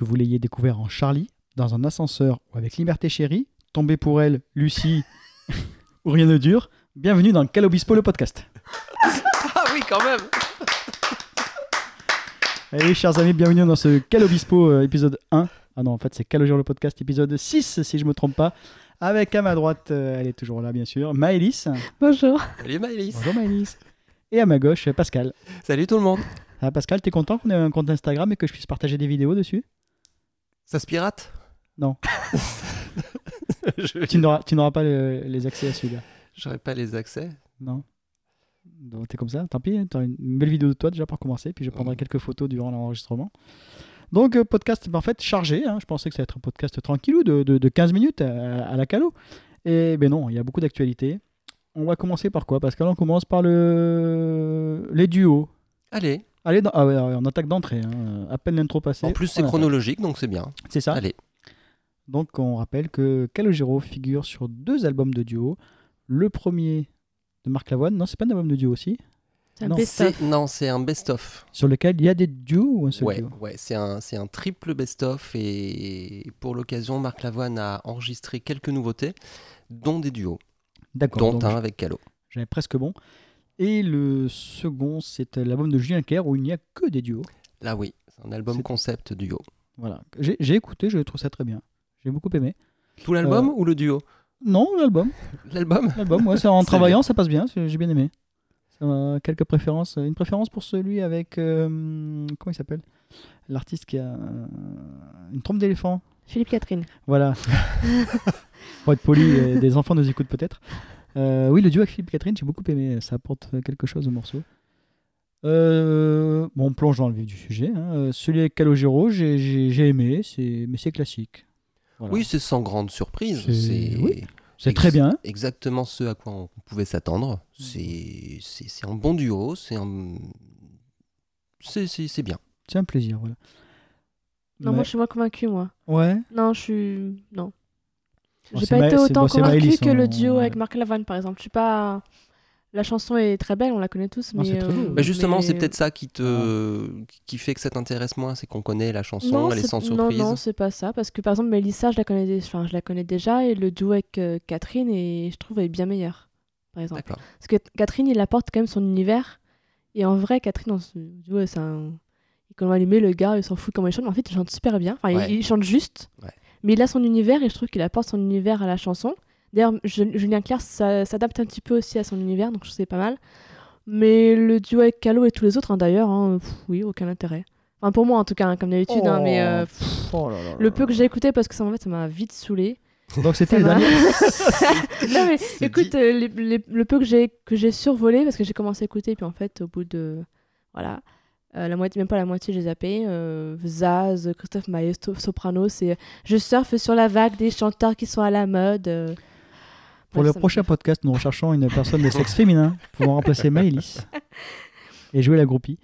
que vous l'ayez découvert en Charlie, dans un ascenseur ou avec Liberté Chérie, tombé pour elle, Lucie ou rien ne dure, bienvenue dans Calobispo le podcast. Ah oui, quand même Allez, chers amis, bienvenue dans ce Calobispo euh, épisode 1. Ah non, en fait, c'est Calogir le podcast épisode 6, si je me trompe pas. Avec à ma droite, euh, elle est toujours là, bien sûr, Maëlys. Bonjour. Salut Maëlys Bonjour Maëlys. Et à ma gauche, Pascal. Salut tout le monde Ah, Pascal, t'es content qu'on ait un compte Instagram et que je puisse partager des vidéos dessus? Ça se pirate? Non. Je- Tu n'auras pas le- les accès à celui-là. J'aurais pas les accès. Non. Donc t'es comme ça, tant pis, t'auras une belle vidéo de toi déjà pour commencer, puis je prendrai quelques photos durant l'enregistrement. Donc euh, podcast en fait chargé, hein, je pensais que ça allait être un podcast tranquillou de, de, de 15 minutes à, à la calo. Et ben non, il y a beaucoup d'actualités. On va commencer par quoi? Pascal, on commence par le... les duos. Allez, Allez, dans- ah ouais, on attaque d'entrée, hein. à peine l'intro passée. en plus c'est chronologique donc c'est bien. C'est ça. Allez, Donc on rappelle que Calogero figure sur deux albums de duo. Le premier de Marc Lavoine, non c'est pas un album de duo aussi, C'est un Non. c'est non, c'est un best-of. sur lequel il y a des duos ou un seul Ouais, duo ouais, c'est un c'est un triple best-of et pour l'occasion Marc Lavoine a enregistré quelques nouveautés dont des duos, D'accord, dont un avec Calo. j'avais presque bon. Et le second, c'est l'album de Julien Clerc où il n'y a que des duos. Là oui, c'est un album concept duo. Voilà. J'ai écouté, je trouve ça très bien. J'ai beaucoup aimé. Tout l'album Euh, ou le duo? Non, l'album. L'album L'album, ouais, c'est en travaillant, ça passe bien, j'ai bien aimé. Ça m'a- quelques préférences. Une préférence pour celui avec. euh, comment il s'appelle? L'artiste qui a euh, une trompe d'éléphant. Philippe Catherine. Voilà. Pour être poli, des enfants nous écoutent peut-être. Euh, oui, le duo avec Philippe Catherine, j'ai beaucoup aimé. Ça apporte quelque chose au morceau. Euh, bon, on plonge dans le vif du sujet. hein. Euh, Celui avec Calogero, j'ai- aimé, c'est- mais c'est classique. Voilà. Oui, c'est sans grande surprise. C'est- oui. très bien. exactement ce à quoi on pouvait s'attendre. C'est un bon duo, c'est un... Bien. C'est un plaisir. Voilà. Non, Mais- moi je suis moins convaincue, moi. Ouais. Non, je suis. Non. J'ai pas été autant convaincue que le on- duo avec. Marc Lavoine, par exemple. Je suis pas. La chanson est très belle, on la connaît tous, Non, mais. euh, Mais justement, mais- c'est peut-être ça qui te qui fait que ça t'intéresse moins, c'est qu'on connaît la chanson, Non, elle est sans non, surprise. non, c'est pas ça. Parce que par exemple, Mélissa, je la connais, dé- enfin, je la connais déjà, et le duo avec euh, Catherine, et je trouve elle est bien meilleure, par exemple. D'accord. Parce que Catherine, il apporte quand même son univers. Et en vrai, Catherine, dans ce duo, c'est un. Il comment allumer le gars, il s'en fout comment il chante. Mais en fait, il chante super bien. Enfin, il- il, chante juste. Ouais. Mais il a son univers et je trouve qu'il apporte son univers à la chanson. D'ailleurs, Ju- Julien Clerc ça- s'adapte un petit peu aussi à son univers, donc je trouve que c'est pas mal. Mais le duo avec Calo et tous les autres, hein, d'ailleurs, hein, oui, aucun intérêt. Enfin, pour moi en tout cas, hein, comme d'habitude. hein, mais euh, pff, Oh là là là le peu là. que j'ai écouté, parce que ça, en fait, ça m'a vite saoulé. Donc c'était les derniers. non mais écoute, euh, les- les- le peu que j'ai que j'ai survolé parce que j'ai commencé à écouter puis en fait au bout de voilà euh, la moitié même pas la moitié j'ai zappé euh, Zaz, Christophe Maé, So- Soprano c'est je surfe sur la vague des chanteurs qui sont à la mode. euh. Pour le prochain podcast, nous recherchons une personne de sexe féminin pour remplacer Maëlys et jouer la groupie.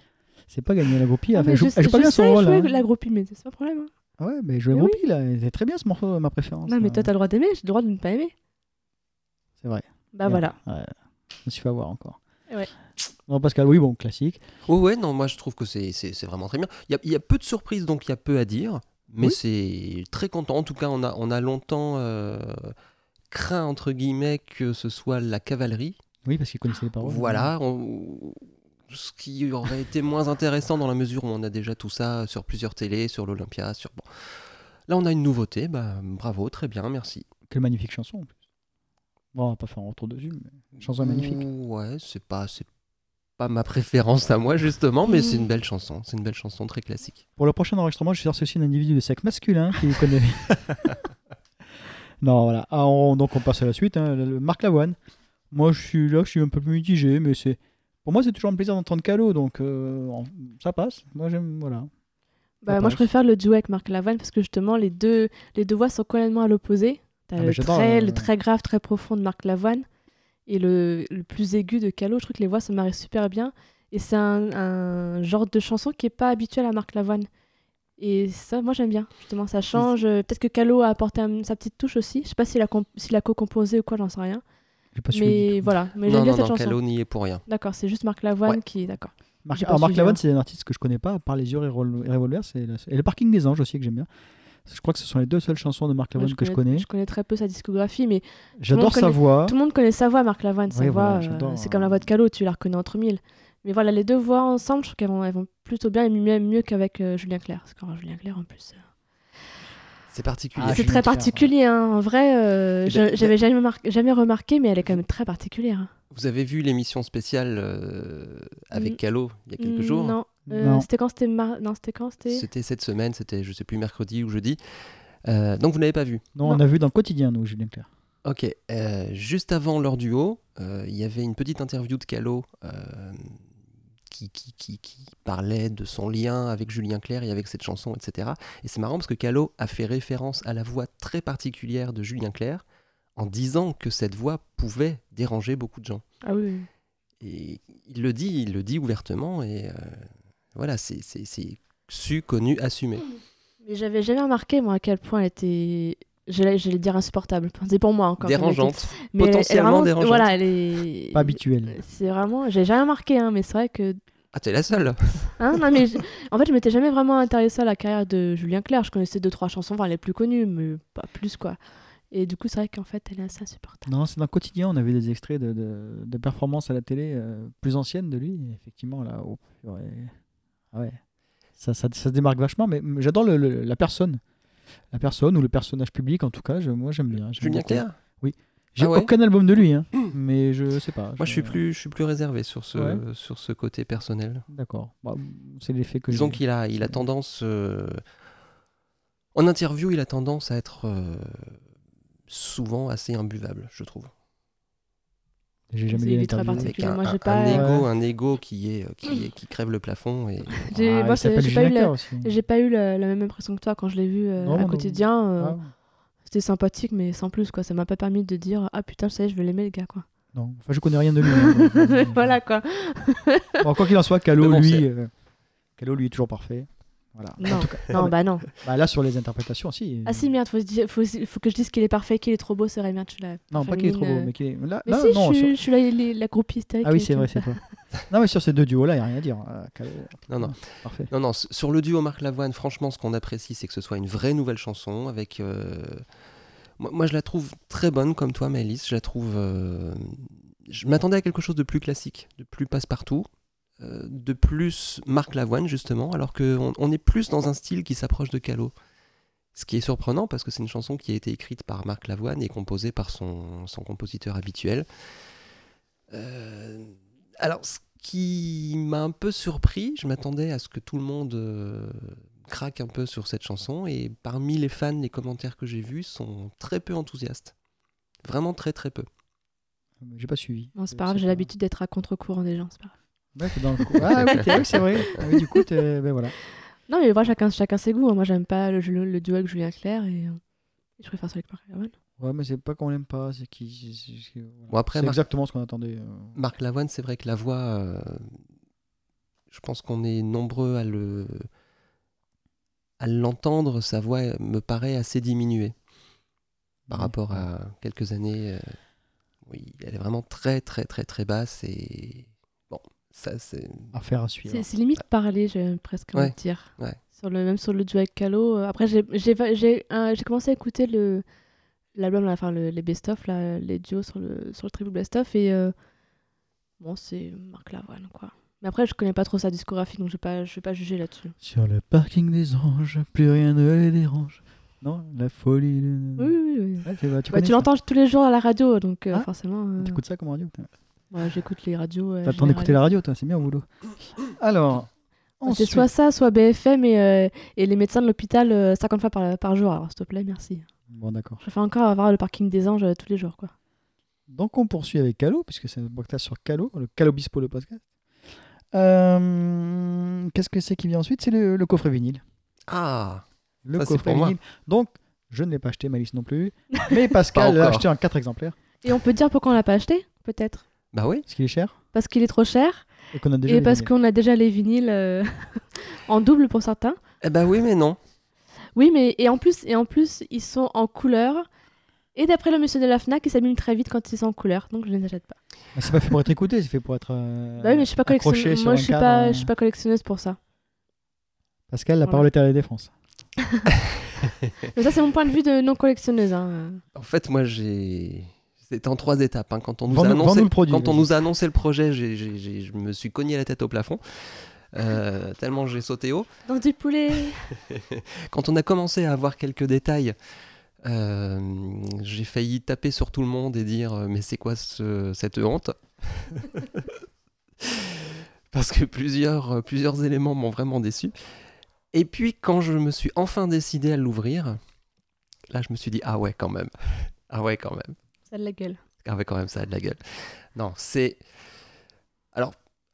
C'est pas gagné la groupie. Ah, Enfin, elle joue, je, elle joue pas je bien sais son rôle. jouer hein. la groupie mais c'est pas un problème. hein. Ah ouais, mais jouer la oui. groupie là, c'est très bien ce morceau, ma préférence. Non mais toi t'as le droit d'aimer, j'ai le droit de ne pas aimer. C'est vrai. Bah voilà. Ouais. Je me suis fait avoir encore. Ouais. Non, Pascal, oui, bon, classique. Oh ouais, non, moi je trouve que c'est c'est- c'est vraiment très bien. Il y a, il y a peu de surprises, donc il y a peu à dire, mais Oui. c'est très content. En tout cas, on a, on a longtemps euh, craint, entre guillemets, que ce soit la cavalerie. Oui, parce qu'il connaissait les paroles. Voilà, on- ce qui aurait été moins intéressant dans la mesure où on a déjà tout ça sur plusieurs télés, sur l'Olympia, sur... Bon. Là, on a une nouveauté, bah, bravo, très bien, merci. Quelle magnifique chanson en plus. Bon, on va pas faire un retour dessus, mais chanson magnifique. Ouais, c'est pas, c'est pas ma préférence à moi, justement, mais c'est une belle chanson. C'est une belle chanson très classique. Pour le prochain enregistrement, je cherche aussi un individu de sexe masculin qui connaît. non, voilà. Ah, on- donc on passe à la suite. hein, le- Marc Lavoine. Moi, je suis là, je suis un peu plus mitigé, mais c'est. Pour moi, c'est toujours un plaisir d'entendre Calo, donc euh, ça passe. Moi, j'aime. Voilà. Bah, moi je préfère le duo avec Marc Lavoine parce que justement les deux les deux voix sont complètement à l'opposé. T'as Ah, le, très, euh, le très grave, très profond de Marc Lavoine et le, le plus aigu de Calo. Je trouve que les voix se marient super bien. Et c'est un, un genre de chanson qui est pas habituel à Marc Lavoine. Et ça, moi j'aime bien. Justement, ça change. Peut-être que Calo a apporté un- sa petite touche aussi. Je sais pas s'il a, a co-composé ou quoi, j'en sais rien. Pas Mais voilà. Mais j'aime bien cette non, chanson. Calo n'y est pour rien. D'accord, c'est juste Marc Lavoine Ouais. qui. D'accord. Marc, alors, Marc suivi, Lavoine, hein. c'est un artiste que je connais pas, à part Les Yeux et Revol- et Revolver. c'est Et Le Parking des Anges aussi, que j'aime bien. Je crois que ce sont les deux seules chansons de Marc Lavoine que je connais. Je connais très peu sa discographie, mais J'adore sa connaît- voix. tout le monde connaît sa voix, Marc Lavoine. Sa voix, voilà, euh, c'est comme la euh. voix de Calo, tu la reconnais entre mille. Mais voilà, les deux voix ensemble, je trouve qu'elles vont, plutôt bien et mieux, mieux qu'avec euh, Julien Clerc. Parce que Julien Clerc, en plus, euh, C'est particulier. Ah, c'est très particulier. hein. En vrai, euh, Eh je- ben, j'avais jamais, mar- jamais remarqué, mais elle est quand même très particulière. hein. Vous avez vu l'émission spéciale euh, avec Mm. Calo il y a quelques Mm, jours? Non, Euh, Non. c'était quand? C'était mar- non, c'était quand? C'était C'était cette semaine, c'était je sais plus mercredi ou jeudi. Euh, donc vous n'avez pas vu? Non, on a vu dans le quotidien, nous, Julien Clerc. Ok. euh, juste avant leur duo, euh, il y avait une petite interview de Calo euh, qui, qui, qui, qui parlait de son lien avec Julien Clerc et avec cette chanson, etc. Et c'est marrant parce que Calo a fait référence à la voix très particulière de Julien Clerc en disant que cette voix pouvait déranger beaucoup de gens. Ah oui. Et il le dit, il le dit ouvertement et euh, voilà, c'est su, connu, assumé. Mais j'avais jamais remarqué, moi, à quel point elle était. J'allais dire insupportable. Enfin, c'est pour moi encore. Dérangeante. Mais potentiellement vraiment- dérangeante. Voilà, elle est. Pas habituel. C'est vraiment. J'ai jamais remarqué, hein, mais c'est vrai que. Ah, t'es la seule Hein, non, mais je- en fait, je m'étais jamais vraiment intéressée à la carrière de Julien Clerc. Je connaissais deux, trois chansons, enfin, les plus connues, mais pas plus, quoi. Et du coup, c'est vrai qu'en fait, elle est assez insupportable. Non, c'est dans le quotidien, on avait des extraits de, de, de performances à la télé euh, plus anciennes de lui. effectivement, là, oh. Ah ouais. Ça, ça, ça se démarque vachement, mais mais j'adore le- le- la personne. La personne ou le personnage public, en tout cas, je- moi j'aime bien. Julien. Clerc J'ai Ah ouais aucun album de lui, hein, mais je sais pas. Moi, je suis plus, je suis plus réservé sur ce, Ouais. sur ce côté personnel. D'accord. Bah, c'est l'effet que Disons qu'il a, il a tendance. euh, En interview, il a tendance à être euh, souvent assez imbuvable, je trouve. J'ai jamais Il vu est très particulier. Un, Moi, j'ai un- pas, un euh, ego, un ego qui est, qui est, qui crève le plafond et J'ai- Ah, moi, j'ai pas eu la- Clerc aussi. J'ai pas eu la, la même impression que toi quand je l'ai vu euh, Non, à non. quotidien. euh, Ah, C'était sympathique, mais sans plus, quoi. Ça m'a pas permis de dire Ah putain, ça y est, je vais l'aimer, le gars, quoi. non, enfin, je connais rien de lui. hein, donc, euh, voilà, quoi. Bon, quoi qu'il en soit, Calo, bon, lui, euh, Calo, lui est toujours parfait. Voilà. Non, non, bah non. bah, là, sur les interprétations, si. Ah si, merde, faut, faut, faut que je dise qu'il est parfait, qu'il est trop beau, c'est vrai, merde, je suis là. Non, pas qu'il est trop beau, euh. mais qu'il est. Là, Mais là, si, non, je, sur- suis, je suis la, les- la groupie. Ah oui, c'est vrai, c'est toi. non, mais sur ces deux duos-là, il n'y a rien à dire. Euh, Non, non. Parfait. Non, non, sur le duo Marc Lavoine, franchement, ce qu'on apprécie, c'est que ce soit une vraie nouvelle chanson avec. euh, Moi, moi, je la trouve très bonne, comme toi, Maëlys. Je la trouve. euh, Je m'attendais à quelque chose de plus classique, de plus passe-partout, euh, de plus Marc Lavoine, justement, alors qu'on on est plus dans un style qui s'approche de Calo. Ce qui est surprenant parce que c'est une chanson qui a été écrite par Marc Lavoine et composée par son, son compositeur habituel. Euh, alors, ce qui m'a un peu surpris, je m'attendais à ce que tout le monde euh, craque un peu sur cette chanson et parmi les fans, les commentaires que j'ai vus sont très peu enthousiastes. Vraiment très très peu. J'ai pas suivi. Bon, c'est pas grave, j'ai l'habitude d'être à contre-courant des gens, c'est pas grave. Ouais, t'es dans le coup. Ah oui, t'es- oui, c'est vrai. Ah oui, du coup, t'es- ben voilà. Non, mais voilà, chacun, chacun ses goûts. hein. Moi, j'aime pas le, le, le duo avec Julien Clerc et euh, je préfère celui avec Marc Lavoine. Ouais, mais c'est pas qu'on l'aime pas, c'est qui. c'est- c'est- voilà. Bon, après, c'est Marc- exactement ce qu'on attendait. euh. Marc Lavoine, c'est vrai que la voix, euh, je pense qu'on est nombreux à le à l'entendre, sa voix me paraît assez diminuée par Ouais. rapport à quelques années. euh, oui, elle est vraiment très très très très basse et ça c'est Affaire à suivre. C'est c'est limite parler, j'ai presque envie Ouais, de dire. ouais. Sur le, même sur le duo avec Calo. euh, Après, j'ai j'ai va- j'ai, euh, commencé à écouter le l'album, enfin le- les best-of, là, les duos sur le, sur le triple best-of. Et euh, bon, c'est Marc Lavoine, quoi. Mais après, je connais pas trop sa discographie, donc je vais pas, je vais pas juger là-dessus. Sur le parking des anges, plus rien ne les dérange. Non, la folie. le- Oui, oui, oui. Ouais, tu, Bah, tu l'entends tous les jours à la radio, donc euh, Ah, forcément. euh, T'écoutes ça comme radio ouais, J'écoute les radios. euh, T'as le temps d'écouter la radio, toi, c'est bien au boulot. Alors, Bah, C'est soit ça, soit BFM et, euh, et les médecins de l'hôpital euh, 50 fois par, par jour. Alors, s'il te plaît, merci. Bon, d'accord. Je fais encore avoir le parking des anges euh, tous les jours, quoi. Donc, on poursuit avec Calo, puisque c'est un podcast sur Calo, le Calobispo, le podcast. Euh, Qu'est-ce que c'est qui vient ensuite? C'est le, le coffret vinyle. ah Le Ça, coffret pour moi. vinyle. Donc, je ne l'ai pas acheté, Malice non plus. Mais Pascal l'a acheté en 4 exemplaires. Et on peut dire pourquoi on l'a pas acheté, peut-être? Bah oui. Parce qu'il est cher Parce qu'il est trop cher et qu'on a déjà et les parce vinyles. qu'on a déjà les vinyles euh, en double pour certains. Eh bah oui, mais non. Oui, mais et en plus, et en plus, ils sont en couleur. Et d'après le monsieur de la Fnac, ils s'abîment très vite quand ils sont en couleur, donc je ne les achète pas. Ah, C'est pas fait pour être écouté, c'est fait pour être. euh, Bah oui, mais je suis pas collectionneuse. Moi, je suis cadre, pas, euh. je suis pas collectionneuse pour ça. Pascal, la Voilà. parole est à la défense. Mais ça, c'est mon point de vue de non collectionneuse. hein. En fait, moi, j'ai. C'était en trois étapes. hein. Quand on nous, a annoncé... le produit, Quand on vas-y. nous a annoncé le projet, je me suis cogné la tête au plafond. euh, tellement j'ai sauté haut. Dans du poulet. Quand on a commencé à avoir quelques détails, euh, j'ai failli taper sur tout le monde et dire euh, Mais c'est quoi ce- cette honte? Parce que plusieurs, plusieurs éléments m'ont vraiment déçu. Et puis, quand je me suis enfin décidé à l'ouvrir, là, je me suis dit Ah ouais, quand même. Ah ouais, quand même. Ça a de la gueule. Ah ouais, quand même, ça a de la gueule. Non, c'est. Alors,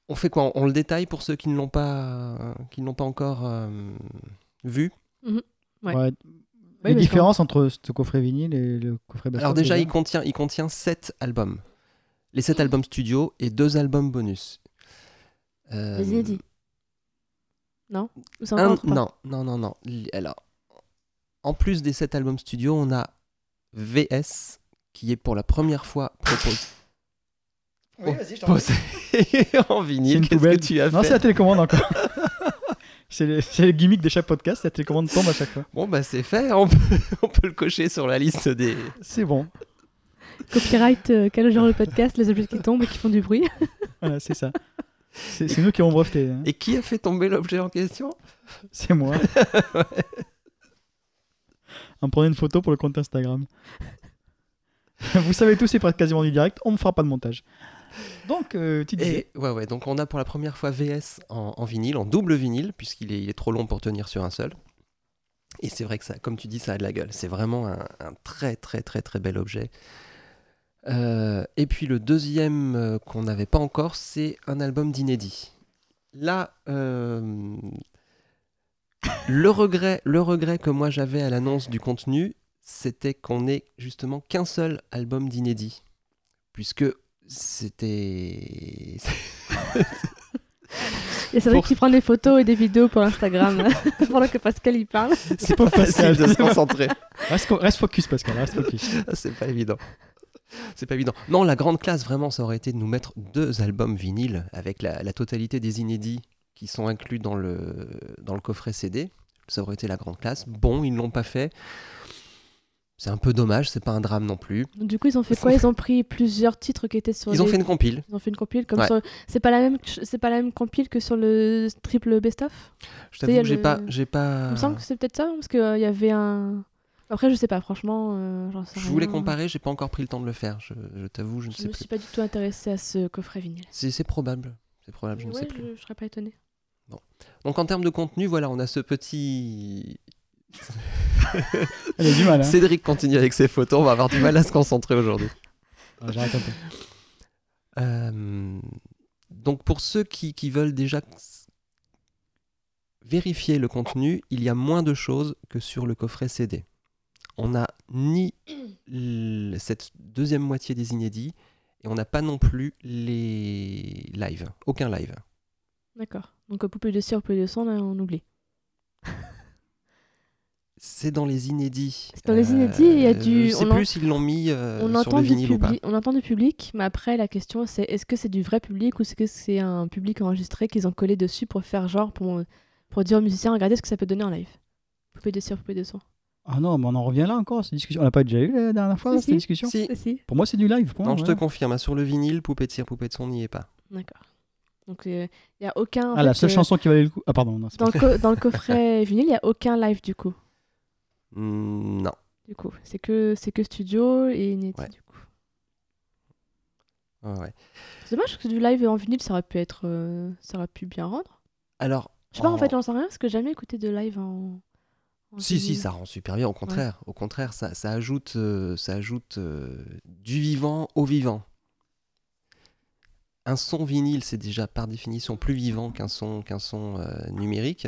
on fait quoi? On le détaille pour ceux qui ne l'ont pas, qui ne l'ont pas encore euh, vu? Ouais. Ouais. Oui, Les différences entre ce coffret vinyle et le coffret best-of, Alors déjà, il contient, il contient 7 albums. Les 7 albums studio et 2 albums bonus. Euh, Les inédits. Non? Ou un- non, non, non, non. Alors, en plus des 7 albums studio, on a VS qui est pour la première fois proposé Oui, vas-y, je t'en posé en vinyle. Qu'est-ce que tu as Non, c'est fait la télécommande encore. c'est le, c'est le gimmick de chaque podcast, la télécommande tombe à chaque fois. Bon, bah c'est fait. On peut, on peut le cocher sur la liste des. C'est bon. Copyright, euh, quel genre de podcast, les objets qui tombent et qui font du bruit. Voilà, c'est ça. C'est c'est nous qui avons breveté. hein. Et qui a fait tomber l'objet en question? C'est moi. On prenait une photo pour le compte Instagram. Vous savez tous, c'est presque quasiment du direct. On ne fera pas de montage. Donc, euh, tu disais. Et ouais, ouais, donc on a pour la première fois VS en, en vinyle, en double vinyle, puisqu'il est, il est trop long pour tenir sur un seul. Et c'est vrai que ça, comme tu dis, ça a de la gueule. C'est vraiment un, un très, très, très, très bel objet. Euh, et puis le deuxième euh, qu'on n'avait pas encore, c'est un album d'inédit. Là, le, regret, le regret que moi j'avais à l'annonce du contenu, c'était qu'on n'ait justement qu'un seul album d'inédit. Puisque c'était. Et c'est vrai Pour- qu'il prend des photos et des vidéos pour Instagram pendant que Pascal y parle. C'est pas facile de se concentrer. Reste, reste focus, Pascal, reste focus. c'est pas évident. C'est pas évident. Non, la grande classe, vraiment, ça aurait été de nous mettre deux albums vinyles avec la, la totalité des inédits qui sont inclus dans le, dans le coffret CD. Ça aurait été la grande classe. Bon, ils ne l'ont pas fait. C'est un peu dommage, c'est pas un drame non plus. Du coup, ils ont fait Ils quoi? ont- Ils ont pris plusieurs titres qui étaient sur Ils ont fait une compile. Ils ont fait une compile comme Ouais. sur... C'est pas la même, c'est pas la même compile que sur le triple best-of? Je sais, il y t'avoue que j'ai le- pas, j'ai pas. Il me semble que c'est peut-être ça parce qu'il y avait un. Après, je sais pas. Franchement, euh, sais Je voulais comparer, j'ai pas encore pris le temps de le faire. Je, je t'avoue, je ne Je sais me plus. suis pas du tout intéressée à ce coffret vinyle. C'est probable. C'est probable, je ne sais plus. je, je serais pas étonnée. Donc en termes de contenu, voilà, on a ce petit. Elle a du mal. Hein. Cédric continue avec ses photos, on va avoir du mal à se concentrer aujourd'hui. J'arrête un peu. Euh, donc pour ceux qui, qui veulent déjà vérifier le contenu, il y a moins de choses que sur le coffret CD. On n'a ni cette deuxième moitié des inédits et on n'a pas non plus les lives, aucun live. D'accord. Donc, poupée de cire, poupée de sang, là, on oublie. C'est dans les inédits. C'est dans les inédits, il y a du- Je sais on en- plus s'ils l'ont mis euh, on, sur entend le du ou pas. on entend du public, mais après, la question, c'est est-ce que c'est du vrai public ou est-ce que c'est un public enregistré qu'ils ont collé dessus pour faire genre, pour, pour dire aux musiciens, regardez ce que ça peut donner en live Poupée de cire, poupée de sang. Ah non, mais on en revient là encore, cette discussion. On l'a pas déjà eu la dernière fois, Si, cette si. discussion Si. Pour moi, c'est du live. point, Non, je te confirme, hein, sur le vinyle, poupée de cire, poupée de son n'y est pas. D'accord. Donc, il n'y a aucun. Ah, la seule euh, chanson qui valait le coup. Ah, pardon. Non, c'est Dans pas le, dans le coffret vinyle, il n'y a aucun live du coup. Mm, non. Du coup, c'est que c'est que studio et inédit Ouais. du coup. Ouais. C'est dommage que du live en vinyle, ça aurait pu être, euh, ça aurait pu bien rendre. Alors. Je sais pas en en- fait, j'en sais rien parce que j'ai jamais écouté de live en. en Si, si, ça rend super bien, au contraire. Au contraire, ça, ça ajoute, euh, ça ajoute euh, du vivant au vivant. Un son vinyle, c'est déjà par définition plus vivant qu'un son, qu'un son numérique.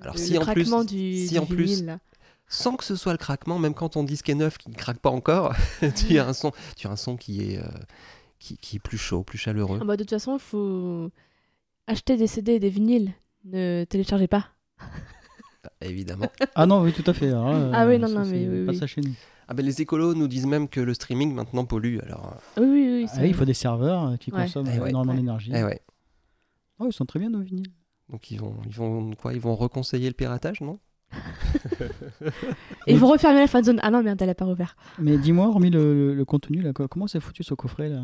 Alors, Le- si le en plus- du, si du en plus- vinyle, là. Sans que ce soit le craquement, même quand ton disque est neuf qui ne craque pas encore, tu as un son, tu as un son qui, est, euh, qui, qui est plus chaud, plus chaleureux. Ah bah, de toute façon, il faut acheter des CD et des vinyles. Ne téléchargez pas. Évidemment. Ah non, oui, tout à fait. Alors là, Ah euh, oui, non, ça, non, mais oui, Pas oui. ça chez nous. Ah ben, les écolos nous disent même que le streaming maintenant pollue. Alors, euh, Oui, oui, oui. Ah il faut des serveurs euh, qui Ouais. consomment Eh ouais. énormément Ouais. d'énergie. Eh ouais. Oh, ils sont très bien nos vinyles. Donc ils vont, ils vont quoi Ils vont reconseiller le piratage, non? Et vous refermez la fan zone. Ah non, merde, elle a pas rouvert. Mais dis-moi, hormis le, le- le contenu, là, co- comment c'est foutu ce coffret là?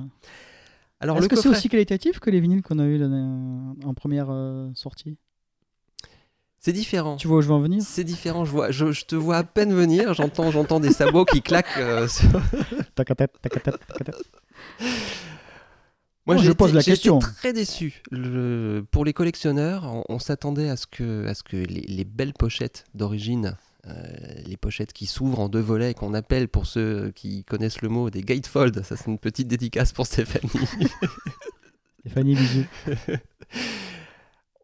Alors Est-ce que c'est aussi qualitatif que les vinyles qu'on a eu là, dans- en première euh, sortie? C'est différent. Tu vois où je veux en venir? C'est différent. Je vois, je, je te vois à peine venir. J'entends, j'entends des sabots qui claquent. euh, sur-. Moi, je pose été- la été question. très déçu. Le- Pour les collectionneurs, on, on s'attendait à ce que, à ce que les, les belles pochettes d'origine, euh, les pochettes qui s'ouvrent en deux volets, qu'on appelle pour ceux qui connaissent le mot des gatefold, ça c'est une petite dédicace pour Stéphanie. Stéphanie, bisous.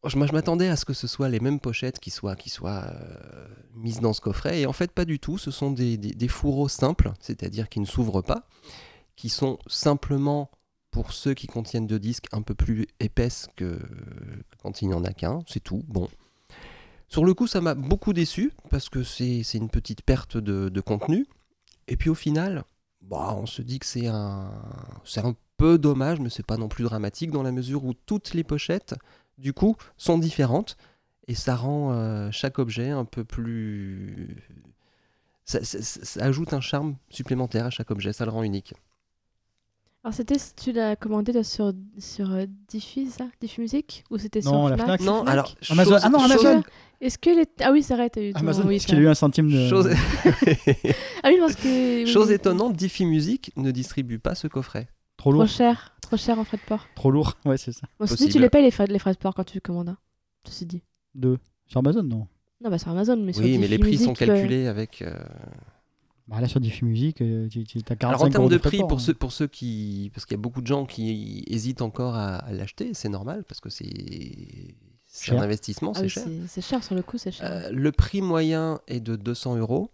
Je, je m'attendais à ce que ce soit les mêmes pochettes qui soient, qui soient euh, mises dans ce coffret. Et en fait, pas du tout. Ce sont des, des- des fourreaux simples, c'est-à-dire qui ne s'ouvrent pas, qui sont simplement, pour ceux qui contiennent deux disques, un peu plus épaisses que quand il n'y en a qu'un. C'est tout. Bon. Sur le coup, ça m'a beaucoup déçu, parce que c'est une petite perte de, contenu. Et puis au final, bah, on se dit que c'est un, un peu dommage, mais c'est pas non plus dramatique, dans la mesure où toutes les pochettes du coup, sont différentes et ça rend euh, chaque objet un peu plus. Ça ajoute un charme supplémentaire à chaque objet, ça le rend unique. Alors, c'était, tu l'as commandé là, sur, sur euh, ça? Diffie Music? Ou c'était sur Non, la Fnac? Fnac. Non, Fnac alors. Amazon- chose- ah non, chose- Amazon. Est-ce que les. Ah oui, c'est vrai, t'as eu ton- Amazon, oui, parce qu'il a eu un centime de. Chose, Ah oui, parce que. oui, chose oui. étonnante, Diffie Music ne distribue pas ce coffret. Trop Trop lourd. cher, trop cher en frais de port. Trop lourd. Ouais, c'est ça. Bon, ceci dit, Possible. tu les payes les frais, les frais de port quand tu commandes. hein. Ceci dit. Deux. Sur Amazon, non. Non, bah sur Amazon, mais sur Oui, mais les Diffie prix sont Music, euh, calculés avec. euh, Bah là, sur Diffie Music, euh, tu, tu as 45 Alors en termes euros de prix, pour hein. ceux, pour ceux qui. Parce qu'il y a beaucoup de gens qui hésitent encore à, à l'acheter, c'est normal, parce que c'est. C'est un investissement, Ah c'est oui, cher. c'est c'est cher sur le coup, c'est cher. Euh, le prix moyen est de 200 euros.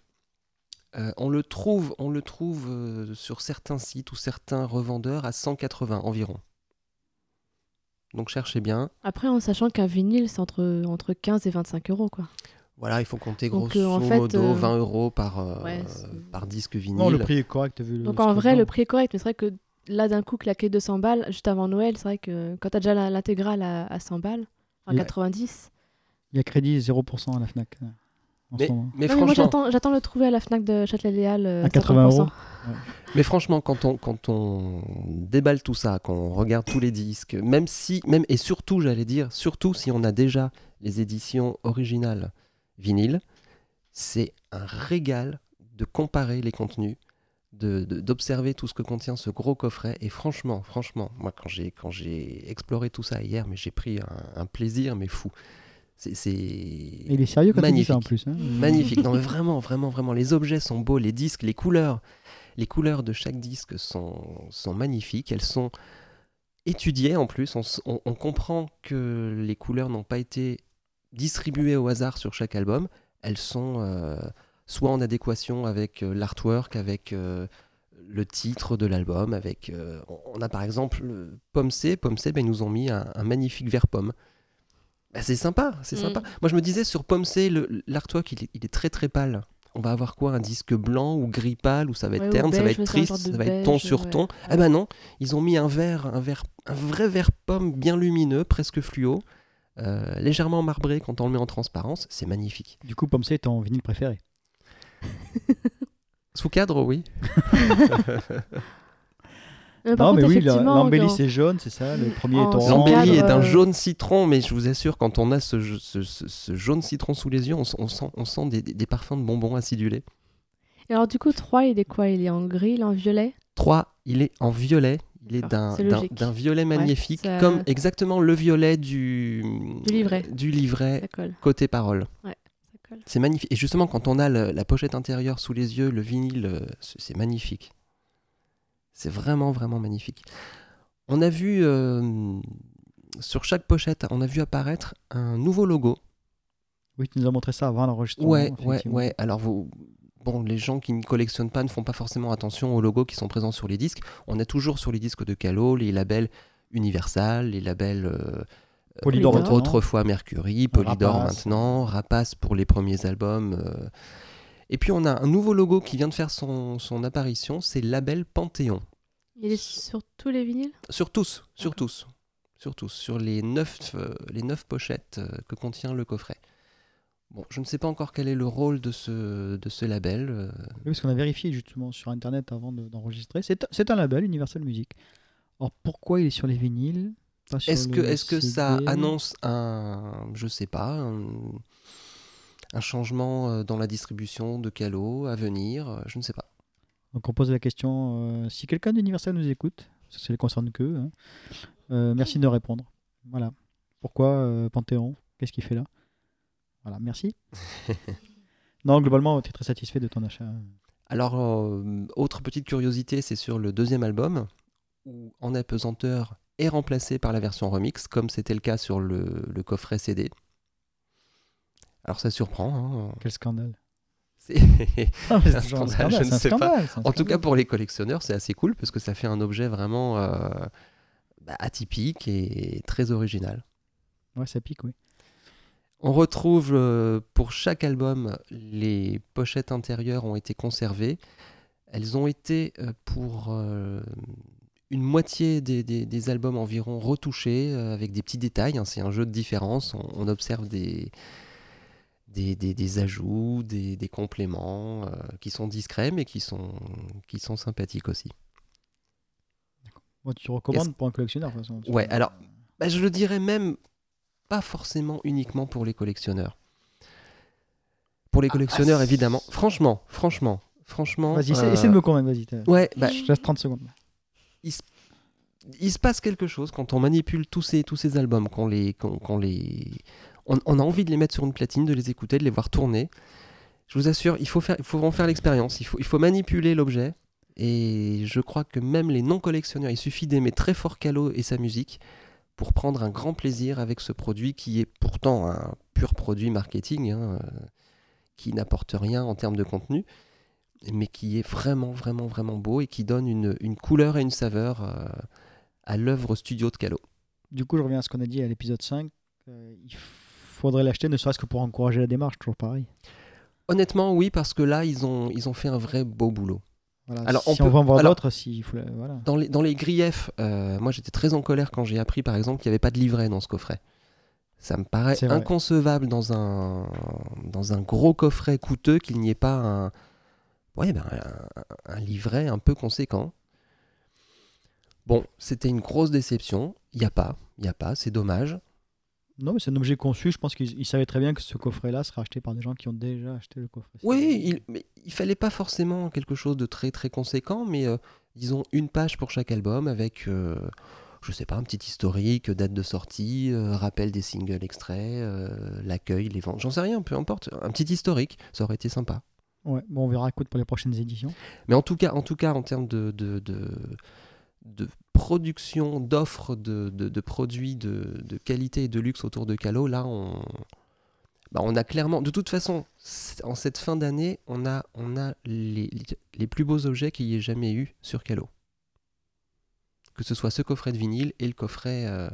Euh, on le trouve, on le trouve euh, sur certains sites ou certains revendeurs à 180 environ. Donc cherchez bien. Après, en sachant qu'un vinyle, c'est entre, entre 15 et 25 euros, quoi. Voilà, il faut compter grosso euh, en fait, modo euh, 20 euros par, euh, ouais, par disque vinyle. Non, le prix est correct, vu le. Donc en vrai, le prix est correct, mais c'est vrai que là, d'un coup, claquer 200 balles juste avant Noël, c'est vrai que quand t'as déjà l'intégrale à, à 100 balles, en Et- 90. Il y a crédit 0% à la Fnac. euh, En mais, mais Non, mais moi, franchement, j'attends le trouver à la Fnac de Châtelet-Léal. euh, À 80 50%. euros. Mais franchement, quand on, quand on déballe tout ça, quand on regarde tous les disques, même si, même et surtout, j'allais dire, surtout si on a déjà les éditions originales vinyle, c'est un régal de comparer les contenus, de- de- d'observer tout ce que contient ce gros coffret. Et franchement, franchement, moi quand j'ai quand j'ai exploré tout ça hier, mais j'ai pris un, un plaisir mais fou. C'est il est sérieux quand dit ça en Magnifique. plus. hein. Magnifique. Non, mais vraiment, vraiment, vraiment. Les objets sont beaux, les disques, les couleurs. Les couleurs de chaque disque sont, sont magnifiques. Elles sont étudiées en plus. On, on- on comprend que les couleurs n'ont pas été distribuées au hasard sur chaque album. Elles sont euh, soit en adéquation avec euh, l'artwork, avec euh, le titre de l'album. Avec, on- a par exemple le Pomme C. Pomme C, ben, ils nous ont mis un, un magnifique vert pomme. Bah, c'est sympa, c'est Mm. sympa. Moi, je me disais sur Pomme C, l'artwork, il, est- il est très très pâle. On va avoir quoi? Un disque blanc ou gris pâle ou ça va être Ouais, terne, ça va être triste, ça va être ton sur ouais. ton. Ah bah non, ils ont mis un vert, un vert, un vrai vert pomme bien lumineux, presque fluo, euh, légèrement marbré quand on le met en transparence. C'est magnifique. Du coup, Pomme C est ton vinyle préféré. Sous cadre, oui. Par non, contre, mais oui, la- effectivement, l'embellie quand- c'est jaune, c'est ça. Le premier en est orange. L'embellie est d'un euh, jaune citron, mais je vous assure, quand on a ce, je- ce- ce- ce jaune citron sous les yeux, on, sent, on sent des, des parfums de bonbons acidulés. Et alors, du coup, 3, il est quoi? Il est en gris, il est en violet? 3, il est en violet. Il est d'un violet magnifique, ça- comme exactement le violet du, Du livret. du côté parole. C'est magnifique. Et justement, quand on a le- la pochette intérieure sous les yeux, le vinyle, euh, c'est magnifique. C'est vraiment, vraiment magnifique. On a vu, euh, sur chaque pochette, on a vu apparaître un nouveau logo. Oui, tu nous as montré ça avant l'enregistrement. Ouais, ouais, ouais. Alors, vous, bon, les gens qui ne collectionnent pas ne font pas forcément attention aux logos qui sont présents sur les disques. On a toujours sur les disques de Calo les labels Universal, les labels euh, Polydor Polydor. maintenant. autrefois Mercury, Polydor Rapace. maintenant, Rapace pour les premiers albums. euh. Et puis on a un nouveau logo qui vient de faire son, son apparition, c'est label Panthéon. Il est sur tous les vinyles? Sur tous, sur tous. Sur tous, sur les neuf, euh, les neuf pochettes euh, que contient le coffret. Bon, je ne sais pas encore quel est le rôle de ce, de ce label. euh, Oui, parce qu'on a vérifié justement sur internet avant de- d'enregistrer. c'est c'est un label, Universal Music. Alors pourquoi il est sur les vinyles Est-ce que, est que ça annonce un, je sais pas, un, un changement euh, dans la distribution de Calo à venir euh, Je ne sais pas. Donc on pose la question euh, si quelqu'un d'Universal nous écoute, ça ne les concerne qu'eux, hein, euh, merci de répondre. Voilà. Pourquoi Panthéon? Qu'est-ce qu'il fait là? Voilà, merci. non, globalement, tu es très satisfait de ton achat. Alors, euh, autre petite curiosité, c'est sur le deuxième album, où En apesanteur est remplacé par la version remix, comme c'était le cas sur le, le coffret CD. Alors ça surprend. hein. Quel scandale. C'est- Ah, un scandale, je ne sais pas. scandale, En tout cas, pour les collectionneurs, c'est assez cool parce que ça fait un objet vraiment euh, bah, atypique et très original. Ouais, ça pique, oui. On retrouve euh, pour chaque album, les pochettes intérieures ont été conservées. Elles ont été euh, pour euh, une moitié des, des- des albums environ retouchées avec des petits détails. hein. C'est un jeu de différence. On, on observe des, des, des- des ajouts, des, compléments qui sont discrets mais qui sont, qui sont sympathiques aussi. Moi, tu recommandes pour un collectionneur, de toute façon. Ouais, alors- Bah, je le dirais même pas forcément uniquement pour les collectionneurs. Pour les collectionneurs, ah, évidemment. Franchement, franchement, franchement. Vas-y, essaie, euh, essaie de me convaincre, vas-y. Ouais, bah, Je te laisse 30 secondes. il se passe quelque chose quand on manipule tous ces, tous ces albums, qu'on les, qu'on, qu'on les... On, on a envie de les mettre sur une platine, de les écouter, de les voir tourner. Je vous assure, il faut, faire, il faut en faire l'expérience, il faut, il faut manipuler l'objet. Et je crois que même les non-collectionneurs, il suffit d'aimer très fort Calo et sa musique pour prendre un grand plaisir avec ce produit qui est pourtant un pur produit marketing, hein, euh, qui n'apporte rien en termes de contenu, mais qui est vraiment, vraiment, vraiment beau et qui donne une, une couleur et une saveur euh, à l'œuvre studio de Calo. Du coup, je reviens à ce qu'on a dit à l'épisode 5. euh, il faudrait l'acheter, ne serait-ce que pour encourager la démarche, toujours pareil. Honnêtement, oui, parce que là, ils ont, ils ont fait un vrai beau boulot. Voilà, Alors, si on peut- en voir d'autres, faut la- voilà. Dans les, dans les griefs, euh, moi j'étais très en colère quand j'ai appris par exemple qu'il n'y avait pas de livret dans ce coffret. Ça me paraît inconcevable dans un, dans un gros coffret coûteux qu'il n'y ait pas un, ouais, ben, un, un livret un peu conséquent. Bon, c'était une grosse déception. Il n'y a pas, il n'y a pas, c'est dommage. Non, mais c'est un objet conçu. Je pense qu'ils ils savaient très bien que ce coffret-là sera acheté par des gens qui ont déjà acheté le coffret. Oui, il, mais il fallait pas forcément quelque chose de très très conséquent, mais euh, disons une page pour chaque album avec, euh, je sais pas, un petit historique, date de sortie, euh, rappel des singles extraits, euh, l'accueil, les ventes, j'en sais rien, peu importe, un petit historique, ça aurait été sympa. Ouais, bon, on verra écoute pour les prochaines éditions. Mais en tout cas, en tout cas, en termes de, de, de, de production, d'offres de, de, de produits de, de qualité et de luxe autour de Calo, là, on, bah, on a clairement, de toute façon, en cette fin d'année, on a, on a les, les- les plus beaux objets qu'il y ait jamais eu sur Calo. Que ce soit ce coffret de vinyle et le coffret euh,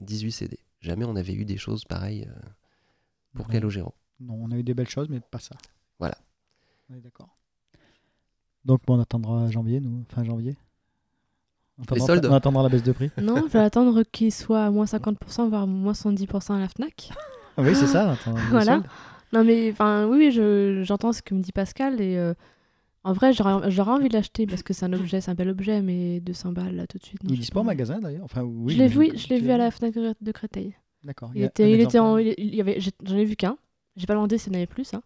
18 CD. Jamais on avait eu des choses pareilles euh, pour Non. Calogero. Non, on a eu des belles choses, mais pas ça. Voilà. On est d'accord. Donc, bon, on attendra janvier, nous, fin janvier? On attendra- soldes. On attendra la baisse de prix. Non, je vais attendre qu'il soit à moins 50%, voire moins 70% à la FNAC. Ah oui, c'est ça. les Voilà. soldes. Non, mais enfin, oui, oui, je- j'entends ce que me dit Pascal. Et euh, en vrai, j'aurais envie de l'acheter parce que c'est un objet, c'est un bel objet, mais 200 balles là tout de suite. non, Il je est sais pas en magasin d'ailleurs. Enfin, oui, je l'ai vu, je l'ai vu à la FNAC de Créteil. D'accord. Il était, il était en, il, il y avait, j'en ai vu qu'un. J'ai pas demandé s'il y en avait plus. hein.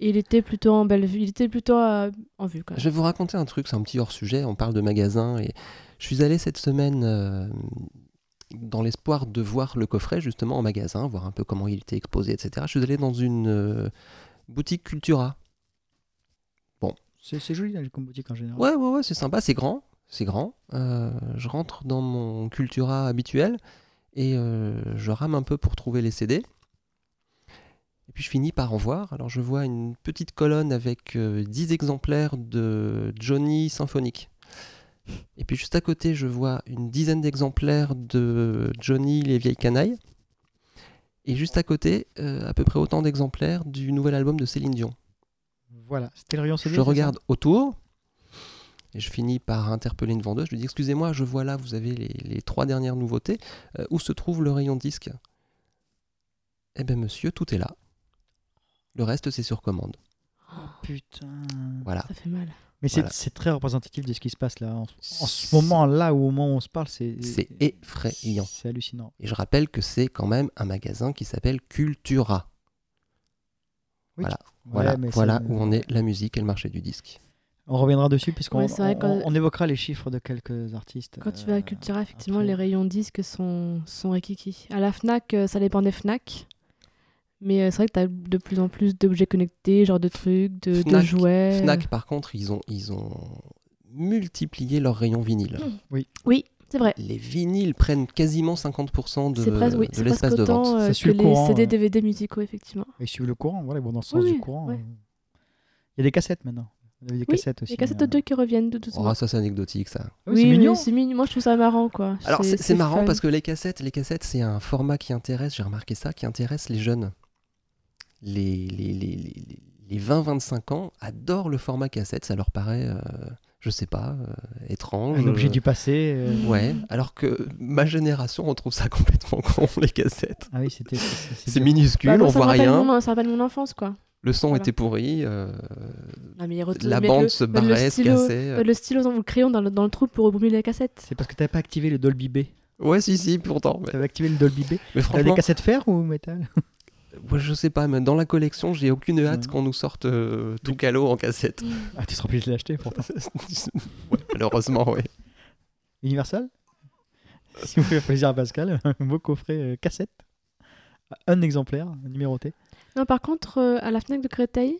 Il était plutôt en belle vue. Il était plutôt euh, en vue quand même. Je vais vous raconter un truc, c'est un petit hors-sujet, on parle de magasin et je suis allé cette semaine euh, dans l'espoir de voir le coffret justement en magasin, voir un peu comment il était exposé, etc. Je suis allé dans une euh, boutique Cultura. C'est c'est joli là, comme boutique en général. Ouais, ouais, ouais, c'est sympa, c'est grand, c'est grand. Euh, je rentre dans mon Cultura habituel et je rame un peu pour trouver les CD. Et puis je finis par en voir. Alors je vois une petite colonne avec euh, 10 exemplaires de Johnny Symphonique. Et puis juste à côté, je vois une dizaine d'exemplaires de Johnny les vieilles canailles. Et juste à côté, euh, à peu près autant d'exemplaires du nouvel album de Céline Dion. Voilà, c'était le rayon CD. Je regarde autour et je finis par interpeller une vendeuse. Je lui dis Excusez-moi, je vois là, vous avez les, les trois dernières nouveautés. Euh, où se trouve le rayon disque? Eh bien, monsieur, tout est là. Le reste, c'est sur commande. Putain. Voilà. Ça fait mal. Mais c'est Voilà. c'est très représentatif de ce qui se passe là. En, en ce moment, là où au moment où on se parle, c'est. C'est effrayant. C'est hallucinant. Et je rappelle que c'est quand même un magasin qui s'appelle Cultura. Oui, voilà, Ouais, voilà, mais voilà ça- où on est la musique et le marché du disque. On reviendra dessus puisqu'on Ouais, on- on évoquera les chiffres de quelques artistes. Quand tu vas à euh, Cultura, effectivement, après. les rayons disques sont, sont rikiki. À la Fnac, euh, ça dépend des Fnac. Mais euh, c'est vrai que tu as de plus en plus d'objets connectés, genre de trucs, de, de Fnac- jouets. Fnac, par contre, ils ont, ils ont multiplié leur rayon vinyle. Oui, c'est vrai. Les vinyles prennent quasiment 50% de, C'est presque, oui, de c'est l'espace de vente. euh, Ça que suit le les courant, CD. DVD musicaux, effectivement. Ils suivent le courant, voilà, ils vont dans le sens Oui, du oui, courant. ouais. euh. Il y a des cassettes maintenant. Il y a des Oui, cassettes aussi. Les cassettes euh. audio qui reviennent tout doucement. Oh, ça c'est anecdotique ça. Ah oui, c'est mignon. c'est mignon. Moi, je trouve ça marrant, quoi. Alors c'est c'est marrant fun. parce que les cassettes, les cassettes c'est un format qui intéresse, j'ai remarqué ça, qui intéresse les jeunes. Les, les, les, les, les 20-25 ans adorent le format cassette, ça leur paraît, euh, je sais pas, euh, étrange. Un objet euh, du passé. euh. Ouais, alors que ma génération, on trouve ça complètement con, les cassettes. Ah oui, c'était. c'est- minuscule, Bah, moi, on me voit rien, mon- ça rappelle mon enfance, quoi. le son Voilà. était pourri, euh, Ah, mais la bande le- se le barrait, se cassait. euh. Le stylo dans le crayon dans le, dans le trou pour reboumer la cassette. C'est parce que t'avais pas activé le Dolby B. Ouais, si, si, pourtant. Mais, T'avais activé le Dolby B. mais T'as des franchement, cassettes fer ou métal? Ouais, je sais pas, mais dans la collection, j'ai aucune hâte Ouais. qu'on nous sorte euh, tout calot en cassette. Ah, tu seras obligé de l'acheter pourtant. Ouais, malheureusement, oui. Universal? Si vous faites plaisir à Pascal, un beau coffret euh, cassette. Un exemplaire, numéroté. Non, par contre, euh, à la Fnac de Créteil,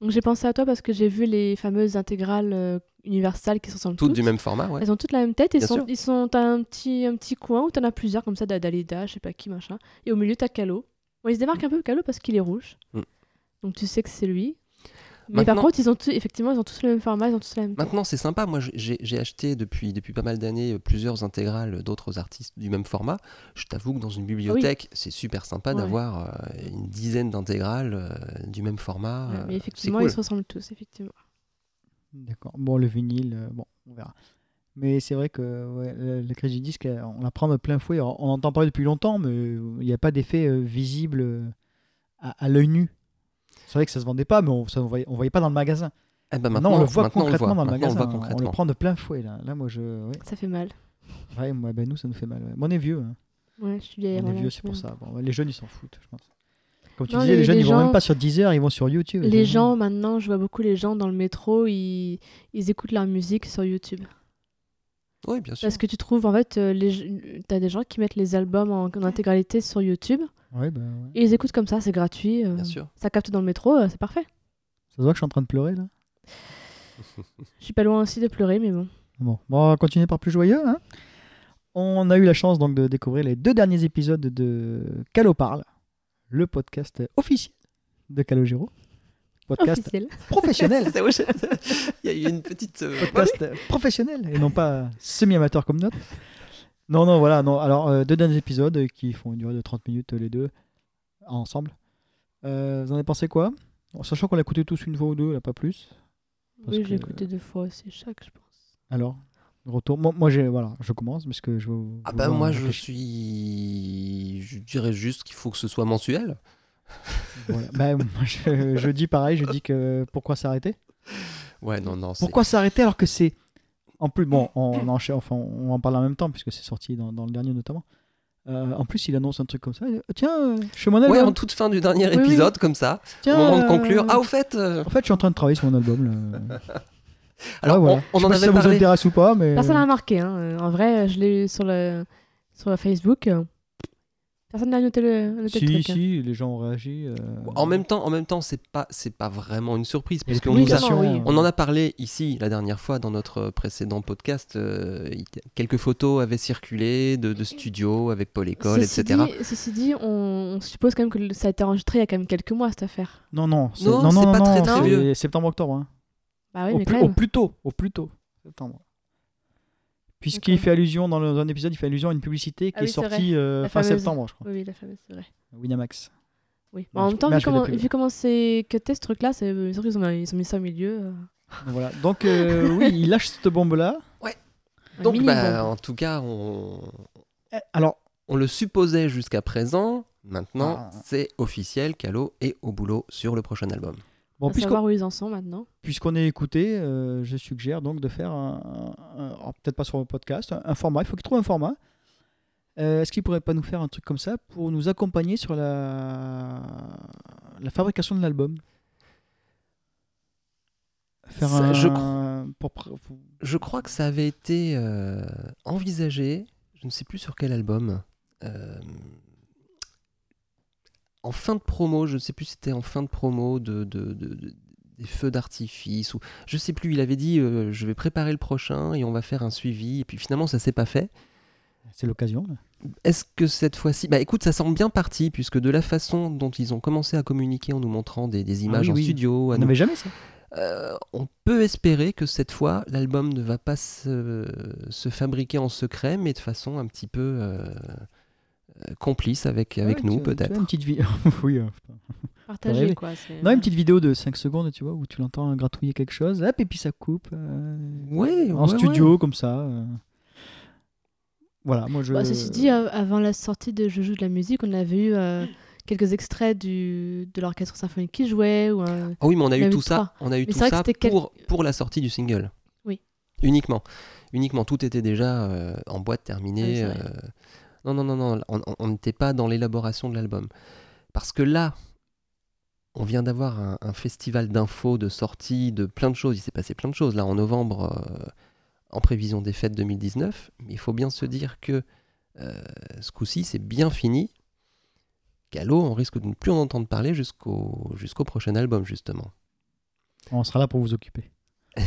donc j'ai pensé à toi parce que j'ai vu les fameuses intégrales euh, universales qui ressemblent Toutes toutes. du même format, ouais. Elles ont toutes la même tête et Bien sont, sûr. ils sont t'as un petit un petit coin où t'en as plusieurs comme ça d'A- d'Alida, je sais pas qui machin. Et au milieu t'as Calo. Bon, il se démarque un peu Calo parce qu'il est rouge. Mm. Donc tu sais que c'est lui. Mais Maintenant- par contre, ils ont tous- effectivement, ils ont tous le même format, ils ont tous la même. Maintenant, c'est sympa. Moi, j'ai acheté depuis, depuis pas mal d'années euh, plusieurs intégrales d'autres artistes du même format. Je t'avoue que dans une bibliothèque, c'est super sympa Ouais. d'avoir euh, une dizaine d'intégrales euh, du même format. Ouais, mais effectivement, cool. ils se ressemblent tous, effectivement. D'accord. Bon, le vinyle, euh, bon, on verra. Mais c'est vrai que ouais, le- la crise du disque, on la prend de plein fouet. Alors, On entend parler depuis longtemps, mais euh, il n'y a pas d'effet euh, visible euh, à, à l'œil nu. C'est vrai que ça se vendait pas, mais on ne voyait, on voyait pas dans le magasin. Eh ben, Maintenant, on le voit maintenant, concrètement dans le Maintenant, on magasin. le voit On, le prend de plein fouet. Là, là moi, je. Ouais, Ça fait mal. ouais, moi, ben, nous, ça nous fait mal. ouais. Moi, on est vieux. hein. Ouais, je suis vieille. On est vieux, c'est pour ça. Bon, les jeunes, ils s'en foutent, je pense. Comme tu Non, disais, les- les, jeunes, les ils vont même gens- pas sur Deezer, ils vont sur YouTube. Les gens, maintenant, je vois beaucoup les gens dans le métro, ils, ils écoutent leur musique sur YouTube. Oui, bien sûr. Parce que tu trouves, en fait, euh, les... t'as des gens qui mettent les albums en, en intégralité sur YouTube Ouais, bah, ouais. et ils écoutent comme ça, c'est gratuit. euh, Bien sûr. Ça capte dans le métro, euh, c'est parfait. Ça se voit que je suis en train de pleurer, là. Je suis pas loin aussi de pleurer, mais bon. Bon, bon, on va continuer par plus joyeux. hein. On a eu la chance donc de découvrir les deux derniers épisodes de Calo Parle, le podcast officiel de Calogero. Podcast Officiel. professionnel. C'est Il y a eu une petite. euh, podcast professionnel et non pas semi-amateur comme notre. Non, non, voilà. Non. Alors, euh, deux derniers épisodes qui font une durée de 30 minutes euh, les deux, ensemble. Euh, vous en avez pensé quoi? En Sachant qu'on l'a écouté tous une fois ou deux, là, pas plus. Parce Oui, que- j'ai écouté deux fois aussi chaque, je pense. Alors, retour. Moi, moi, j'ai, voilà, je commence parce que je. Ah bah moi je suis, je dirais juste qu'il faut que ce soit mensuel. Voilà. Bah, moi, je, je dis pareil, je dis que pourquoi s'arrêter? Ouais non non. Pourquoi s'arrêter alors que c'est en plus bon, on enchaîne, enfin on en parle en même temps puisque c'est sorti dans, dans le dernier notamment. Euh, en plus, il annonce un truc comme ça. Tiens, euh, je fais mon album. Ouais en toute fin du dernier Oui, oui. épisode comme ça, Tiens, au moment de euh, conclure. Ah au fait. euh, En fait, je suis en train de travailler sur mon album. là. Alors Ouais, voilà. on, on Je sais en pas si avait ça vous parlé. intéresse ou pas, mais Personne n'a remarqué. Hein. Euh, En vrai, je l'ai eu sur le, sur le Facebook. Personne n'a noté le, noté le si, truc. hein. si, les gens ont réagi. euh, En même temps, en même temps, c'est pas, c'est pas vraiment une surprise a- publications, Oui, On en a parlé ici la dernière fois dans notre précédent podcast. euh, quelques photos avaient circulé de, de studios avec Paul École, Ceci etc. dit, ceci dit, on, on suppose quand même que le- ça a été enregistré il y a quand même quelques mois cette affaire. Non, non, c'est, Non, non, non, c'est non, pas non, très, très septembre-octobre. hein. Bah oui, au, mais plus, quand au même. plus tôt, au plus tôt, septembre. Puisqu'il fait allusion dans, le- dans un épisode, il fait allusion à une publicité qui Ah oui, est sortie euh, fin fameuse. septembre, je crois. Oui, oui, la fameuse, c'est vrai. Winamax. Oui. Ouais, en même temps, vu comment, vu comment c'est cuté ce truc-là, c'est sûr qu'ils ont, ils ont mis ça au milieu. euh. Donc voilà. Donc euh, oui, il lâche cette bombe-là. Un Donc, bah, bombe. en tout cas, on, Eh, Alors, on le supposait jusqu'à présent. Maintenant, Ah. c'est officiel. Calo est au boulot sur le prochain album. Bon, puisqu'on savoir où ils en sont maintenant. puisqu'on est écouté, euh, je suggère donc de faire un, un- un- alors, peut-être pas sur le podcast, un, un format. Il faut qu'il trouve un format. Euh, Est-ce qu'il pourrait pas nous faire un truc comme ça pour nous accompagner sur la, la fabrication de l'album? Faire Ça, un, je pour- Je crois que ça avait été euh, envisagé, je ne sais plus sur quel album. En fin de promo, je ne sais plus si c'était en fin de promo de, de- de- de- des feux d'artifice ou je sais plus. Il avait dit euh, je vais préparer le prochain et on va faire un suivi. Et puis finalement ça s'est pas fait. C'est l'occasion. Est-ce que cette fois-ci, bah écoute, ça semble bien parti puisque de la façon dont ils ont commencé à communiquer en nous montrant des, des images oui, en oui. studio, On nous n'avait jamais ça. euh, on peut espérer que cette fois, l'album ne va pas se, se fabriquer en secret, mais de façon un petit peu euh, complice avec, avec Ouais, nous, peut-être. une petite vidéo. oui. euh, Partagé, rêver. quoi. c'est- Non, une petite vidéo de 5 secondes, tu vois, où tu l'entends gratouiller quelque chose, hop, et puis ça coupe. euh, Ouais, en ouais, studio, comme ça. euh. Voilà, moi je. Bah, ceci dit, euh, avant la sortie de Je joue de la musique, on avait eu euh, quelques extraits du, de l'orchestre symphonique qui jouait. Ou Ah oui, mais on a eu tout ça, on a eu Mais tout ça quel- pour, pour la sortie du single. Oui. Uniquement. Uniquement. Tout était déjà euh, en boîte oui, terminée. euh, Non, non, non, non. on- n'était pas dans l'élaboration de l'album. Parce que là, on vient d'avoir un, un festival d'infos, de sorties, de plein de choses. Il s'est passé plein de choses là en novembre, euh, en prévision des fêtes 2019. Mais il faut bien se dire que euh, ce coup-ci, c'est bien fini. Calo, on risque de ne plus en entendre parler jusqu'au jusqu'au prochain album, justement. On sera là pour vous occuper.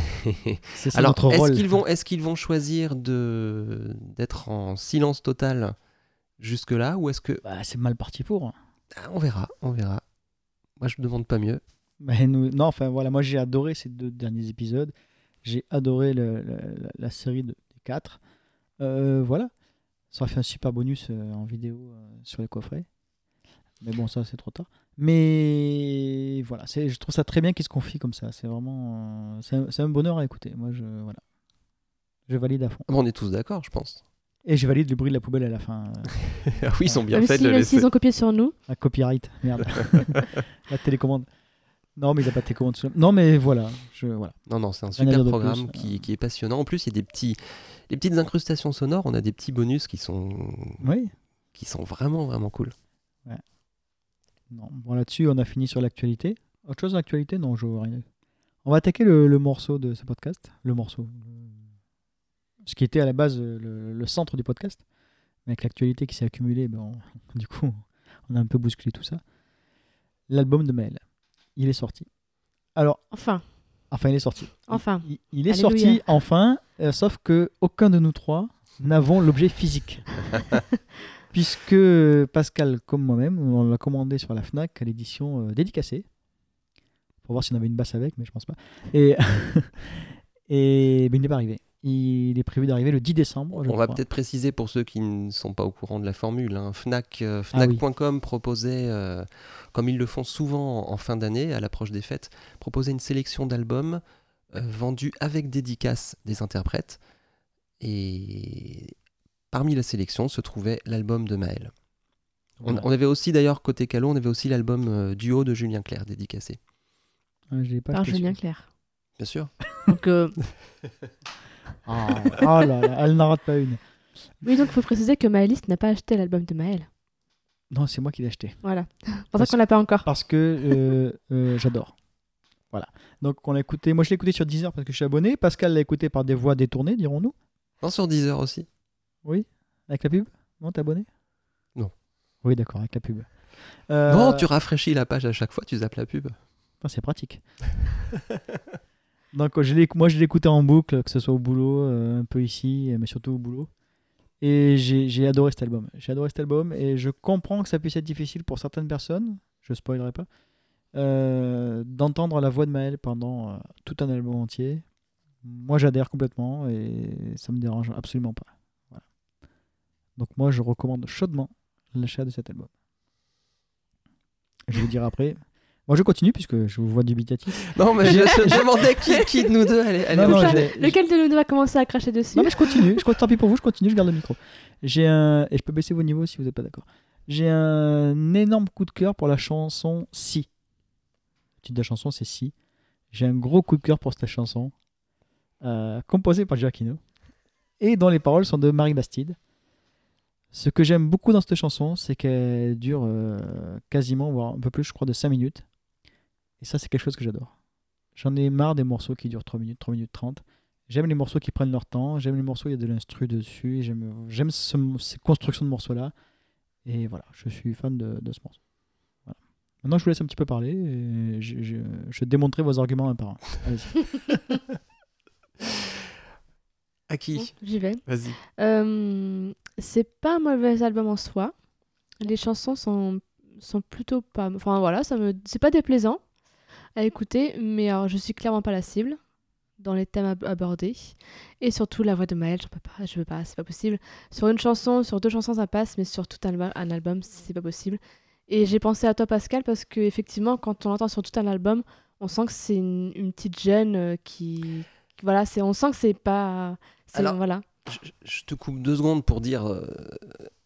C'est ça Alors, notre est-ce qu'ils vont, est qu'ils vont choisir de d'être en silence total jusque-là ou est-ce que... Bah, c'est mal parti pour. Ah, on verra, on verra. Moi, je ne demande pas mieux. Mais nous- non, enfin voilà, moi j'ai adoré ces deux derniers épisodes. J'ai adoré le- le- la, la série de, des quatre. Euh, voilà, ça aurait fait un super bonus euh, en vidéo euh, sur les coffrets. Mais bon, ça c'est trop tard. Mais voilà, je trouve ça très bien qu'ils se confient comme ça. C'est vraiment, c'est, un, bonheur à écouter. Moi, je voilà, je valide à fond. Bon, on est tous d'accord, je pense. Et je valide le bruit de la poubelle à la fin. euh, Ah oui, ils ont bien Même fait si- de le même laisser. s'ils ont copié sur nous, la copyright, merde. la télécommande. Non, mais il n'y a pas de télécommande. sur- Non, mais voilà, je voilà. Non, non, c'est un super programme plus. qui, qui est passionnant. En plus, il y a des petits, les petites incrustations sonores. On a des petits bonus qui sont, Oui. qui sont vraiment, vraiment cool. Non, bon là-dessus, on a fini sur l'actualité. Autre chose d'actualité Non, je vois rien. On va attaquer le, le morceau de ce podcast. Le morceau. Ce qui était à la base euh, le, le centre du podcast. Mais avec l'actualité qui s'est accumulée, ben, on- du coup, on a un peu bousculé tout ça. L'album de Maël. Il est sorti. Alors, enfin, enfin, il est sorti. Enfin. Il, il est Alléluia. sorti enfin, euh, sauf que aucun de nous trois n'avons l'objet physique. Puisque Pascal, comme moi-même, on l'a commandé sur la Fnac à l'édition euh, dédicacée. Pour voir si on avait une basse avec, mais je pense pas. Et, et mais il n'est pas arrivé. Il est prévu d'arriver le 10 décembre. je On va peut-être préciser pour ceux qui ne sont pas au courant de la formule. hein. Fnac, euh, Ah oui. Fnac.com proposait, euh, comme ils le font souvent en, fin d'année, à l'approche des fêtes, proposait une sélection d'albums euh, vendus avec dédicace des interprètes. Et parmi la sélection se trouvait l'album de Maël. On, Voilà. on avait aussi d'ailleurs côté Calo, on avait aussi l'album euh, duo de Julien Clerc dédicacé. Ah, je l'ai pas par acheté, Julien. Clerc. Bien sûr. Donc, euh, Ah, oh là là, elle n'en rate pas une. oui, donc il faut préciser que Maëlys n'a pas acheté l'album de Maël. Non, c'est moi qui l'ai acheté. Voilà. C'est pour ça Parce- qu'on l'a pas encore. parce que euh, euh, j'adore. Voilà. Donc on l'a écouté. Moi je l'ai écouté sur Deezer parce que je suis abonné. Pascal l'a écouté par des voix détournées, dirons-nous. Non, sur Deezer aussi. Oui. Avec la pub? Non, t'es abonné? Non. Oui, d'accord, avec la pub. Euh, Non, tu rafraîchis la page à chaque fois, tu zappes la pub. C'est pratique. Donc je moi je écouté en boucle, que ce soit au boulot, euh, un peu ici, mais surtout au boulot. Et j'ai adoré cet album. J'ai adoré cet album et je comprends que ça puisse être difficile pour certaines personnes, je spoilerai pas, euh, d'entendre la voix de Maël pendant euh, tout un album entier. Moi j'adhère complètement et ça me dérange absolument pas. Donc moi je recommande chaudement l'achat de cet album. Je vais dire après, Moi, je continue puisque je vous vois dubitatif. Non, mais je, je demandais qui, qui de nous deux allait. allait Non, Lequel de nous deux va commencer à cracher dessus Non, mais je continue. Je, tant pis pour vous, je continue, je garde le micro. J'ai un. Et je peux baisser vos niveaux si vous n'êtes pas d'accord. J'ai un énorme coup de cœur pour la chanson Si. Le titre de la chanson, c'est Si. J'ai un gros coup de cœur pour cette chanson, euh, composée par Giacchino, et dont les paroles sont de Marie Bastide. Ce que j'aime beaucoup dans cette chanson, c'est qu'elle dure euh, quasiment, voire un peu plus, je crois, de 5 minutes. Et ça, c'est quelque chose que j'adore. J'en ai marre des morceaux qui durent 3 minutes, 3 minutes 30. J'aime les morceaux qui prennent leur temps, j'aime les morceaux où il y a de l'instru dessus, j'aime j'aime ce- ces constructions de morceaux-là. Et voilà, je suis fan de, de ce morceau. Voilà. Maintenant, je vous laisse un petit peu parler, et je, je, je démontrerai vos arguments un par un. Allez-y. À Bon, qui J'y vais. Vas-y. Euh, c'est pas un mauvais album en soi. Les chansons sont, sont plutôt pas. Enfin voilà, ça me c'est pas déplaisant à écouter, mais alors je suis clairement pas la cible dans les thèmes ab- abordés. Et surtout la voix de Maël, j'en peux pas, je veux pas, c'est pas possible. Sur une chanson, sur deux chansons ça passe, mais sur tout un, alba- un album c'est pas possible. Et j'ai pensé à toi Pascal parce que effectivement quand on l'entend sur tout un album, on sent que c'est une, une petite jeune euh, qui, voilà, c'est on sent que c'est pas, Alors, voilà. Je, je te coupe deux secondes pour dire, euh,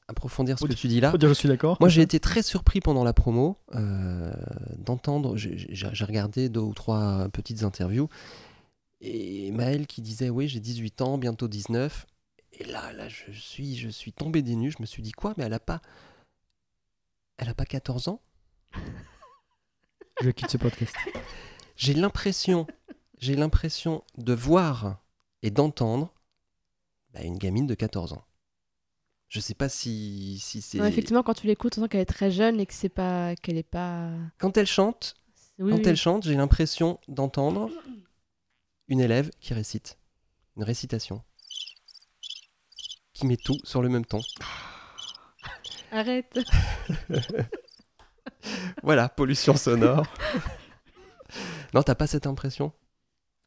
approfondir ce que tu dis là. Faut dire je suis d'accord. Moi, j'ai été très surpris pendant la promo euh, d'entendre. j'ai- regardé deux ou trois petites interviews et Maël qui disait Oui, j'ai 18 ans, bientôt 19. Et là, là je, suis, je suis tombé des nues. Je me suis dit Quoi Mais elle a pas. Elle a pas 14 ans? Je quitte ce podcast. J'ai l'impression. J'ai l'impression de voir et d'entendre bah, une gamine de 14 ans. Je sais pas si, si c'est. Effectivement, quand tu l'écoutes, on sent qu'elle est très jeune et que c'est pas, qu'elle est pas. Quand elle chante, Oui, Quand oui. elle chante, j'ai l'impression d'entendre une élève qui récite, une récitation, qui met tout sur le même ton. Arrête. Voilà, pollution sonore. non, t'as pas cette impression?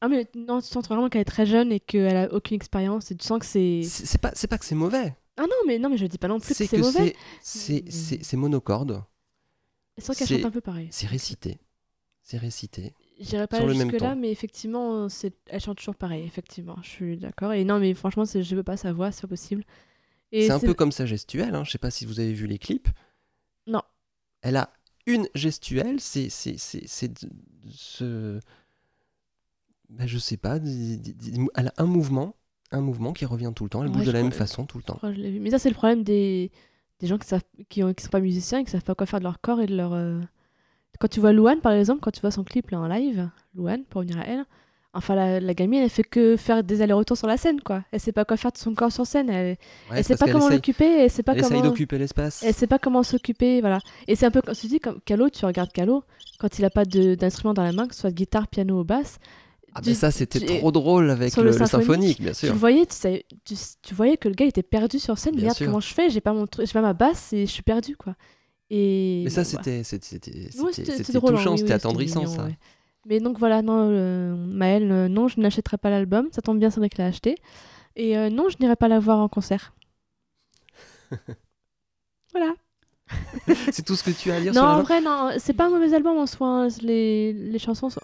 Ah mais non, tu sens vraiment qu'elle est très jeune et qu'elle a aucune expérience et tu sens que c'est. C'est c'est pas, c'est pas que c'est mauvais. Ah non, mais non, mais je dis pas non plus que C'est c'est mauvais. c'est, c'est, c'est, c'est monocorde, Je sens qu'elle c'est- chante un peu pareil. c'est récité, c'est récité. J'irai pas sur le même jusque là, ton. mais effectivement, c'est... elle chante toujours pareil. Effectivement, je suis d'accord. Et non, mais franchement, c'est... je veux pas sa voix, c'est pas possible. Et C'est un peu comme sa gestuelle. Hein. Je sais pas si vous avez vu les clips. Non. Elle a une gestuelle. C'est, c'est, c'est, c'est ce. Ben, je sais pas. Elle a un mouvement, un mouvement qui revient tout le temps. Elle Ouais, bouge de la même façon tout le temps. Mais ça, c'est le problème des, des gens qui savent qui, ont... qui sont pas musiciens et qui savent pas quoi faire de leur corps et de leur. euh, Quand tu vois Louane, par exemple, quand tu vois son clip là en live, Louane, pour revenir à elle, enfin la, la gamine, elle fait que faire des allers-retours sur la scène, quoi. Elle sait pas quoi faire de son corps sur scène. Elle, Ouais, elle sait pas comment l'occuper. Elle sait pas elle comment. d'occuper l'espace. Elle sait pas comment s'occuper, voilà. Et c'est un peu comme tu dis, comme Calo, tu regardes Calo, quand il a pas d'instrument dans la main, que ce soit guitare, piano ou basse, Ah, tu- mais ça, c'était tu- trop drôle avec le, symphonique, bien tu sûr. le voyais, tu, savais- tu, tu voyais que le gars était perdu sur scène. Bien Merde, sûr. comment je fais J'ai pas mon pas ma basse et je suis perdu, quoi. Et Mais ça, bon, c'était, c'était, Ouais, hein, touchant, oui, c'était oui, attendrissant, mignon, ça. ouais. Mais donc voilà, non, euh, Maëlle, euh, non, je n'achèterai pas l'album. Ça tombe bien, Cédric l'a acheté. Et euh, non, je n'irai pas la voir en concert. voilà. C'est tout ce que tu as à dire Non, sur en la vrai, non, c'est pas un mauvais album en soi. hein. Les, les chansons sont.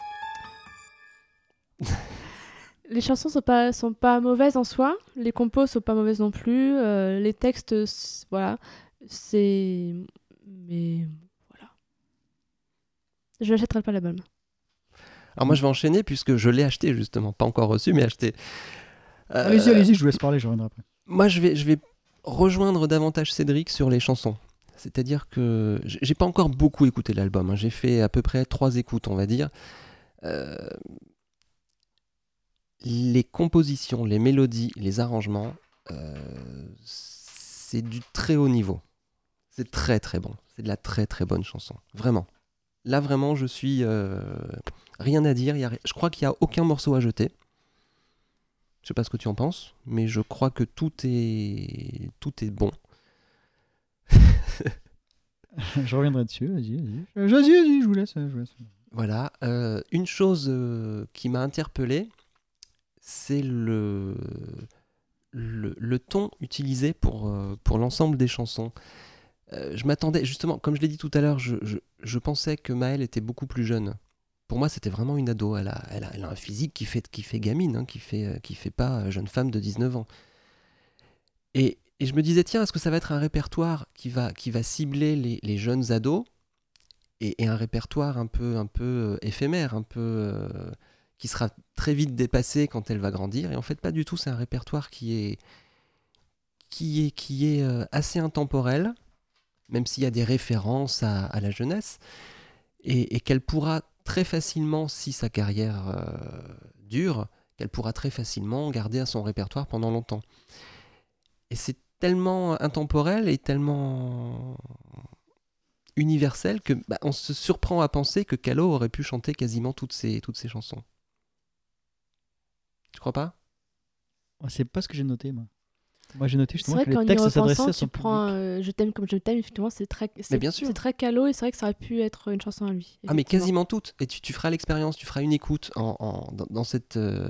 les chansons sont pas, sont pas mauvaises en soi. Les compos sont pas mauvaises non plus. euh, les textes, voilà. C'est. Mais. Voilà. Je n'achèterai pas l'album. Alors moi je vais enchaîner puisque je l'ai acheté justement, pas encore reçu mais acheté. Euh, Allez-y, allez-y, je vous laisse parler, je reviendrai après. Moi je vais, je vais rejoindre davantage Cédric sur les chansons. C'est-à-dire que j'ai pas encore beaucoup écouté l'album, hein. j'ai fait à peu près trois écoutes on va dire. Euh, Les compositions, les mélodies, les arrangements, euh, c'est du très haut niveau. C'est très très bon. C'est de la très très bonne chanson. Vraiment. Là vraiment je suis... euh, rien à dire. y a je crois qu'il n'y a aucun morceau à jeter. Je sais pas ce que tu en penses, mais je crois que tout est, tout est bon. je reviendrai dessus, vas-y, vas-y. Euh, Vas-y, vas-y, je vous laisse. Je vous laisse. Voilà. Euh, une chose qui m'a interpellé, c'est le, le, ton utilisé pour, euh, pour l'ensemble des chansons. Euh, je m'attendais, justement, comme je l'ai dit tout à l'heure, je, je- pensais que Maëlle était beaucoup plus jeune. Pour moi, c'était vraiment une ado. Elle a, elle a, elle a un physique qui fait, qui fait gamine, hein, qui fait, euh, qui fait pas jeune femme de 19 ans. Et, et je me disais, tiens, est-ce que ça va être un répertoire qui va, qui va cibler les, les jeunes ados et, et un répertoire un peu, un peu éphémère, un peu qui sera très vite dépassé quand elle va grandir. Et en fait, pas du tout. C'est un répertoire qui est, euh, assez intemporel, même s'il y a des références à, la jeunesse, et, qu'elle pourra très facilement, si sa carrière euh, dure, qu'elle pourra très facilement garder à son répertoire pendant longtemps. Et c'est tellement intemporel et tellement universel que bah, on se surprend à penser que Calo aurait pu chanter quasiment toutes ses chansons. Tu crois pas? Oh, C'est pas ce que j'ai noté, moi. Moi, j'ai noté C'est justement vrai que qu'en les y textes s'adressaient repensant, à son tu prends public. euh, Je t'aime comme je t'aime, effectivement, c'est très, c'est, bien sûr. c'est très calo et c'est vrai que ça aurait pu être une chanson à lui. Ah mais quasiment toutes. Et tu, tu feras l'expérience, tu feras une écoute en, en- dans, dans cette... euh,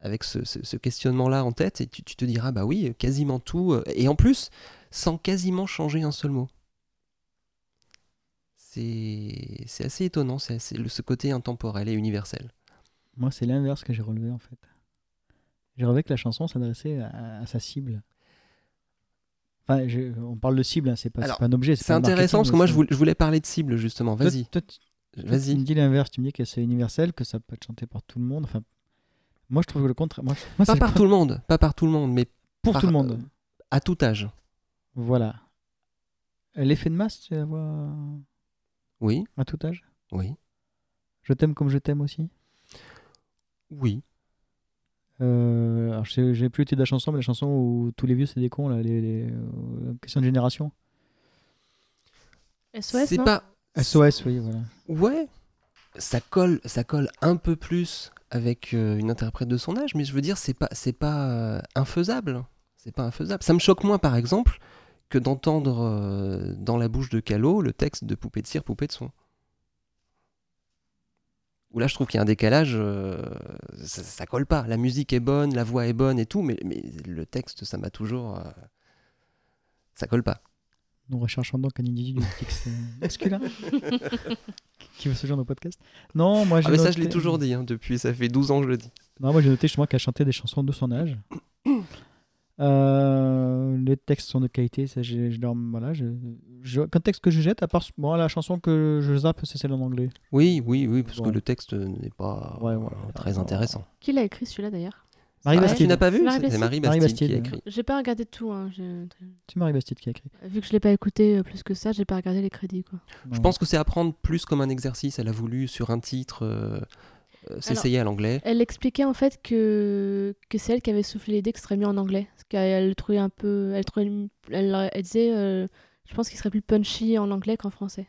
avec ce, ce- ce questionnement-là en tête, et tu, tu te diras, bah oui, quasiment tout. euh, Et en plus, sans quasiment changer un seul mot. C'est c'est assez étonnant, c'est ce côté intemporel et universel. Moi, c'est l'inverse que j'ai relevé, en fait. J'ai relevé que la chanson s'adressait à, à sa cible. Enfin, je- on parle de cible, hein, c'est pas, c'est Alors, pas un objet. C'est intéressant parce que moi je voulais, je voulais parler de cible justement. Vas-y, toi, tu- vas-y. me dis l'inverse, tu me dis que c'est universel, que ça peut être chanté par tout le monde. Enfin, moi, je trouve le contraire. Moi, Pas par le- tout le monde, pas par tout le monde, mais pour par- tout le monde. à tout âge. Voilà. L'effet de masse, tu la vois Oui, à tout âge? Oui, Je t'aime comme je t'aime aussi? Oui. Euh, alors, je sais- j'ai plus le titre de la chanson, mais la chanson où tous les vieux c'est des cons, là, les, les, euh, question de génération. SOS, C'est non? pas. SOS, oui, voilà. Ouais, ça colle, ça colle un peu plus avec euh, une interprète de son âge, mais je veux dire, c'est pas, c'est pas euh, infaisable. C'est pas infaisable. Ça me choque moins, par exemple, que d'entendre euh, dans la bouche de Calo le texte de Poupée de cire, Poupée de son. Où là, je trouve qu'il y a un décalage, euh, ça, ça colle pas. La musique est bonne, la voix est bonne et tout, mais, mais le texte, ça m'a toujours. euh, ça colle pas. Nous recherchons donc un individu euh, masculin qui veut ce genre de podcast. Non, moi j'ai Ah, mais ça, noté- je l'ai toujours dit, hein, depuis, ça fait 12 ans que je le dis. Non, moi j'ai noté justement qu'elle chantait des chansons de son âge. Euh, les textes sont de qualité, ça, je, leur- voilà, je, je, aucun texte que je jette, à part bon, la chanson que je zappe, c'est celle en anglais. Oui, oui, oui, parce Bon. que le texte n'est pas Ouais, voilà. très intéressant. Qui l'a écrit celui-là d'ailleurs? Marie Ah, Bastide. tu n'as pas C'est vu Marie C'est Bastide. Marie Marie Bastide, qui a écrit. J'ai pas regardé tout. hein, C'est Marie Bastide qui a écrit. Vu que je l'ai pas écouté euh, plus que ça, j'ai pas regardé les crédits. Quoi. Je pense que c'est à prendre plus comme un exercice. Elle a voulu, sur un titre, euh, s'essayer à l'anglais. Elle expliquait en fait que, que c'est elle qui avait soufflé l'idée que ce serait mieux en anglais. Parce qu'elle le trouvait un peu. Elle, trouvait, elle, elle disait euh, Je pense qu'il serait plus punchy en anglais qu'en français.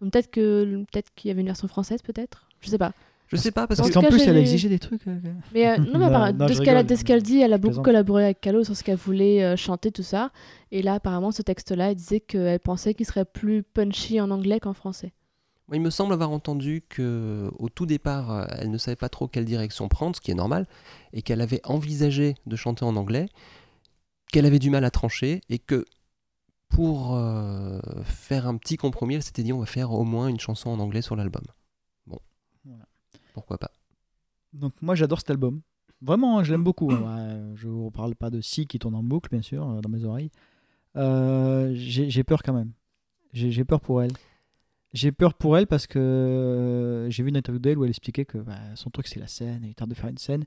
Donc peut-être que peut-être qu'il y avait une version française, peut-être Je sais pas. Je sais pas, parce Parce que En qu'en plus, elle a exigé des trucs. euh, Mais euh, non, mais de, ce qu'elle de ce qu'elle dit, elle a beaucoup plaisante. collaboré avec Calo sur ce qu'elle voulait euh, chanter, tout ça. Et là, apparemment, ce texte-là, elle disait qu'elle pensait qu'il serait plus punchy en anglais qu'en français. Il me semble avoir entendu que au tout départ, euh, elle ne savait pas trop quelle direction prendre, ce qui est normal, et qu'elle avait envisagé de chanter en anglais, qu'elle avait du mal à trancher, et que pour euh, faire un petit compromis, elle s'était dit on va faire au moins une chanson en anglais sur l'album. Bon, Voilà. pourquoi pas. Donc moi j'adore cet album. Vraiment, je l'aime beaucoup. hein. Je vous parle pas de Si qui tourne en boucle, bien sûr, euh, dans mes oreilles. Euh, J'ai peur quand même. J'ai peur pour elle. J'ai peur pour elle parce que euh, j'ai vu une interview d'elle où elle expliquait que bah, son truc c'est la scène, elle tente de faire une scène.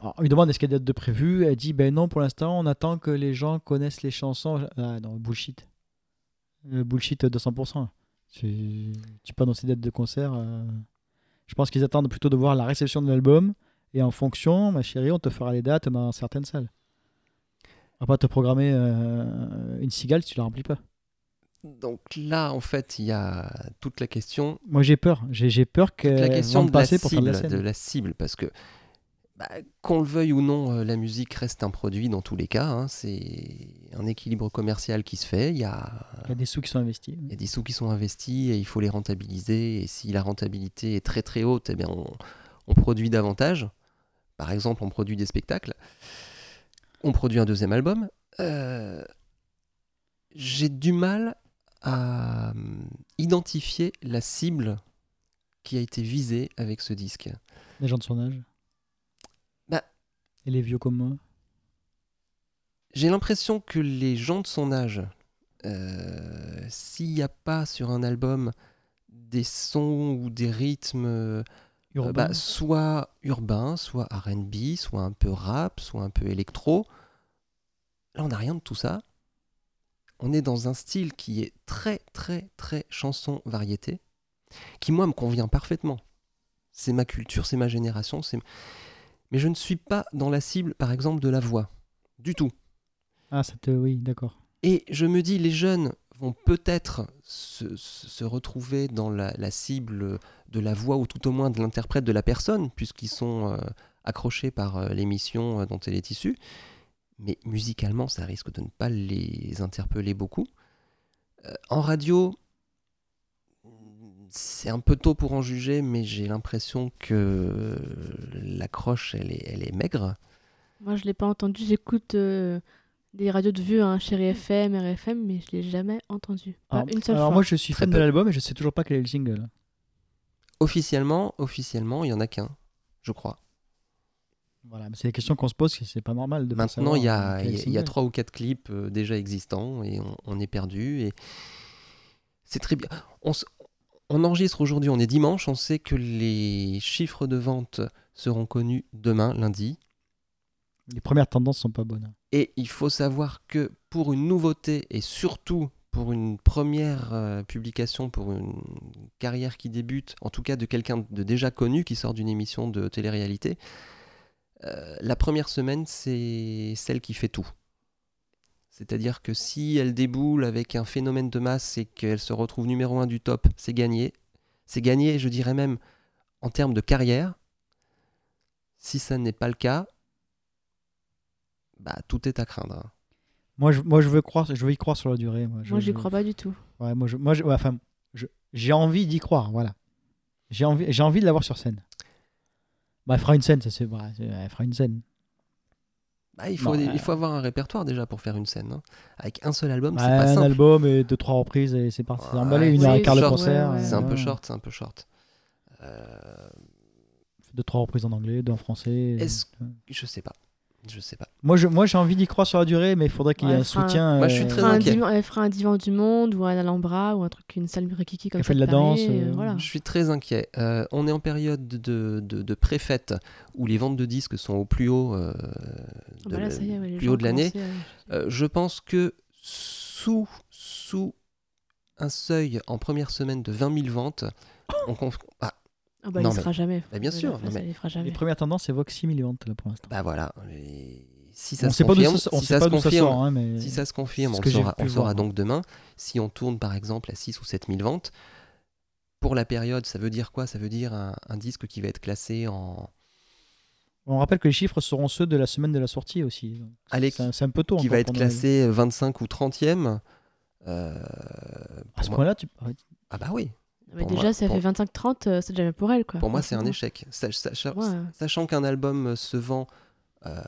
Alors, on lui demande est-ce qu'il y a des dates de prévues? Elle dit ben non, pour l'instant, on attend que les gens connaissent les chansons. Ah non, bullshit. Euh, bullshit de 100%. Tu, tu dans ces dates de concert. euh, Je pense qu'ils attendent plutôt de voir la réception de l'album et en fonction, ma chérie, on te fera les dates dans certaines salles. On va pas te programmer une cigale si tu la remplis pas. Donc là, en fait, il y a toute la question Moi j'ai peur. J'ai peur toute la question va de la, passer pour faire de cible, la de cible, parce que bah, qu'on le veuille ou non, euh, la musique reste un produit dans tous les cas. hein, c'est un équilibre commercial qui se fait. Il y a, Il y a des sous qui sont investis. il y a des sous qui sont investis et il faut les rentabiliser. Et si la rentabilité est très très haute, eh bien on, on produit davantage. Par exemple, on produit des spectacles. On produit un deuxième album. Euh, j'ai du mal à euh, identifier la cible qui a été visée avec ce disque. Les gens de son âge? Bah. Et les vieux comme moi? J'ai l'impression que les gens de son âge, euh, s'il n'y a pas sur un album des sons ou des rythmes euh, bah, soit urbains, soit RB, soit un peu rap, soit un peu électro, là on n'a rien de tout ça. On est dans un style qui est très très très chanson variété, qui moi me convient parfaitement. C'est ma culture, c'est ma génération, c'est... mais je ne suis pas dans la cible par exemple de la voix, du tout. Ah, ça te... oui, d'accord. Et je me dis, les jeunes vont peut-être se, se retrouver dans la, la cible de la voix ou tout au moins de l'interprète de la personne, puisqu'ils sont euh, accrochés par euh, l'émission euh, dont elle est issue. Mais musicalement, ça risque de ne pas les interpeller beaucoup. Euh, en radio, c'est un peu tôt pour en juger, mais j'ai l'impression que l'accroche, elle est, elle est maigre. Moi, je l'ai pas entendu. J'écoute euh, des radios de vieux, hein, Chéri FM, RFM, mais je l'ai jamais entendu. Pas Alors, une seule alors fois. moi, je suis Très fan de l'album et je sais toujours pas quel est le single. Officiellement, officiellement, il y en a qu'un, je crois. Voilà, c'est des questions qu'on se pose, c'est pas normal de Maintenant, il y a, euh, il y a- trois ou quatre clips euh, déjà existants et on, on est perdu. Et c'est très bien. On enregistre aujourd'hui, on est dimanche, on sait que les chiffres de vente seront connus demain, lundi. Les premières tendances sont pas bonnes. Et il faut savoir que pour une nouveauté et surtout pour une première euh, publication, pour une carrière qui débute, en tout cas de quelqu'un de déjà connu qui sort d'une émission de télé-réalité, euh, la première semaine, c'est celle qui fait tout. C'est-à-dire que si elle déboule avec un phénomène de masse et qu'elle se retrouve numéro un du top, c'est gagné. C'est gagné, je dirais même, en termes de carrière. Si ça n'est pas le cas, bah, tout est à craindre. Moi, je, moi, je veux croire, je veux y croire sur la durée. Moi, je, Moi, je- crois pas du tout. Ouais, moi, je, moi, je- ouais, enfin, je- j'ai envie d'y croire, voilà. J'ai envie, j'ai envie de l'avoir sur scène. Bah, elle fera une scène, ça c'est vrai. Elle fera une scène. Bah, il, faut, il euh, faut avoir un répertoire déjà pour faire une scène. hein. Avec un seul album, Ouais, c'est pas un simple. album et deux trois reprises et c'est parti. C'est Ouais, emballé une heure et un quart short. concert. Ouais, ouais. C'est un peu ouais. short, c'est un peu short. Euh, Deux trois reprises en anglais, deux en français. Est-ce- euh, je sais pas. Je sais pas. Moi, je, moi, j'ai envie d'y croire sur la durée, mais il faudrait qu'il y ait Ouais, un soutien. Moi, je suis euh, très Elle fera un inquiet. divan- elle fera un divan du monde ou un Alhambra ou un truc, une salle rikiki comme Elle ça. fait de la danse, euh, euh, voilà. Je suis très inquiet. Euh, on est en période de, de, de préfète où les ventes de disques sont au plus haut, euh, Ah de bah ouais, haut de l'année. euh, Euh, je pense que sous, sous un seuil en première semaine de 20 000 ventes, on conf- ah, Ah bah, Non, il mais- sera jamais. Bah, bien sûr, non, mais- il fera Les jamais. premières tendances, 6 millions là pour l'instant. bah voilà. Et si ça On se sait pas d'où confirme, ça, on si ça se confirme, sort, hein, mais Si ça se confirme, on saura, on voir. donc demain. Si on tourne par exemple à 6 ou 7 000 ventes, pour la période, ça veut dire quoi? Ça veut dire un, un disque qui va être classé en. on rappelle que les chiffres seront ceux de la semaine de la sortie aussi. C'est un, peu tôt. qui va être classé 25 ou 30e. euh, À ce point-là, tu... Ah bah oui, Mais pour déjà, moi- pour- fait 25-30, euh, c'est déjà bien pour elle. Quoi, pour moi c'est un échec. Sach- sach- Ouais. Sachant qu'un album se vend euh,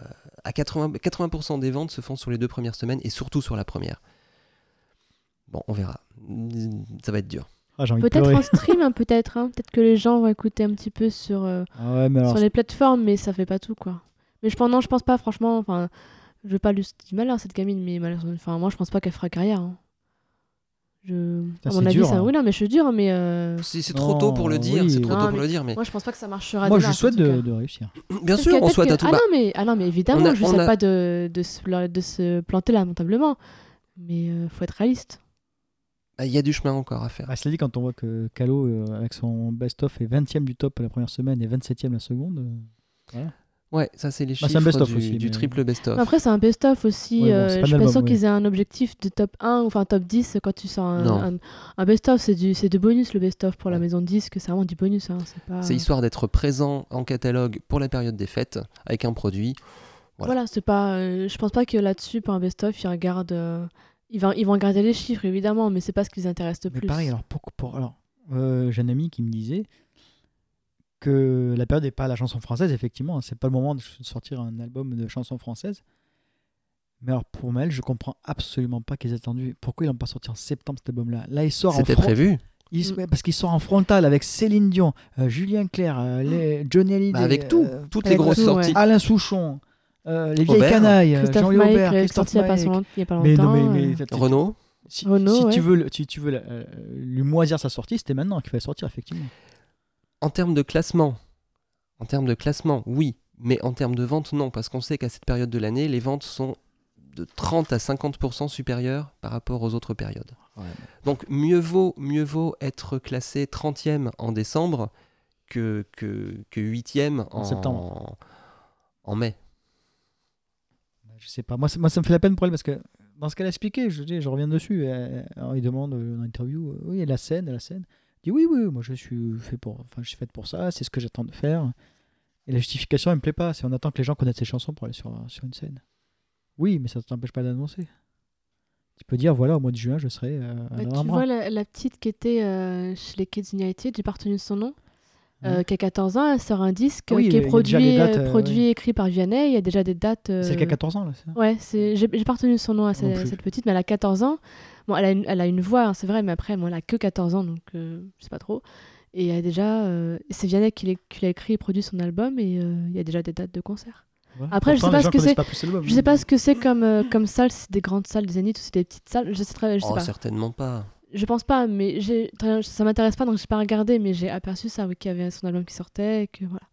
à 80%, 80% des ventes se font sur les deux premières semaines et surtout sur la première. Bon, on verra. Ça va être dur. Ah, Peut-être en stream, hein, peut-être. hein. Peut-être que les gens vont écouter un petit peu sur, euh, Ah ouais, mais alors, sur les plateformes, mais ça fait pas tout, quoi. Mais je pense, non, je pense pas, franchement. Enfin, je veux pas lui du mal à cette gamine, mais malheureusement, enfin, moi, je pense pas qu'elle fera carrière. hein. Je, Putain, à mon c'est avis, dur, ça. hein. Oui, non, mais je suis dur, mais euh, C'est trop tôt pour le dire, oui. c'est trop Non, tôt pour le dire, mais moi, je pense pas que ça marchera. moi, des je souhaite de, réussir. bien sûr, on souhaite que- à tout. Ah bah, non, mais, ah non, mais évidemment, a- je ne souhaite a- pas de, de, se, de se planter lamentablement. Mais euh, faut être réaliste. bah, Il y a du chemin encore à faire. Bah, cela dit, quand on voit que Calo, euh, avec son best-of, est 20ème du top la première semaine et 27ème la seconde, euh, Ouais, ça c'est les Bah, c'est un chiffres best-of du, aussi, du mais- triple best-of. Après, c'est un best-of aussi. Ouais, bon, euh, je suis pas sûre ouais. qu'ils aient un objectif de top 1 ou enfin top 10 quand tu sors un, Non. un, un best-of. C'est du, c'est du bonus le best-of pour la maison de disque. C'est vraiment du bonus. Hein, c'est pas... Histoire d'être présent en catalogue pour la période des fêtes avec un produit. voilà. Voilà, c'est pas. euh, je pense pas que là-dessus, pour un best-of, ils regardent. euh, ils, vont, ils vont regarder les chiffres évidemment, mais c'est pas ce qui les intéresse le Mais plus. pareil, alors, pour, pour- alors euh, j'ai un ami qui me disait que la période n'est pas la chanson française, effectivement, hein, c'est pas le moment de sortir un album de chanson française. Mais alors pour Mel, je comprends absolument pas qu'ils aient attendu. Pourquoi ils l'ont pas sorti en septembre cet album-là? Là, il sort en C'était prévu. il Mm. parce qu'il sort en frontal avec Céline Dion, euh, Julien Clerc, euh, les- Johnny Hallyday, Bah, avec tout, euh, toutes les avec grosses tout, sorties. Alain Souchon, euh, les vieilles Aubert. canailles, Christophe Jean-Louis Aubert, Christophe il y a pas, Mais non, longtemps. mais, euh, Renault. si, Renault, si ouais. tu veux, si tu veux euh, lui moisir sa sortie, c'était maintenant qu'il fallait sortir effectivement. En termes de classement, en termes de classement, oui, mais en termes de vente, non, parce qu'on sait qu'à cette période de l'année, les ventes sont de 30 à 50% supérieures par rapport aux autres périodes. Donc mieux vaut, mieux vaut être classé 30e en décembre que, que, que 8e en, En septembre. en mai. Je sais pas. Moi, ça- moi, ça me fait la peine pour elle parce que dans ce qu'elle a expliqué, je, dis, je reviens dessus. alors, il demande dans l'interview, euh, oui, la scène, la scène. Dit oui, oui, moi je suis fait pour, enfin, je suis faite pour ça, c'est ce que j'attends de faire. Et la justification, elle me plaît pas. C'est on attend que les gens connaissent ses chansons pour aller sur, sur une scène. Oui, mais ça ne t'empêche pas d'annoncer. Tu peux dire, voilà, au mois de juin, je serai euh, Bah, tu vois la, la petite qui était euh, chez les Kids United, j'ai pas retenu son nom, euh, Mhm. qui a 14 ans, elle sort un disque oui, qui est produit, dates, euh, produit ouais. écrit par Vianney. Il y a déjà des dates. Celle qui a euh, 14 ans, là, c'est Ouais, c'est j'ai pas retenu son nom à cette petite, mais elle a 14 ans. Bon, elle a une, elle a une voix, hein, c'est vrai, mais après, elle a que 14 ans, donc euh, je sais pas trop. Et elle a déjà, euh, c'est Vianney qui l'a qui écrit et produit son album, et euh, il y a déjà des dates de concert. Après, je sais pas ce que c'est. pas plus l'album. Je sais pas ce que c'est comme, euh, comme salle, si c'est des grandes salles, des zéniths ou c'est des petites salles. Je sais, très, je sais Oh, pas. certainement pas. Je pense pas, mais j'ai, ça m'intéresse pas, donc j'ai pas regardé, mais j'ai aperçu ça, oui, qu'il y avait son album qui sortait, et que voilà.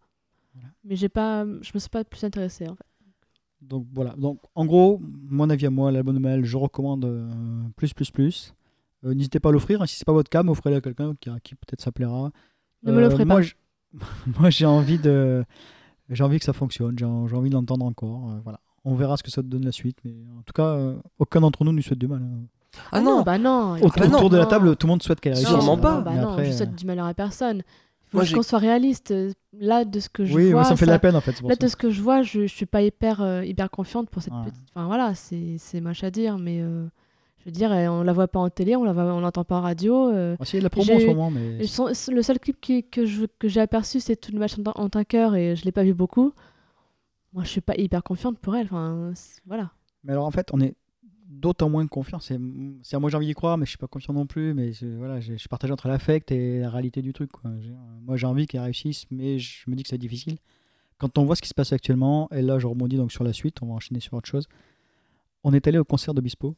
Voilà. Mais j'ai pas, je me suis pas plus intéressée en fait. Donc voilà. Donc en gros, mon avis à moi, l'album de Maël, je recommande euh, plus, plus, plus. Euh, N'hésitez pas à l'offrir. hein. Si c'est pas votre cas, offrez-le à quelqu'un qui, qui peut-être ça plaira. Ne me Euh, l'offrez moi, pas. moi, j'ai envie de, j'ai envie que ça fonctionne. J'ai envie de l'entendre encore. euh, voilà. On verra ce que ça donne la suite. Mais en tout cas, euh, aucun d'entre nous ne lui souhaite du mal. hein. Ah non, bah non. Autour, non, autour de la table, tout le monde souhaite qu'elle réussisse. Sûrement pas. Bah non, après, je euh, souhaite du malheur à personne. Faut qu'on soit réaliste. Là, de ce que je Oui, vois, ça me fait de ça- la peine en fait. c'est pour Là, ça. de ce que je vois, je, je suis pas hyper, euh, hyper confiante pour cette Ouais. petite. Enfin voilà, c'est moche à dire, mais euh, je veux dire, euh, on la voit pas en télé, on la voit- on l'entend pas en radio. euh, la promo en ce moment, mais le seul clip qui- que j'ai aperçu, c'est tout le match en, en tanker et je l'ai pas vu beaucoup. Moi, je suis pas hyper confiante pour elle. Enfin, voilà. Mais alors en fait, on est d'autant moins confiant. C'est, à moi j'ai envie d'y croire, mais je suis pas confiant non plus. Mais je, voilà, je, suis partagé entre l'affect et la réalité du truc. quoi. Moi j'ai envie qu'elle réussisse, mais je me dis que c'est difficile. Quand on voit ce qui se passe actuellement, et là je rebondis donc sur la suite, on va enchaîner sur autre chose. On est allé au concert d'Obispo,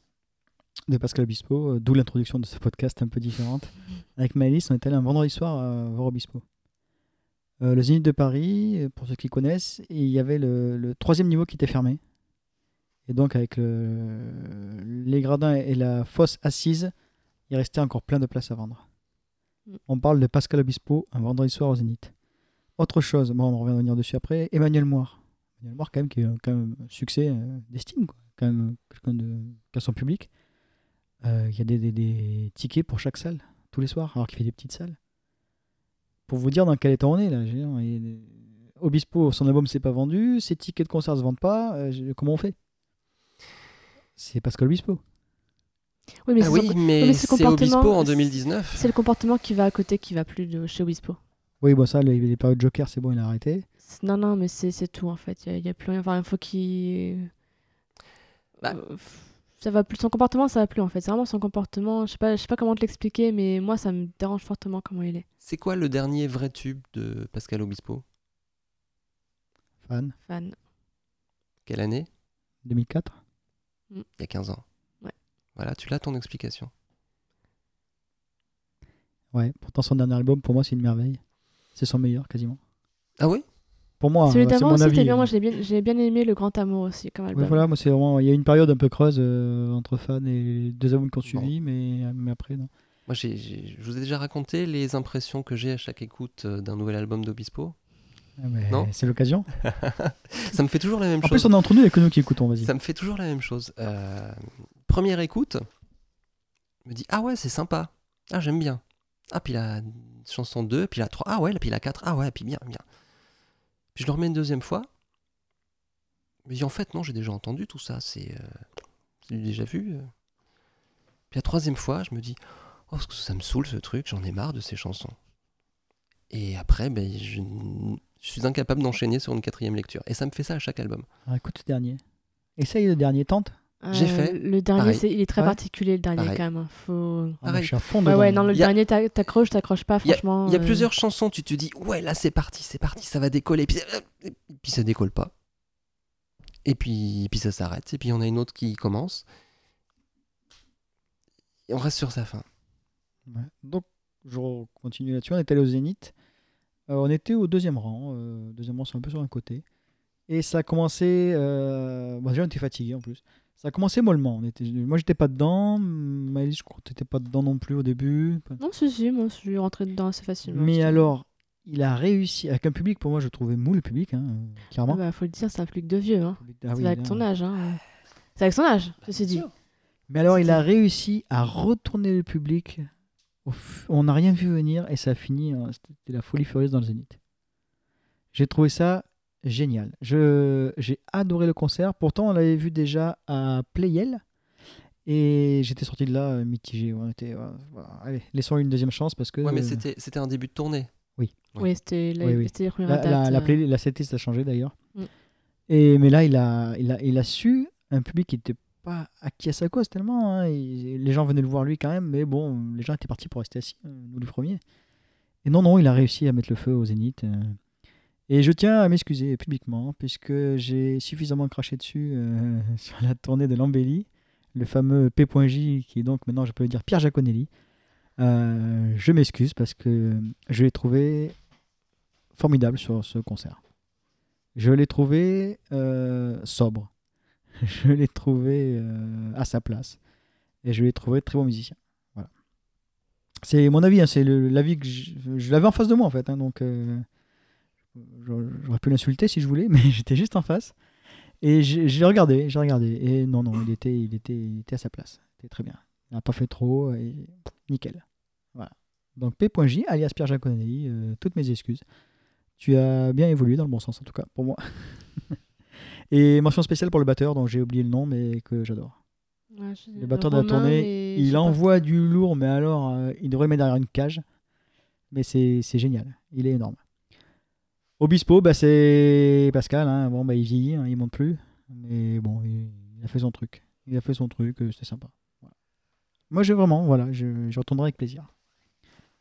de Pascal Obispo, euh, d'où l'introduction de ce podcast un peu différente. Avec Maëlys, on est allé un vendredi soir euh, voir Obispo. Euh, le Zénith de Paris, euh, pour ceux qui connaissent, et il y avait le, le troisième niveau qui était fermé. Et donc, avec le- les gradins et la fosse assise, il restait encore plein de places à vendre. Mm. On parle de Pascal Obispo un vendredi soir au Zénith. Autre chose, bon, on va revenir dessus après, Emmanuel Moir. Emmanuel Moir, quand même, qui est quand même un succès euh, d'estime, quand même quelqu'un de, qui a son public. Euh, Il y a des, des- des tickets pour chaque salle, tous les soirs, alors qu'il fait des petites salles. Pour vous dire dans quel état on est, là. Obispo, son album s'est pas vendu, ses tickets de concert se vendent pas, euh, comment on fait? C'est Pascal Obispo. Oui, mais Ah c'est oui, son- mais mais ce c'est Obispo comportement- en 2019. c'est le comportement qui va à côté qui va plus de chez Obispo. Oui, bon, ça, les, les périodes Joker, c'est bon, il a arrêté. Non, non, mais c'est c'est tout en fait. Il n'y a, plus rien. Enfin, il faut qu'il. Bah. Euh, Ça va plus. Son comportement, ça va plus en fait. C'est vraiment son comportement. Je sais pas, je sais pas comment te l'expliquer, mais moi, ça me dérange fortement comment il est. C'est quoi le dernier vrai tube de Pascal Obispo? Fan, Fan. Quelle année? 2004. Il y a 15 ans. Ouais. Voilà, tu l'as ton explication. Ouais, pourtant son dernier album, pour moi, c'est une merveille. C'est son meilleur, quasiment. Ah oui? Pour moi, Celui euh, c'est d'avant mon aussi, avis. c'était bien. Moi, j'ai bien, j'ai bien aimé Le Grand Amour aussi comme album. Voilà, moi, c'est vraiment. Il y a une période un peu creuse euh, entre fans et les deux albums qui ont suivi, mais, mais après, non. Moi, je vous ai déjà raconté les impressions que j'ai à chaque écoute euh, d'un nouvel album d'Obispo. Ah, c'est l'occasion. Ça me fait toujours la même En chose. plus, on est entre nous, il n'y a que nous qui écoutons, vas-y. Ça me fait toujours la même chose. Euh, première écoute, je me dis Ah ouais, c'est sympa. Ah, j'aime bien. Ah, puis la chanson 2, puis la 3. Ah ouais, puis la 4. Ah ouais, puis bien, bien. Puis je le remets une deuxième fois. Je me dis En fait, non, j'ai déjà entendu tout ça. C'est euh, déjà vu. euh. Puis la troisième fois, je me dis Oh, parce que ça me saoule ce truc, j'en ai marre de ces chansons. Et après, ben, je, je suis incapable d'enchaîner sur une quatrième lecture. Et ça me fait ça à chaque album. Alors, écoute ce dernier. Essaye le dernier, tente. J'ai Euh, fait, Le dernier, c'est- il est très Ouais. particulier, le dernier, Pareil. quand même. hein. Faut... Ah, je suis à fond Ouais, dedans. ouais, non, le Il y a- dernier, t'a- t'accroches, t'accroches pas, Il y a- franchement. Il y a euh, plusieurs chansons, tu te dis, ouais, là c'est parti, c'est parti, ça va décoller. Et puis, et puis ça décolle pas. Et puis, puis ça s'arrête. Et puis on a une autre qui commence. Et on reste sur sa fin. Ouais. Donc, je continue là-dessus. On est allé au Zénith. Euh, on était au deuxième rang. euh, deuxième rang, c'est un peu sur un côté. Et ça a commencé. Euh... Bon, déjà, on était fatigué en plus. Ça a commencé mollement. On était... Moi, j'étais pas dedans. Maëlys, je crois que t'étais pas dedans non plus au début. Non, si, si, moi, je suis rentré dedans assez facilement. Mais alors, il a réussi. Avec un public, pour moi, je trouvais mou le public, hein, Ah clairement. bah, faut le dire, c'est un public de vieux. Hein. Ah c'est oui, avec là. ton âge. Hein. C'est avec son âge, ceci dit. Mais alors, il a réussi à retourner le public. On n'a rien vu venir et ça a fini. hein, C'était la folie furieuse dans le Zénith. J'ai trouvé ça génial. Je- J'ai adoré le concert. Pourtant, on l'avait vu déjà à Playel. Et j'étais sorti de là euh, mitigé. On était, ouais, voilà. Allez, laissons-lui une deuxième chance parce que. Ouais, mais euh, c'était c'était un début de tournée. Ouais. Oui, c'était la, Oui, oui. La, dates, la, la, euh, play- la setlist a changé d'ailleurs. Mm. Et, mais là, il a, il, a, il a su un public qui n'était pas acquis à sa cause tellement. hein. Les gens venaient le voir lui quand même, mais bon, les gens étaient partis pour rester assis, euh, nous les premiers. Et non, non, il a réussi à mettre le feu au zénith. euh. Et je tiens à m'excuser publiquement, puisque j'ai suffisamment craché dessus euh, sur la tournée de l'embellie, le fameux P.J, qui est donc maintenant, je peux le dire, Pierre Jaconelli. Je m'excuse parce que je l'ai trouvé formidable sur ce concert. Je l'ai trouvé sobre. Je l'ai trouvé euh, à sa place. Et je l'ai trouvé très bon musicien. Voilà. C'est mon avis, hein, c'est l'avis que je, l'avais en face de moi en fait. hein, donc euh, j'aurais pu l'insulter si je voulais, mais j'étais juste en face. Et j'ai regardé, j'ai regardé. Et non, non, il était, il était, il était à sa place. Il était très bien. Il n'a pas fait trop. Et nickel. Voilà. Donc P.J, alias Pierre Jaconelli, euh, toutes mes excuses. Tu as bien évolué dans le bon sens en tout cas, pour moi. Et mention spéciale pour le batteur dont j'ai oublié le nom mais que j'adore. ouais, Le batteur de la tournée, il pas. envoie du lourd mais alors euh, il devrait le mettre derrière une cage. Mais c'est c'est génial, il est énorme. Obispo, bah, c'est Pascal, hein. bon, bah, il vieillit, hein, il monte plus. Mais bon, il, il a fait son truc. Il a fait son truc, euh, c'était sympa. Voilà. Moi j'ai vraiment, voilà, je, je retournerai avec plaisir.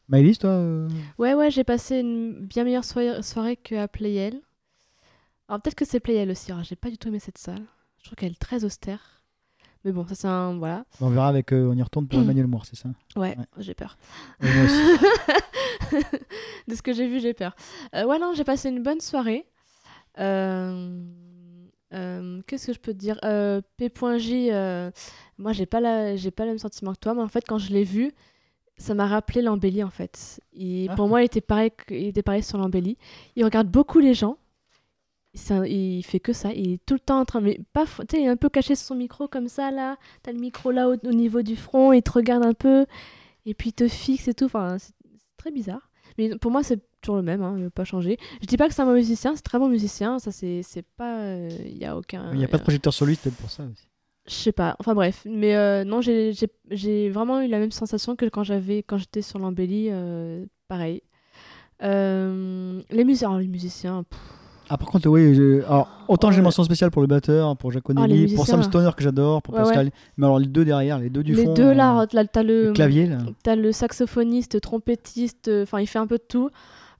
Maëlys, toi euh, Ouais, ouais, j'ai passé une bien meilleure soirée, soirée qu'à Playel. Alors peut-être que c'est Playel aussi, alors j'ai pas du tout aimé cette salle. Je trouve qu'elle est très austère. Mais bon, ça c'est un... Voilà. On verra avec. euh, on y retourne pour Emmanuel Moore, c'est ça? Ouais, Ouais. j'ai peur. Et moi aussi. de ce que j'ai vu, j'ai peur. Euh, ouais, non, j'ai passé une bonne soirée. Euh, euh, Qu'est-ce que je peux te dire? Euh, P.J, euh, moi, j'ai pas, la... j'ai pas le même sentiment que toi, mais en fait, quand je l'ai vu, ça m'a rappelé l'embellie, en fait. Et Ah. Pour moi, il était, pareil, il était pareil sur l'embellie. Il regarde beaucoup les gens. Il fait que ça. Il est tout le temps en train. Mais pas. Tu sais, il est un peu caché sur son micro comme ça, là. T'as le micro là au, au niveau du front. Il te regarde un peu. Et puis il te fixe et tout. Enfin, c'est très bizarre. Mais pour moi, c'est toujours le même. Hein, il n'a pas changé. Je dis pas que c'est un mauvais musicien. C'est très bon musicien. Ça, c'est c'est pas. euh, Il y a aucun. Il n'y a pas de projecteur sur lui, c'est peut-être pour ça aussi. Je sais pas. Enfin bref. Mais euh, non, j'ai- vraiment eu la même sensation que quand j'avais quand j'étais sur l'embellie. euh, pareil. Euh, les musiciens, les musiciens. pff, Ah, par contre, oui, je- alors, autant j'ai le- mention spéciale pour le batteur, pour Jacques Ah, les Connelly, pour Sam musiciens. Stoner que j'adore, pour Ouais, Pascal. Mais alors, les deux derrière, les deux du les fond. deux euh, là, t'as le, le clavier, là. T'as le saxophoniste, trompettiste, euh, enfin il fait un peu de tout.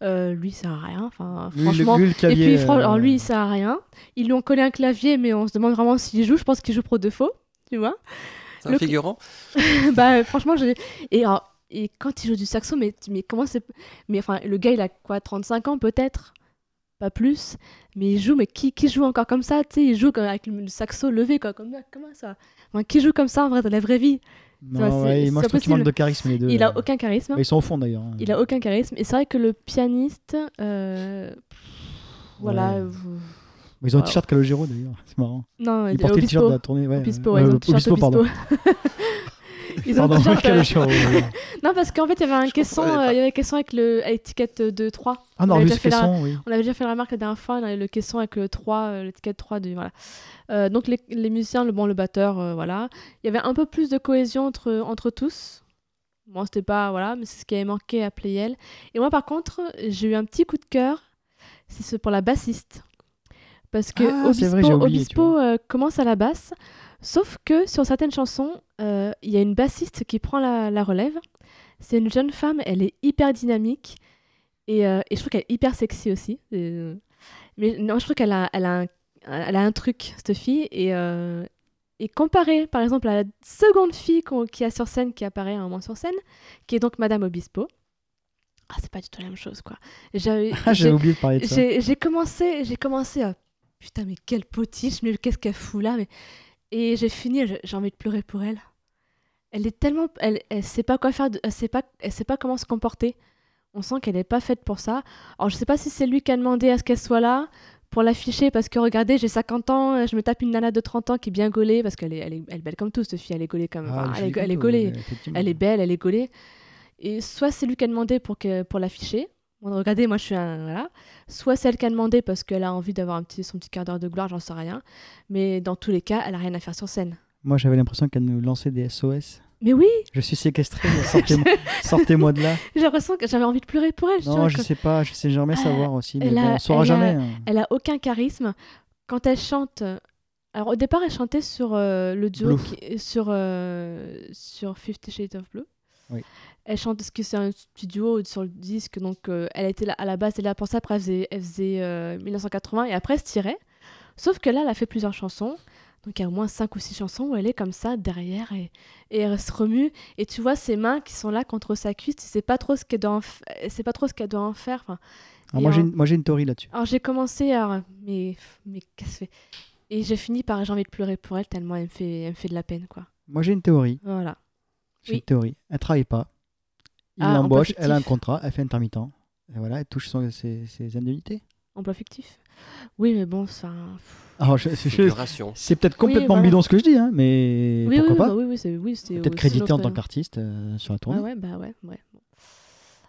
Euh, lui, ça sert à rien. Enfin, Lui, franchement. le, lui, le clavier. et puis, fran- euh, alors lui, il sert à rien. Ils lui ont collé un clavier, mais on se demande vraiment s'il joue. Je pense qu'il joue pro de faux, tu vois. C'est un Le- figurant bah, franchement, j'ai. Et, alors, et quand il joue du saxo, mais, mais comment c'est. Mais enfin, le gars, il a quoi, 35 ans peut-être? Pas plus. Mais il joue, mais qui, qui joue encore comme ça Tu sais, il joue avec le, saxo levé, quoi. Comme, comment ça? Enfin, Qui joue comme ça en vrai, dans la vraie vie? Non, ouais, c'est moi, je trouve qu'ils impossible. manquent de charisme, les deux. Il a aucun charisme. Ils sont au fond, d'ailleurs. hein. Il a aucun charisme. Et c'est vrai que le pianiste. euh, Voilà. Ouais. vous- Ils ont un t-shirt Calogero, d'ailleurs. C'est marrant. Non, Ils portaient le t-shirt Obispo. de la tournée. Ouais, Obispo, ouais, ils ont euh, le t-shirt Obispo, pardon. Ils ont Pardon. Non, parce qu'en fait, il y avait un caisson, comprenais euh, il y avait un caisson avec le à étiquette de 3. Ah non, On avait vu déjà ce fait la- caisson, oui. On avait déjà fait la remarque la dernière fois, le caisson avec le 3, euh, l'étiquette 3 du voilà. Euh, donc les, les musiciens, le bon le batteur euh, voilà. Il y avait un peu plus de cohésion entre entre tous. Moi, c'était pas voilà, mais c'est ce qui avait manqué à Playel. Et moi par contre, j'ai eu un petit coup de cœur, c'est ce pour la bassiste. Parce que Ah, Obispo, vrai, oublié, Obispo, euh, commence à la basse, sauf que sur certaines chansons, euh, il y a une bassiste qui prend la, la relève. C'est une jeune femme, elle est hyper dynamique et, euh, et je trouve qu'elle est hyper sexy aussi. Euh, mais non, je trouve qu'elle a, elle a, un, elle a un truc, cette fille. Et, euh, et comparé par exemple à la seconde fille qu'on- qui a sur scène, qui apparaît à un moment sur scène, qui est donc Madame Obispo. Ah, c'est pas du tout la même chose, quoi. Ah, j'ai- oublié de parler de ça. j'ai commencé, commencé à putain mais quelle potiche, mais qu'est-ce qu'elle fout là, mais et j'ai fini, j'ai envie de pleurer pour elle. Elle est tellement, elle, elle sait pas quoi faire, de- elle sait pas, elle sait pas comment se comporter. On sent qu'elle est pas faite pour ça. Alors je sais pas si c'est lui qui a demandé à ce qu'elle soit là pour l'afficher parce que regardez, j'ai 50 ans, je me tape une nana de 30 ans qui est bien gaulée parce qu'elle est, elle est, elle est belle comme tout cette fille, elle est gaulée comme, Ah, enfin, elle, est, elle est gaulée. Elle est belle, elle est gaulée. Et soit c'est lui qui a demandé pour, que, pour l'afficher. Regardez, moi je suis un. Voilà. Soit c'est elle qui a demandé parce qu'elle a envie d'avoir un petit, son petit quart d'heure de gloire, j'en sais rien. Mais dans tous les cas, elle a rien à faire sur scène. Moi, j'avais l'impression qu'elle nous lançait des SOS. Mais oui, Je suis séquestré, sortez-moi sortez-moi de là. j'ai l'impression que j'avais envie de pleurer pour elle. Non, je que- sais pas, je sais jamais savoir aussi. Mais elle bon, a- on saura elle a- jamais. hein. Elle a aucun charisme. Quand elle chante. euh, Alors au départ, elle chantait sur euh, le duo qui- sur euh, sur Fifty Shades of Blue. Oui. Elle chante ce que c'est un duo sur le disque, donc euh, elle était là à la base, elle là pour ça. Après, elle faisait, elle faisait, euh, 1980 et après, elle se tirait. Sauf que là, elle a fait plusieurs chansons. Donc il y a au moins cinq ou six chansons où elle est comme ça derrière et, et elle se remue. Et tu vois ses mains qui sont là contre sa cuisse. Tu sais pas trop ce qu'elle doit sait pas trop ce qu'elle doit en faire. Enfin, Alors, et moi, j'ai une, moi, j'ai une théorie là-dessus. alors j'ai commencé à mais mais qu'est-ce que c'est? Et j'ai fini par j'ai envie de pleurer pour elle tellement elle me fait elle me fait de la peine quoi. Moi, j'ai une théorie. Voilà. J'ai Oui. une théorie. Elle travaille pas. Il Ah, l'embauche, elle a un contrat, elle fait intermittent. Et voilà, elle touche son- ses, ses indemnités. Emploi fictif. Oui mais bon ça. Alors, c'est peut-être complètement voilà. bidon ce que je dis, hein, mais Oui oui, pourquoi bah pas oui oui c'est oui c'est Peut-être crédité en tant qu'artiste euh, sur la tournée. ouais bah ouais ouais.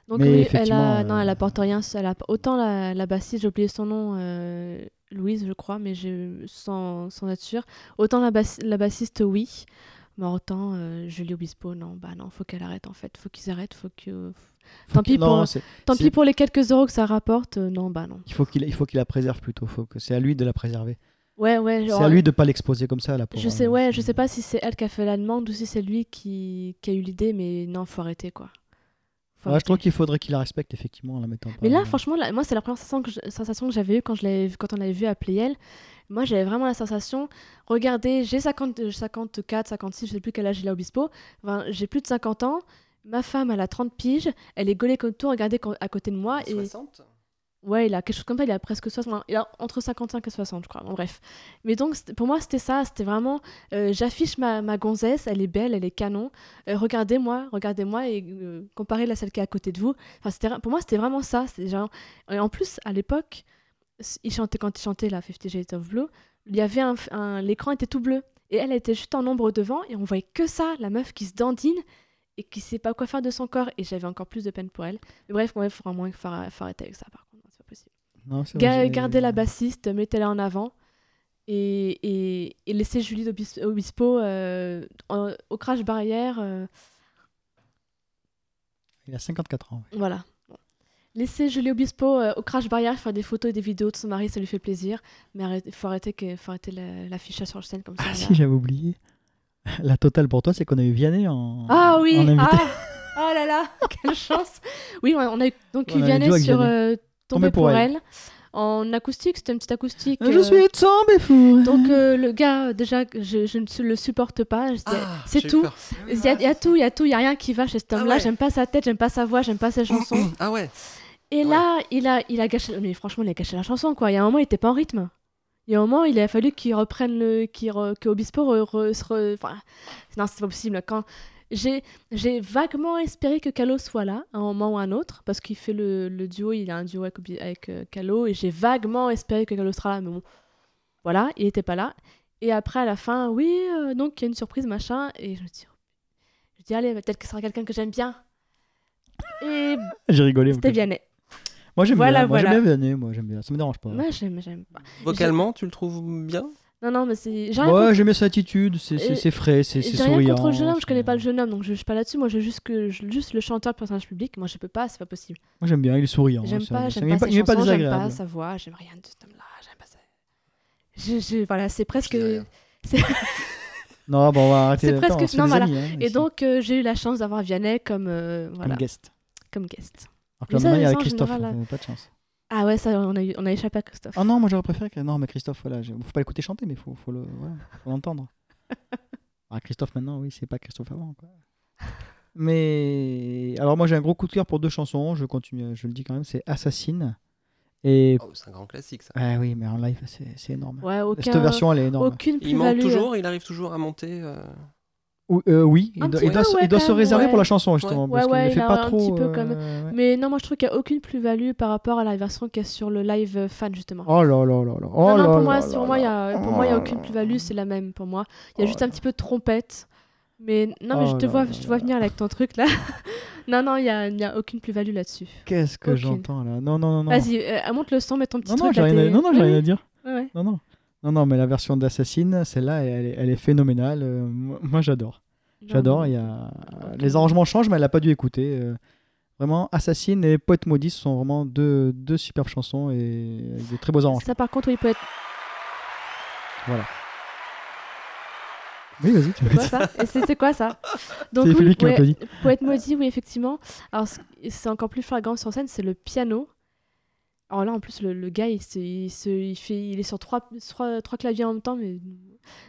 Donc Mais oui, elle effectivement, a non elle euh, apporte rien elle a... autant la, la bassiste j'ai oublié son nom euh, Louise je crois mais j'ai sans, sans être sûre autant la, bass- la bassiste oui mais autant euh, Julie Obispo non bah non faut qu'elle arrête en fait faut qu'ils arrêtent faut que Faut tant pis non, pour- Tant pis pour les quelques euros que ça rapporte, euh, non, bah non. il faut qu'il la préserve plutôt. Faut que c'est à lui de la préserver. Ouais, ouais, C'est à lui de pas l'exposer comme ça là. je sais, ouais, je sais pas si c'est elle qui a fait la demande ou si c'est lui qui, qui a eu l'idée, mais non, faut arrêter quoi. Ouais, je trouve qu'il faudrait qu'il la respecte effectivement en la mettant. Mais là, franchement, là, moi, c'est la première sensation que, je- sensation que j'avais eue quand, je quand on l'avait vu à Playel. Moi, j'avais vraiment la sensation, regardez, j'ai 50, euh, 54, 56, je sais plus quel âge il a Obispo, enfin, j'ai plus de 50 ans, ma femme, elle a 30 piges, elle est gaulée comme tout, regardez à côté de moi, et 60 Ouais, il a quelque chose comme ça, il a presque 60, il a entre 55 et 60, je crois. Bref. Mais donc, pour moi, c'était ça, c'était vraiment, euh, j'affiche ma, ma gonzesse, elle est belle, elle est canon. Euh, regardez-moi, regardez-moi et euh, comparez-la à celle qui est à côté de vous. Enfin, pour moi, c'était vraiment ça. Genre... Et en plus, à l'époque, il chantait, quand il chantait la Fifty Shades of Blue, il y avait un, l'écran était tout bleu. Et elle était juste en ombre devant, et on voyait que ça, la meuf qui se dandine et qui sait pas quoi faire de son corps. Et j'avais encore plus de peine pour elle. Mais bref, il faudra moins arr- faut arrêter avec ça, par contre. Non, Ga- Gardez la bassiste, mettez-la en avant et, et, et laissez Julie Obispo euh, en- au crash barrière. euh, Il a 54 ans. voilà. Laissez Julie Obispo euh, au crash barrière faire des photos et des vidéos de son mari, ça lui fait plaisir. Mais il faut arrêter, que, faut arrêter la- l'affichage sur scène comme ça. Ah là. si, j'avais oublié. La totale pour toi, c'est qu'on a eu Vianney en. Ah oui en invité. ah, oh là là Quelle chance Oui, on a eu donc On Vianney sur Vianney. Tomber pour, elle. En acoustique, c'était une petite acoustique. Je euh, suis tombé fou. Donc euh, le gars, déjà, je, je ne le supporte pas. Ah, c'est tout. Il y, a, il y a tout, il y a tout, il y a rien qui va chez cet Ah homme-là. ouais. J'aime pas sa tête, j'aime pas sa voix, j'aime pas ses chansons. Ah ouais Et là, il a, il a gâché. Mais franchement, il a gâché la chanson, quoi. Il y a un moment, il était pas en rythme. Il y a un moment, il a fallu qu'il reprenne le, qu'il re- que Obispo re- re- enfin, non, c'est pas possible. Quand j'ai, j'ai vaguement espéré que Calo soit là, à un moment ou à un autre, parce qu'il fait le, le duo, il a un duo avec, avec euh, Calo, et j'ai vaguement espéré que Calo sera là, mais bon, voilà, il était pas là. Et après, à la fin, oui, euh, donc il y a une surprise, machin, et je me dis, je dis, allez, peut-être que ce sera quelqu'un que j'aime bien. Et J'ai rigolé. c'était. Vianney. Moi j'aime Voilà, bien. Moi j'aime voilà. bien Vianney. Moi j'aime bien. Ça me dérange pas. Moi, j'aime, j'aime pas. Vocalement, tu le trouves bien? Non, non, mais c'est. J'ai rien, Ouais, contre... j'aime bien sa attitude. C'est c'est- Et- c'est frais, c'est j'ai rien souriant. contre le jeune homme, je connais pas le jeune homme, donc je juge pas là-dessus. Moi, j'ai juste, que... juste le chanteur, le personnage public. Moi, je peux pas, c'est pas possible. Moi j'aime bien. Il est souriant. J'aime ça- pas, j'aime pas, il pas chansons, j'aime pas désagréable. sa voix, j'aime rien de cet homme-là, j'aime pas ça. je- je- voilà, c'est presque. Je. Non, bon, on va arrêter. C'est presque- c'est non, voilà. amis, hein, Et donc, euh, j'ai eu la chance d'avoir Vianney comme, euh, comme guest. comme guest. Alors que là, il y avait Christophe, général, on avait pas de chance. Ah ouais, ça, on a, eu- on a échappé à Christophe. Ah non, moi j'aurais préféré que. Non, mais Christophe, voilà. je- Faut pas l'écouter chanter, mais faut, faut le- voilà, faut l'entendre. ah, Christophe maintenant, oui, c'est pas Christophe avant. Quoi. Mais. Alors, moi j'ai un gros coup de cœur pour deux chansons, je continue, je le dis quand même, c'est Assassin. Et. Oh, c'est un grand classique ça. Ah oui, mais en live, c'est c'est énorme. Ouais, aucun, Cette version, elle est énorme. aucune Il monte toujours, il arrive toujours à monter. euh, euh, oui, il doit, il se- ouais, il doit quand se même, réserver ouais. pour la chanson, justement. Ouais, parce qu'il ouais, ne il fait a pas un trop. petit peu comme- euh. Mais non, moi je trouve qu'il n'y a aucune plus-value par rapport à la version qu'il y a sur le live euh, fan, justement. Oh là là là là. Oh non, non, pour moi, il pour moi, il y a Oh aucune plus-value, c'est la même pour moi. Il y a Oh juste un petit peu de trompette. Mais non, mais je Oh te là vois, là je te vois venir avec ton truc là. non, non, il n'y a, il y a aucune plus-value là-dessus. Qu'est-ce que j'entends là? Non, non, non. non. Vas-y, euh, monte le son, mets ton petit Non, non, truc. j'ai là, rien, à... t'es- non, non, j'ai Oui, rien à dire. Ouais. Non, non. Non, non, mais la version d'Assassin, celle-là, elle, est- elle est phénoménale. euh, moi, j'adore. J'adore. Il y a... Les arrangements changent, mais elle n'a pas dû écouter. euh, Vraiment, Assassin et Poète Maudit ce sont vraiment deux, deux superbes chansons et avec des très beaux arrangements. Ça, par contre, oui, peut être. Oui, vas-y, tu C'est quoi ça? C'est quoi ça? Donc, oui. Poète maudit, oui, effectivement. Alors, ce- c'est encore plus flagrant sur scène, c'est le piano. Alors là, en plus, le, le gars, il, se- il, se- il fait, il est sur trois, trois, trois claviers en même temps, mais,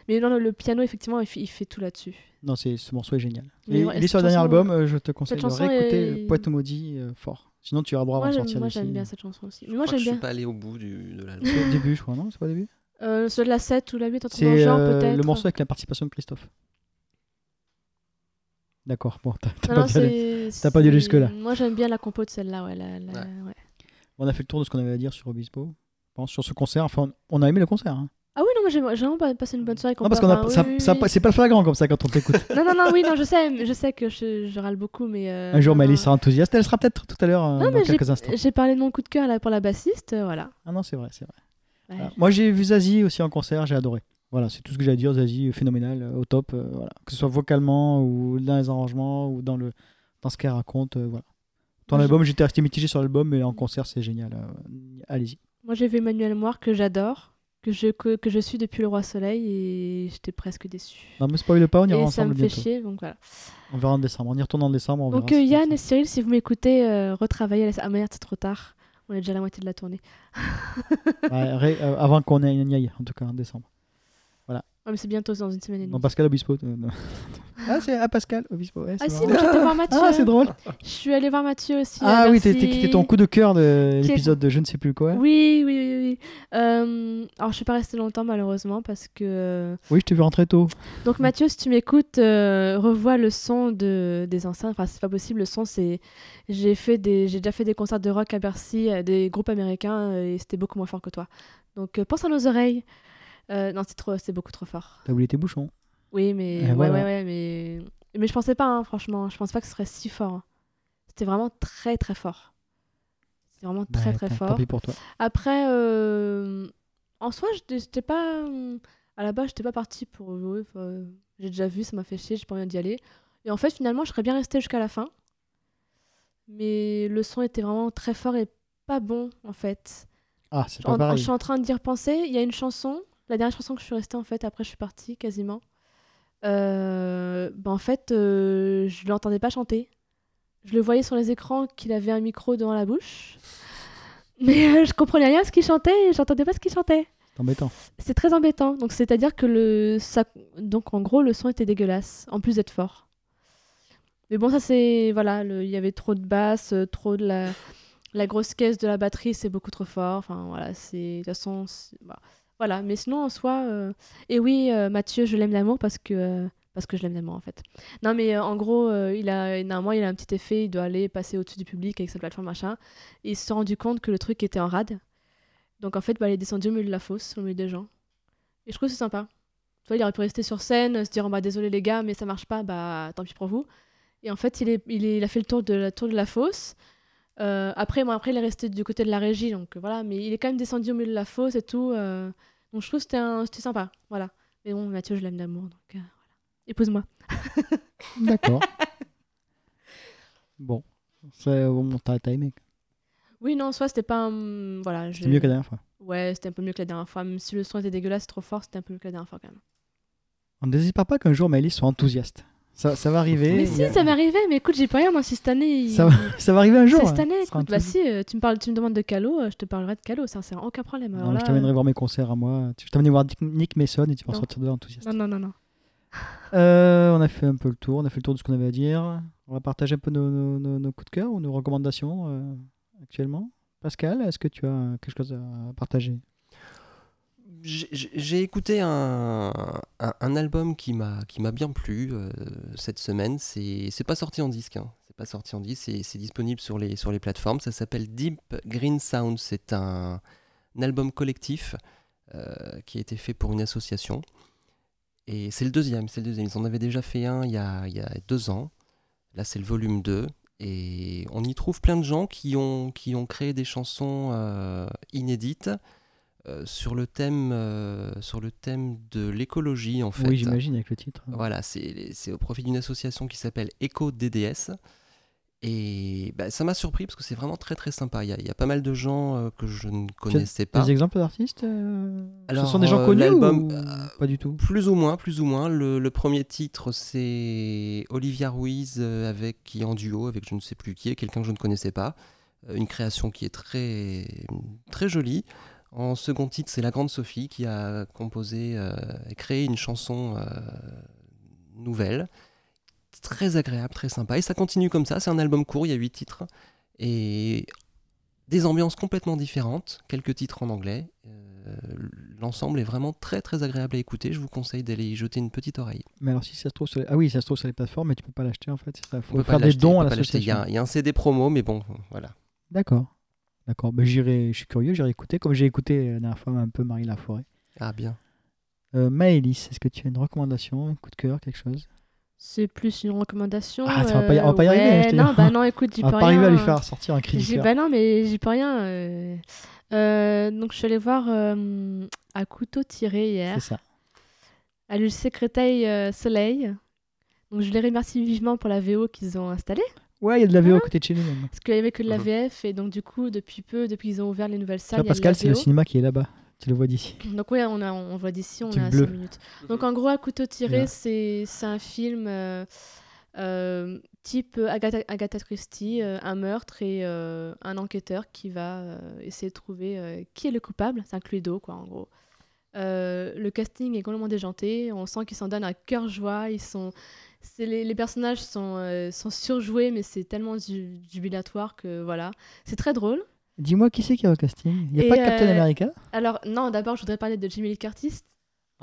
mais non, le piano, effectivement, il fait, il fait tout là-dessus. Non, c'est, ce morceau est génial. Mais Et ouais, il est sur le dernier album, euh, je te conseille de réécouter est- Poète Maudit euh, fort. Sinon, tu auras droit de j'aime, sortir moi, j'aime bien cette chanson aussi. Mais Je moi, j'aime je bien. suis pas allé au bout du, de l'album. C'est au début, je crois, non? C'est pas au début? Euh, sur de la 7 ou la 8, un truc dans C'est le genre, euh, peut-être. le morceau avec la participation de Christophe. D'accord, bon, t'as, pas dû aller. c'est- c'est- jusque-là. Moi, j'aime bien la compo de celle-là, ouais. la- la- Ouais. ouais. On a fait le tour de ce qu'on avait à dire sur Obispo. Je pense sur ce concert. Enfin, on a aimé le concert. hein. Ah oui, non, moi, j'ai vraiment pas- passé une bonne soirée. Non, parce qu'on a, oui, oui, ça- oui. c'est pas flagrant comme ça quand on t'écoute. Non, non, non, oui, non, je sais, je sais que je, je râle beaucoup, mais. euh, Un jour, Maëlys sera enthousiaste. Elle sera peut-être tout à l'heure euh, dans quelques instants. J'ai parlé de mon coup de cœur là pour la bassiste, euh, voilà. Ah non, c'est vrai, c'est vrai. Ouais. Moi, j'ai vu Zazie aussi en concert. J'ai adoré. Voilà, c'est tout ce que j'ai à dire. Zazie, phénoménal, au top. voilà. Que ce soit vocalement ou dans les arrangements ou dans, le, dans ce qu'elle raconte. voilà. Ton album, j'étais resté mitigé sur l'album, mais en concert, c'est génial. euh, Allez-y. Moi, j'ai vu Emmanuel Moir que j'adore, que je, que, que je suis depuis Le Roi Soleil et j'étais presque déçue. Non, mais spoil pas, on ira Et ça ensemble me fait bientôt. chier, donc voilà. On verra en décembre. On y retourne en décembre. On Donc verra euh, Yann et Cyril, si vous m'écoutez, euh, retravaillez. La... Ah merde, c'est trop tard. On est déjà à la moitié de la tournée. Ouais, euh, avant qu'on ait y aille, en tout cas, en décembre. Ah, mais c'est bientôt, c'est dans une semaine et demie. Non, Pascal Obispo. euh, non. ah, c'est à Pascal Obispo. ouais, c'est Ah si, marrant. moi j'étais voir Mathieu. Ah, c'est drôle. Je suis allée voir Mathieu aussi. Ah à oui, Bercy. t'étais t'étais ton coup de cœur de Qui est- l'épisode de je ne sais plus quoi. Oui, Oui, oui, oui. oui. Euh, alors je suis pas restée longtemps malheureusement parce que... euh, je t'ai vu rentrer tôt. Donc Mathieu, si tu m'écoutes, euh, revois le son de, des enceintes. Enfin, c'est pas possible. Le son, c'est... J'ai fait des... j'ai déjà fait des concerts de rock à Bercy, euh, des groupes américains, euh, et c'était beaucoup moins fort que toi. Donc euh, pense à nos oreilles. Euh, non, c'est trop... c'est beaucoup trop fort. T'as oublié tes bouchons. Oui, mais... Ouais, voilà. ouais, ouais, mais... Mais je pensais pas, hein, franchement. Je pensais pas que ce serait si fort. hein. C'était vraiment très, très fort. C'était vraiment très, Bah, très fort. Tant pis pour toi. Après, euh, en soi, j'étais pas. euh, À la base, j'étais pas partie pour jouer. J'ai déjà vu, ça m'a fait chier, j'ai pas envie d'y aller. Et en fait, finalement, je serais bien restée jusqu'à la fin. Mais le son était vraiment très fort et pas bon, en fait. Ah, c'est pas en- je pareil. suis en train d'y repenser. Il y a une chanson, la dernière chanson que je suis restée, en fait, après, je suis partie quasiment. Euh, ben, en fait, euh, je l'entendais pas chanter. Je le voyais sur les écrans qu'il avait un micro devant la bouche. Mais euh, je comprenais rien à ce qu'il chantait et j'entendais pas ce qu'il chantait. C'est embêtant. C'est très embêtant. Donc c'est-à-dire que le ça donc en gros le son était dégueulasse en plus d'être fort. Mais bon ça c'est voilà, le- il y avait trop de basse, euh, trop de la la grosse caisse de la batterie, c'est beaucoup trop fort. Enfin voilà, c'est de toute façon voilà. Mais sinon en soi euh, et oui, euh, Mathieu, je l'aime d'amour parce que euh, parce que je l'aime d'amour en fait. Non mais en gros, il a normalement il a un petit effet, il doit aller passer au-dessus du public avec sa plateforme machin. Il s'est rendu compte que le truc était en rade. Donc en fait, bah, il est descendu au milieu de la fosse, au milieu des gens. Et je trouve que c'est sympa. Tu vois, il aurait pu rester sur scène, se dire bah désolé les gars, mais ça marche pas, bah tant pis pour vous. Et en fait, il, il, est- il a fait le tour de la tour de la fosse. Euh, après, bon, après, il est resté du côté de la régie, donc euh, voilà. Mais il est quand même descendu au milieu de la fosse et tout. euh, donc je trouve que c'était un- c'était sympa, voilà. Mais bon, Mathieu, je l'aime d'amour, donc voilà. Épouse-moi. D'accord. bon. C'est bon, t'as t'as aimé. Oui, non, en soi, c'était pas un... Voilà, je... C'était mieux que la dernière fois. Ouais, c'était un peu mieux que la dernière fois. Même si le son était dégueulasse, trop fort, c'était un peu mieux que la dernière fois quand même. On ne désespère pas qu'un jour Maëlys soit enthousiaste. Ça, ça va arriver. Mais si, a- ça m'est arrivé, mais écoute, j'y peux rien, moi, si cette année. il- ça, va, ça va arriver un jour. C'est cette hein. année, écoute. Bah si, euh, tu me, parles, tu me demandes de Calo, euh, je te parlerai de Calo, ça, c'est aucun problème. Alors Non, mais là, je t'amènerai voir mes concerts à moi. Je t'amènerai voir Nick Mason et tu vas sortir de là enthousiaste. Non, non, non, non. Euh, on a fait un peu le tour, on a fait le tour de ce qu'on avait à dire. On va partager un peu nos, nos- nos- nos coups de cœur ou nos recommandations euh, actuellement. Pascal, est-ce que tu as quelque chose à partager? J'ai- écouté un, un, album qui m'a bien plu euh, cette semaine. C'est c'est pas sorti en disque. hein. C'est pas sorti en disque. C'est disponible sur les sur les plateformes. Ça s'appelle Deep Green Sound. C'est un, un album collectif euh, qui a été fait pour une association. Et c'est le deuxième. C'est le deuxième. Ils en avaient déjà fait un il y a, il y a deux ans. Là, c'est le volume 2. Et on y trouve plein de gens qui ont, qui ont créé des chansons euh, inédites euh, sur, le thème, euh, sur le thème de l'écologie, en fait. Oui, j'imagine avec le titre. Voilà, c'est au profit d'une association qui s'appelle Eco DDS. Et bah, ça m'a surpris parce que c'est vraiment très très sympa. Il y, y a pas mal de gens euh, que je ne connaissais pas. Des exemples d'artistes Alors, Ce sont des gens connus ou pas du tout? Plus ou moins, plus ou moins. Le, le premier titre, c'est Olivia Ruiz avec qui est en duo avec je ne sais plus qui, est quelqu'un que je ne connaissais pas. Une création qui est très très jolie. En second titre, c'est la grande Sophie qui a composé euh, et créé une chanson euh, nouvelle. Très agréable, très sympa. Et ça continue comme ça. C'est un album court, il y a huit titres. Et des ambiances complètement différentes. Quelques titres en anglais. Euh, L'ensemble est vraiment très très agréable à écouter. Je vous conseille d'aller y jeter une petite oreille. Mais alors si ça se trouve sur les... Ah oui, ça se trouve sur les plateformes, mais tu peux pas l'acheter en fait. Il On faut pas faire des dons on à. Il y, l'association. il y a un CD promo, mais bon, voilà. D'accord. D'accord. Ben, j'irai, je suis curieux, j'irai écouter. Comme j'ai écouté la dernière fois un peu Marie Laforêt. Ah bien. Euh, Maëlys, est-ce que tu as une recommandation, un coup de cœur, quelque chose? C'est plus une recommandation. Ah, ça va pas y- on va euh, pas y arriver, hein, ouais, je. Non, bah non, écoute, j'y On peux va pas arriver à rien. lui faire sortir un cri du. Bah non, mais j'y peux rien. euh. Euh, donc je suis allée voir euh, à couteau tiré hier, C'est ça. à l'ULC Créteil euh, Soleil. Donc je les remercie vivement pour la VO qu'ils ont installée. Ouais, il y a de la VO à côté de chez nous. même. Parce qu'il n'y avait que de la. VF et donc du coup, depuis peu, depuis qu'ils ont ouvert les nouvelles salles, Pascal, c'est le cinéma qui est là-bas. Tu le vois d'ici. Donc oui, on, a, on voit d'ici, on a bleu. 5 minutes. Donc en gros, à couteau tiré, c'est un film euh, euh, type Agatha, Agatha Christie, euh, un meurtre et un enquêteur qui va essayer de trouver qui est le coupable. C'est un Cluedo, quoi, en gros. Le casting est complètement déjanté. On sent qu'ils s'en donnent à cœur joie. Ils sont, les, les personnages sont, euh, sont surjoués, mais c'est tellement ju- jubilatoire que voilà. C'est très drôle. Dis-moi qui c'est qui est au casting Il n'y a Et, pas Captain euh, America? Alors non, d'abord, je voudrais parler de Jamie Lee Curtis.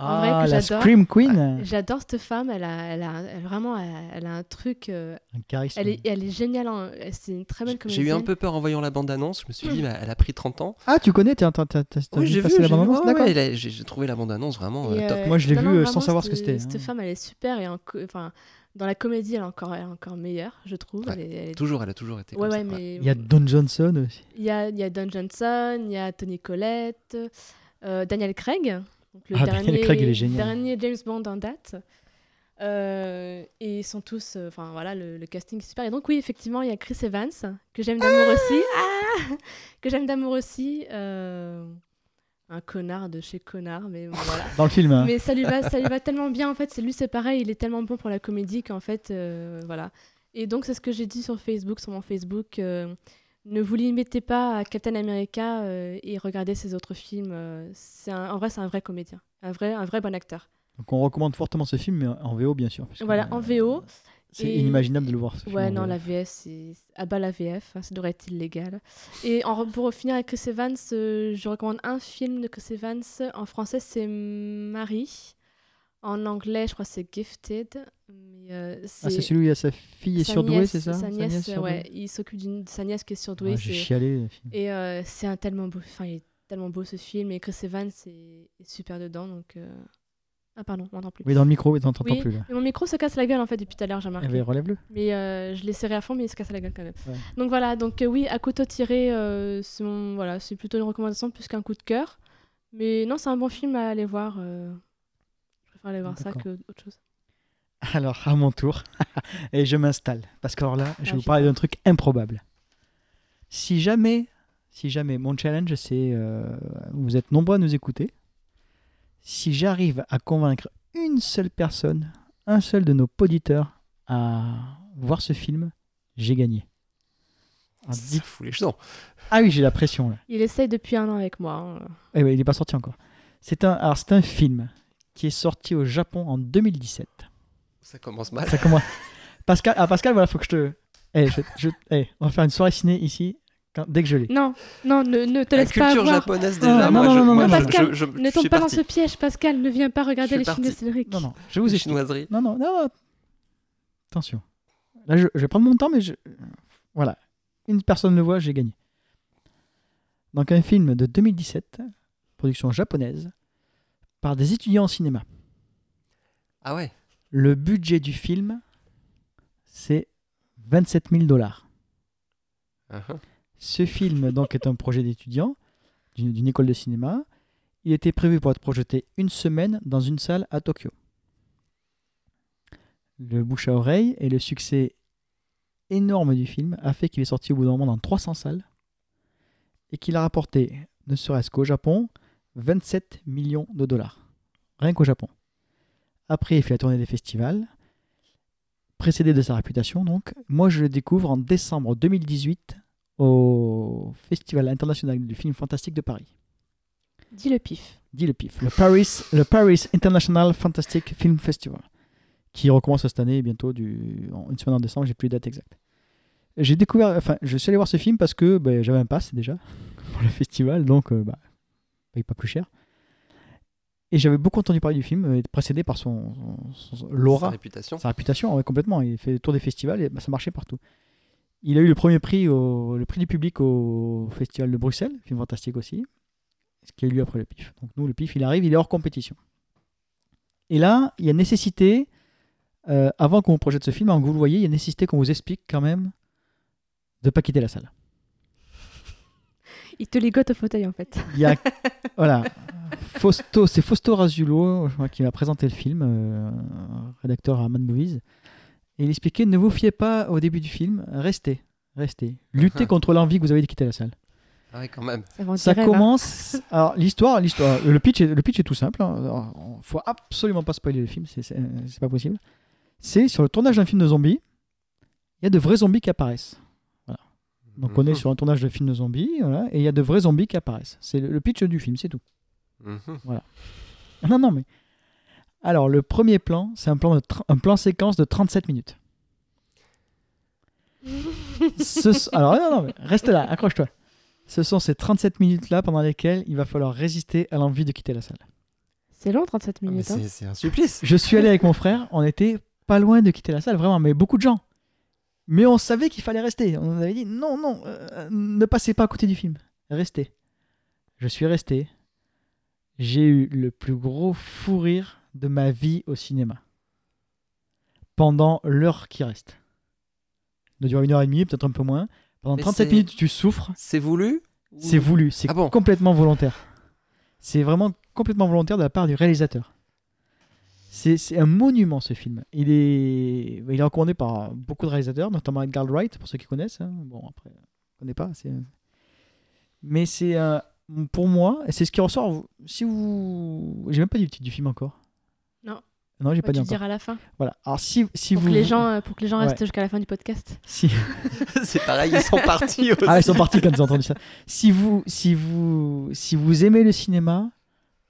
En vrai, Ah, que la j'adore. Scream Queen J'adore cette femme, elle a, elle a, elle- vraiment, elle, a un truc, euh, Un charisme. elle est, elle est géniale, en- c'est une très bonne J'ai comédienne. eu un peu peur en voyant la bande-annonce. Je me suis dit, bah, elle a pris 30 ans. Ah, tu connais T'as Oui, j'ai vu, la j'ai bande-annonce D'accord. ouais, elle a- j'ai j'ai trouvé la bande-annonce vraiment euh, top. euh, Moi, je l'ai vue, sans savoir ce que c'était, Cette hein. femme, elle est super et enfin, dans la comédie, elle est encore, elle est encore meilleure, je trouve. Ouais, Elle est- elle est- Toujours, elle a toujours été Ouais, comme ouais, ça. mais Il y a Don Johnson aussi. il y a, il y a Don Johnson, il y a Tony Collette, Daniel Craig, donc le Ah, dernier, Craig, il est génial. dernier James Bond en date. Euh, et ils sont tous, euh, enfin voilà, le, le casting est super. Et donc oui, effectivement, il y a Chris Evans que j'aime d'amour aussi, Ah que j'aime d'amour aussi. euh, un connard de chez connard, mais bon, voilà. Dans le film. hein. Mais ça lui va, ça lui va tellement bien en fait. C'est lui, c'est pareil. Il est tellement bon pour la comédie qu'en fait, euh, voilà. Et donc c'est ce que j'ai dit sur Facebook, sur mon Facebook. Euh, ne vous limitez pas à Captain America euh, et regardez ses autres films. euh, c'est un- en vrai, c'est un vrai comédien, un vrai, un vrai bon acteur. Donc on recommande fortement ce film, mais en VO bien sûr. Voilà, en euh, VO. C'est Et- inimaginable de le voir. ce film Ouais, non, la VF, c'est à bas la VF, hein, ça devrait être illégal. Et en, pour finir avec Chris Evans, euh, je recommande un film de Chris Evans. En français, c'est Marie. En anglais, je crois que c'est Gifted. Mais, euh, Ah, c'est celui où il y a sa fille est sa surdouée, c'est ça? Sa nièce, surdouée ouais, il s'occupe d'une sa nièce qui est surdouée. Ah, J'ai chialé. Et euh, c'est un tellement beau, enfin, il est tellement beau ce film. Et Chris Evans est, est super dedans, donc. euh, Ah pardon, on n'entend plus. Oui, dans le micro, oui, t'entends Oui, plus là. mon micro se casse la gueule en fait depuis tout à l'heure, j'ai Eh remarqué. ben, relève-le. Mais euh, je l'ai serré à fond, mais il se casse la gueule quand même. Ouais. Donc voilà, donc euh, oui, à couteau tiré, euh, c'est mon- voilà, c'est plutôt une recommandation plus qu'un coup de cœur. Mais non, c'est un bon film à aller voir. Préfère aller voir ça que autre chose. Alors, à mon tour, et je m'installe. Parce que alors là, je vais Ah, vous j'ai parler d'un truc improbable. Si jamais si jamais mon challenge, c'est euh, vous êtes nombreux à nous écouter. Si j'arrive à convaincre une seule personne, un seul de nos auditeurs à voir ce film, j'ai gagné. Alors, Ça fout les jetons. Ah oui, j'ai la pression là. Il essaye depuis un an avec moi. hein. Eh ben, il n'est pas sorti encore. C'est un, alors c'est un film qui est sorti au Japon en 2017. Ça commence mal. Ça commence. Pascal, ah Pascal, voilà, faut que je te. Eh, je, je- eh, on va faire une soirée ciné ici quand- dès que je l'ai. Non, non, ne, ne te La laisse pas culture avoir. japonaise Non, déjà. non, moi, non, je, non, non, moi, non, Pascal, je- je- Ne tombe pas dans ce piège, Pascal. Ne viens pas regarder les suis films de parti. Cédric. Non, non, je vous explique. Chinoiserie. Non, non, non, non. Attention. Là, je, je vais prendre mon temps, mais je... voilà. Une personne le voit, j'ai gagné. Donc, un film de 2017, production japonaise, par des étudiants en cinéma. Ah ouais. Le budget du film, c'est 27 000 dollars. Uh-huh. Ce film donc est un projet d'étudiants d'une d'une école de cinéma. Il était prévu pour être projeté une semaine dans une salle à Tokyo. Le bouche à oreille et le succès énorme du film a fait qu'il est sorti au bout d'un moment dans 300 salles et qu'il a rapporté, ne serait-ce qu'au Japon, 27 millions de dollars. Rien qu'au Japon. Après, il fait la tournée des festivals, précédé de sa réputation donc. Moi, je le découvre en décembre 2018 au Festival international du film fantastique de Paris. Dis le pif. Dis le pif. Le Paris, le Paris International Fantastic Film Festival. Qui recommence cette année bientôt, du, en- une semaine en décembre, j'ai plus de date exacte. J'ai découvert, enfin, je suis allé voir ce film parce que ben, j'avais un pass déjà pour le festival, donc euh, bah, paye pas plus cher. Et j'avais beaucoup entendu parler du film, euh, précédé par son, son- son- Sa l'aura, réputation. sa réputation, ouais, complètement. Il fait le tour des festivals et bah, ça marchait partout. Il a eu le premier prix, au, le prix du public au Festival de Bruxelles, film fantastique aussi, ce qui a eu lieu après le PIF. Donc nous, le PIF, il arrive, il est hors compétition. Et là, il y a nécessité, euh, avant qu'on projette ce film, avant que vous le voyez, il y a nécessité qu'on vous explique quand même de ne pas quitter la salle. Il te ligote au fauteuil en fait. Il y a, voilà, Fausto, c'est Fausto crois, qui m'a présenté le film, euh, rédacteur à Mad Movies. Et il expliquait ne vous fiez pas au début du film, restez, restez. Luttez contre l'envie que vous avez de quitter la salle. Ah ouais, quand même. Ça, hein. commence. Alors l'histoire, l'histoire, le pitch, est, le pitch est tout simple. hein. Alors, faut absolument pas spoiler le film, c'est c'est- c'est pas possible. C'est sur le tournage d'un film de zombies. Il y a de vrais zombies qui apparaissent. Donc on est Mhm. sur un tournage de film de zombies, voilà, et il y a de vrais zombies qui apparaissent. C'est le, le pitch du film, c'est tout. Mhm. Non, non, mais. Alors, le premier plan, c'est un plan, de un plan séquence de 37 minutes. Ce Alors, non, non, mais reste là, accroche-toi. Ce sont ces 37 minutes-là pendant lesquelles il va falloir résister à l'envie de quitter la salle. C'est long, 37 Ah, minutes. hein. c'est un supplice. Je suis allé avec mon frère, on était pas loin de quitter la salle, vraiment, mais beaucoup de gens. Mais on savait qu'il fallait rester. On avait dit non, non, euh, ne passez pas à côté du film. Restez. Je suis resté. J'ai eu le plus gros fou rire de ma vie au cinéma. Pendant l'heure qui reste. Ça dure une heure et demie, peut-être un peu moins. Pendant Mais 37 c'est- minutes, tu souffres. C'est voulu ou- C'est voulu, c'est Ah bon complètement volontaire. C'est vraiment complètement volontaire de la part du réalisateur. C'est c'est un monument ce film. Il est, il est recommandé par beaucoup de réalisateurs, notamment Edgar Wright, pour ceux qui connaissent. hein. Bon, après, on connaît pas. c'est- Mais c'est un- pour moi, c'est ce qui ressort. Si vous, j'ai même pas dit le titre du film encore. Non. Non, j'ai Ouais, pas dit encore. diras à la fin. Voilà. Alors si, si Pour vous, que, les gens, euh, pour que les gens Ouais. restent jusqu'à la fin du podcast. si, C'est pareil, ils sont partis aussi. Ah, ils sont partis quand ils ont entendu ça. Si vous, si vous, si vous aimez le cinéma,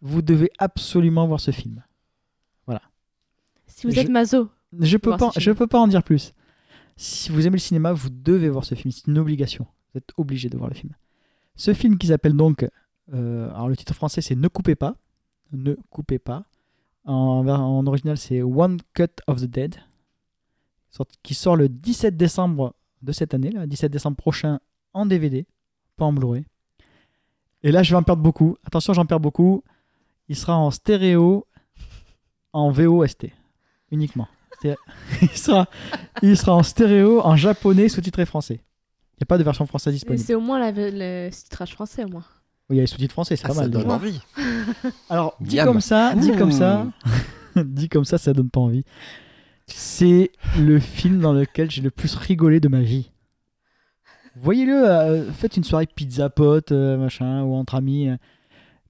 vous devez absolument voir ce film. Si vous Je- êtes mazo, Je peux pas, je film. peux pas en dire plus. Si vous aimez le cinéma, vous devez voir ce film. C'est une obligation. Vous êtes obligé de voir le film. Ce film qui s'appelle donc, euh, alors le titre français c'est Ne coupez pas, Ne coupez pas. En, en original c'est One Cut of the Dead, qui sort le 17 décembre de cette année, là, 17 décembre prochain en DVD, pas en Blu-ray. Et là je vais en perdre beaucoup. Attention, j'en perds beaucoup. Il sera en stéréo, en VOST uniquement. Il, sera, il sera en stéréo, en japonais, sous-titré français. Il n'y a pas de version française disponible. c'est au moins la- le titrage français au moins. Oui, il y a les sous-titres français, c'est Ah, pas ça mal. donne déjà. envie. Alors, dit comme ça, dit comme ça, dit comme ça, ça donne pas envie. C'est le film dans lequel j'ai le plus rigolé de ma vie. Voyez-le, euh, faites une soirée pizza pote, euh, machin, ou entre amis. euh.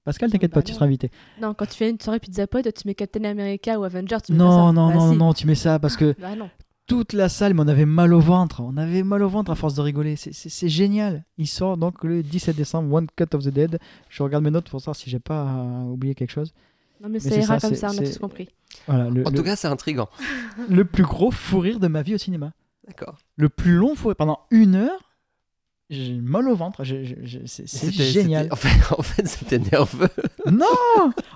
Pascal, t'inquiète Bah pas, tu non. seras invité. Non, quand tu fais une soirée pizza pod, tu mets Captain America ou Avenger. Tu mets. Non, non, Bah, non, si. non, tu mets ça parce que Bah non. toute la salle, mais on avait mal au ventre. On avait mal au ventre à force de rigoler. C'est- génial. Il sort donc le 17 décembre, One Cut of the Dead. Je regarde mes notes pour savoir si j'ai pas euh, oublié quelque chose. Non, mais, c'est ça ira ça, comme ça, on a tous compris. Voilà, le, En le- tout cas, c'est intriguant. le plus gros fou rire de ma vie au cinéma. D'accord. Le plus long fou rire pendant une heure. J'ai mal au ventre. C'est génial. En fait, en fait c'était nerveux. Non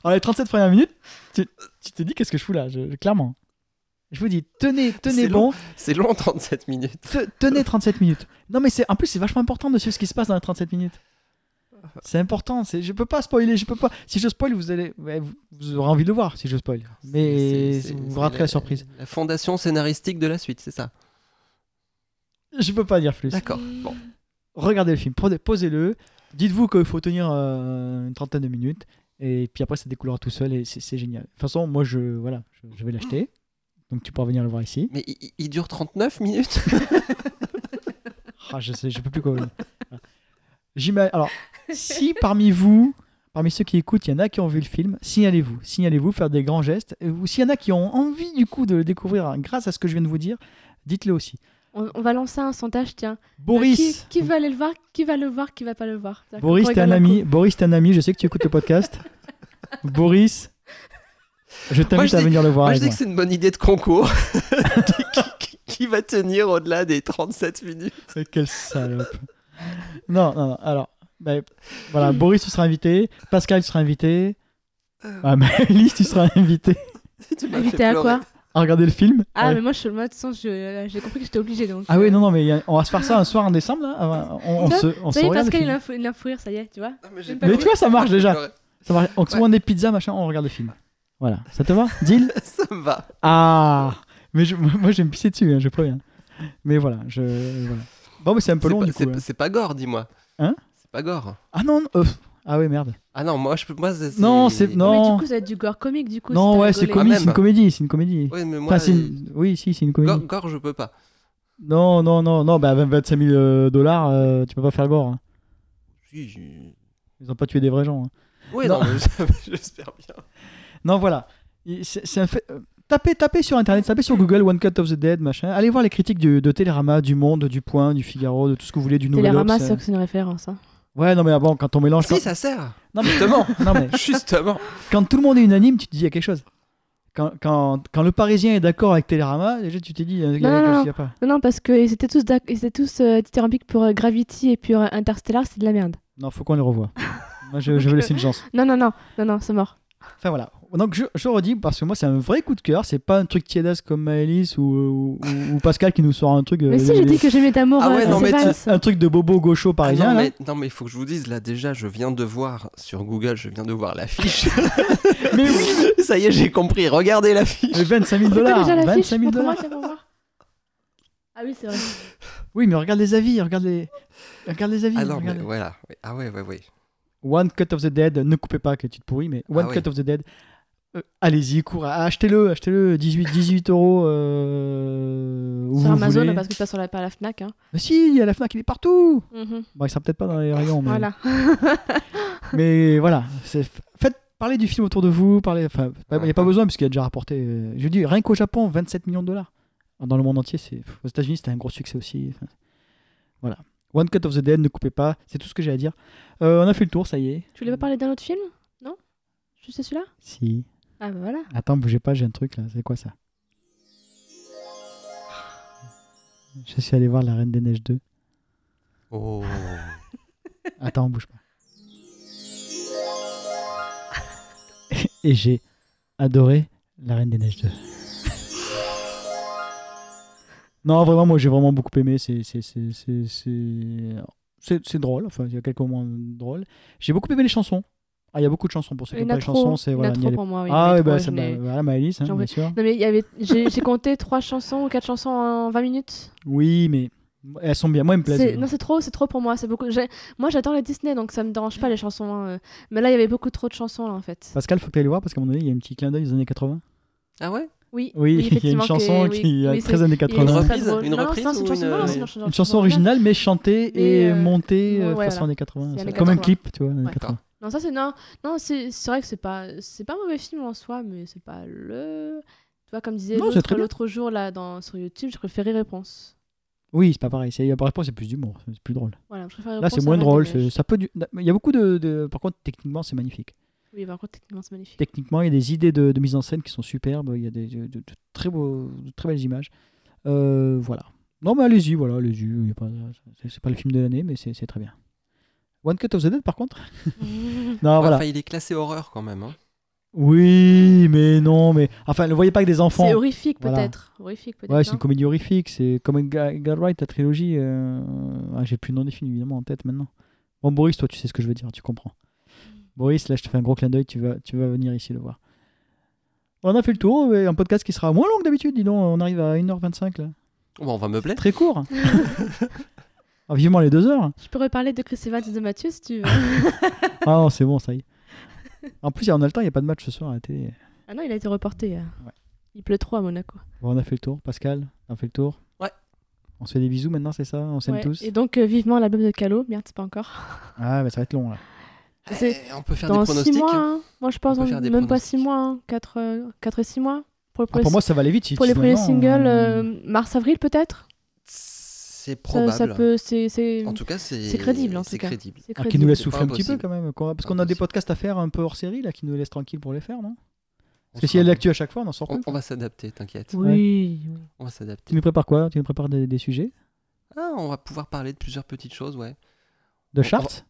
Alors les 37 premières minutes, tu, tu te dis qu'est-ce que je fous là? Je- Clairement. Je vous dis, tenez, tenez bon, C'est long, 37 minutes. te- tenez 37 minutes. Non mais c'est en plus c'est vachement important de suivre ce qui se passe dans les 37 minutes. C'est important, je peux pas spoiler, je peux pas. Si je spoil, vous allez ouais, vous, vous aurez envie de le voir si je spoil. Mais vous raterez la surprise. La fondation scénaristique de la suite, c'est ça? Je peux pas dire plus. D'accord. Bon. Regardez le film, posez-le. Dites-vous qu'il faut tenir euh, une trentaine de minutes et puis après ça découlera tout seul et c'est génial. De toute façon, moi je voilà, je, je vais l'acheter. Donc tu pourras venir le voir ici. Mais il, il dure 39 minutes Ah, je sais, je peux plus quoi. J'ima- Alors, si parmi vous, parmi ceux qui écoutent, il y en a qui ont vu le film, signalez-vous, signalez-vous, faire des grands gestes. Ou s'il y en a qui ont envie du coup de le découvrir hein, grâce à ce que je viens de vous dire, dites-le aussi. On, on va lancer un sondage, tiens. Boris, Qui, qui va aller le voir Qui va le voir Qui va pas le voir Boris, t'es un ami. Boris, t'es un ami. Je sais que tu écoutes le podcast. Boris, je t'invite à venir le voir Moi, je dis que c'est une bonne idée de concours qui, qui- qui va tenir au-delà des 37 minutes. Mais Quelle salope. non, non, non. Alors, ben, voilà, Boris, tu seras invité. Pascal, tu seras invité. Ah, Maëlys, tu seras invité Tu Invité fait à quoi à regarder le film. Ah, Ouais. mais moi, je, moi, de toute façon, je- j'ai compris que j'étais obligée. Donc, Ah oui, euh, non, non, mais a- on va se faire ça un soir en décembre, là. avant- On, on Ça, se, on se Ça y est, regarde le Pascal, il film. a un fou- il a un fou rire, ça y est, tu vois. Non, mais Mais tu vois, ça marche déjà. Ça marche. On commande des pizzas, machin, on regarde le film. Voilà, ça te va Deal Ça me va. Ah Mais je- moi, je vais me pisser dessus, hein, je préviens. Mais voilà, je. Voilà. Bon, mais c'est un peu long, pas- du coup. c'est hein. c'est pas gore, dis-moi. Hein C'est pas gore. Ah non, non, euh, ah ouais, merde. Ah non, moi, je peux. Moi, c'est- Non, c'est- non. Mais du coup, ça va être du gore comique, du coup. non, ouais, c'est rigolé. comique, Ah, c'est une même. comédie, c'est une comédie. Ouais, mais moi. Enfin, c'est euh, une- Oui, si, c'est une comédie. gore, gore, je peux pas. Non, non, non, non, bah 25 000 euh, dollars, euh, tu peux pas faire gore. hein. Si, je- Ils ont pas tué des vrais gens. hein. Ouais, Non. non, mais j'espère bien. Non, voilà. Il- C'est c'est un fait. euh, Tapez, tapez sur internet, tapez sur Google One Cut of the Dead, machin. Allez voir les critiques du- de Télérama, du Monde, du Point, du Figaro, de tout ce que vous voulez, du Nouvel Télérama, Obs, c'est euh. que c'est une référence. hein. Ouais, non, mais avant, quand on mélange. Si, quand... ça sert. Non, mais... Justement. non, mais Justement. quand tout le monde est unanime, tu te dis il y a quelque chose. Quand, quand, quand le Parisien est d'accord avec Télérama, déjà tu t'es dit il y a, il y a Non, quelque non, chose non. qu'il y a pas. Non, non, parce qu'ils étaient tous, ils étaient tous euh, dithyrambiques pour euh, Gravity et pour euh, Interstellar, c'est de la merde. Non, faut qu'on les revoie. Moi, je, je vais laisser une chance. Non, non, non, non, non, c'est mort. Enfin voilà. Donc je, je redis parce que moi c'est un vrai coup de cœur. C'est pas un truc tiédas comme Maëlys ou, ou, Pascal qui nous sort un truc. euh, Mais si, j'ai dit que j'aimais. Ah ouais, euh, non, mais Evans. un truc de bobo gaucho Ah parisien. non, mais, non, mais il faut que je vous dise, là, déjà, je viens de voir sur Google, je viens de voir l'affiche. Mais oui, Ça y est, j'ai compris. Regardez l'affiche. mais 25 000 T'as dollars. déjà la 25 fiche 000 Montre-moi, dollars. Ah oui, c'est vrai. Oui, mais regarde les avis, regarde les, regarde les avis. Ah non, mais voilà. Ah ouais, ouais, ouais. One Cut of the Dead, ne coupez pas que tu te pourris, mais One Ah Cut oui. of the Dead. Euh, Allez-y, cours, ah, achetez-le, achetez-le, 18, 18 euros. Euh, où Sur vous Amazon, voulez. parce que pas sur la, pas à la Fnac. Hein. Mais si, il y a la Fnac, il est partout. Mhm. Bon, il sera peut-être pas dans les rayons, mais, Voilà. mais voilà. c'est- Faites parler du film autour de vous. Parlez, enfin, il n'y a pas besoin puisqu'il a déjà rapporté. euh, je dis, rien qu'au Japon, 27 millions de dollars. Dans le monde entier, c'est aux États-Unis, c'était un gros succès aussi. Enfin, voilà. One Cut of the Dead, ne coupez pas. C'est tout ce que j'ai à dire. Euh, on a fait le tour, ça y est. Tu voulais pas parler d'un autre film? Non? Juste celui-là? Si. Ah bah voilà. Attends, bougez pas, j'ai un truc là. C'est quoi ça? Je suis allé voir La Reine des Neiges 2. Oh. Attends, bouge pas. Et j'ai adoré La Reine des Neiges 2. non, vraiment, moi j'ai vraiment beaucoup aimé. C'est drôle. Enfin, il y a quelques moments drôles. J'ai beaucoup aimé les chansons. Ah, il y a beaucoup de chansons pour ceux qui Il y aiment en pas a les chansons. C'est, voilà, trop pour moi. oui, ah, ouais, trop, bah, bah, voilà, Maëlys, hein, bien sûr. Non mais il y avait, j'ai compté trois chansons ou quatre chansons en 20 minutes. Oui, mais elles sont bien. Moi, elles me plaisent. C'est- Non c'est trop, c'est trop pour moi. C'est beaucoup. Moi j'adore les Disney donc ça me dérange pas les chansons. hein, euh. Mais là il y avait beaucoup trop de chansons là en fait. Pascal, faut que tu ailles le voir parce qu'à mon avis, il y a un petit clin d'œil des années 80. Ah ouais? Oui, Oui, il y a une chanson que- oui, qui est oui, très c'est- années il est 80. Une reprise. Une non, reprise non, c'est une ou chanson, une- non, c'est une- une chanson Une chanson originale. mais chantée Mais, et euh, montée euh, voilà. façon années 80. C'est ça. années Comme un 80. clip, tu vois, années Ouais. 80. Non, ça c'est non, non c'est c'est vrai que c'est pas c'est pas un mauvais film en soi, mais c'est pas le. Tu vois, comme disait l'autre jour là dans sur YouTube, je préférais Réponse. Oui, c'est pas pareil. C'est rapport, c'est plus d'humour, c'est plus drôle. Voilà, je préfère Là, c'est moins drôle. Ça peut. du- Il y a beaucoup de, de- Par contre, techniquement, c'est magnifique. Oui, par contre, techniquement, c'est magnifique. Techniquement, il y a des idées de, de mise en scène qui sont superbes. Il y a des, de, très beaux, très belles images. Euh, voilà. Non, mais allez-y, voilà, allez-y. pas- C'est c'est pas le film de l'année, mais c'est c'est très bien. One Cut of the Dead, par contre? Non, Ouais, voilà. Enfin, il est classé horreur quand même. hein. Oui, mais non, mais enfin, ne voyez pas que des enfants. C'est horrifique Voilà. peut-être. Horrifique peut-être. Ouais, c'est une comédie horrifique. C'est comme Wright, la trilogie. euh, ah, J'ai plus le nom des films évidemment en tête maintenant. Bon, Boris, toi, tu sais ce que je veux dire, tu comprends. Boris, là, je te fais un gros clin d'œil, tu vas, tu vas venir ici le voir. On a fait le tour, et un podcast qui sera moins long que d'habitude, dis donc, on arrive à 1h25 là. Bon, on va meubler. Très court. Ah, vivement les deux heures. Je peux reparler de Chris Evans et de Mathieu si tu veux. Ah non, c'est bon, ça y est. En plus, on a le temps, il n'y a pas de match ce soir à la télé. ah non, il a été reporté. euh. Ouais. Il pleut trop à Monaco. Bon, on a fait le tour. Pascal, on a fait le tour. Ouais. On se fait des bisous maintenant, c'est ça? On s'aime Ouais. tous? Et donc, euh, vivement l'album de Calo. Merde, c'est pas encore. Ah, mais ça va être long là. Eh, on peut faire dans des 6 pronostics. mois. hein. hein. Moi, je pense On même pas 6 pronostics. mois. 4, et 6 mois. Pour, le Ah, premier- pour moi, ça va aller vite. si pour les premiers singles, euh, euh, mars-avril peut-être? C'est probable. ça peut. C'est c'est- En tout cas, c'est c'est crédible, en tout c'est cas. crédible. c'est Ah, qui nous crédible. laisse souffler un petit peu quand même. quoi. Parce qu'on a des podcasts à faire un peu hors série là qui nous laissent tranquille pour les faire, non? On Parce que s'il y a de l'actu à chaque fois, on en sort on, plus. on va s'adapter, t'inquiète. Oui. On va s'adapter. Tu nous prépares quoi? Tu nous prépares des, des sujets? Ah, on va pouvoir parler de plusieurs petites choses, ouais. De On- charts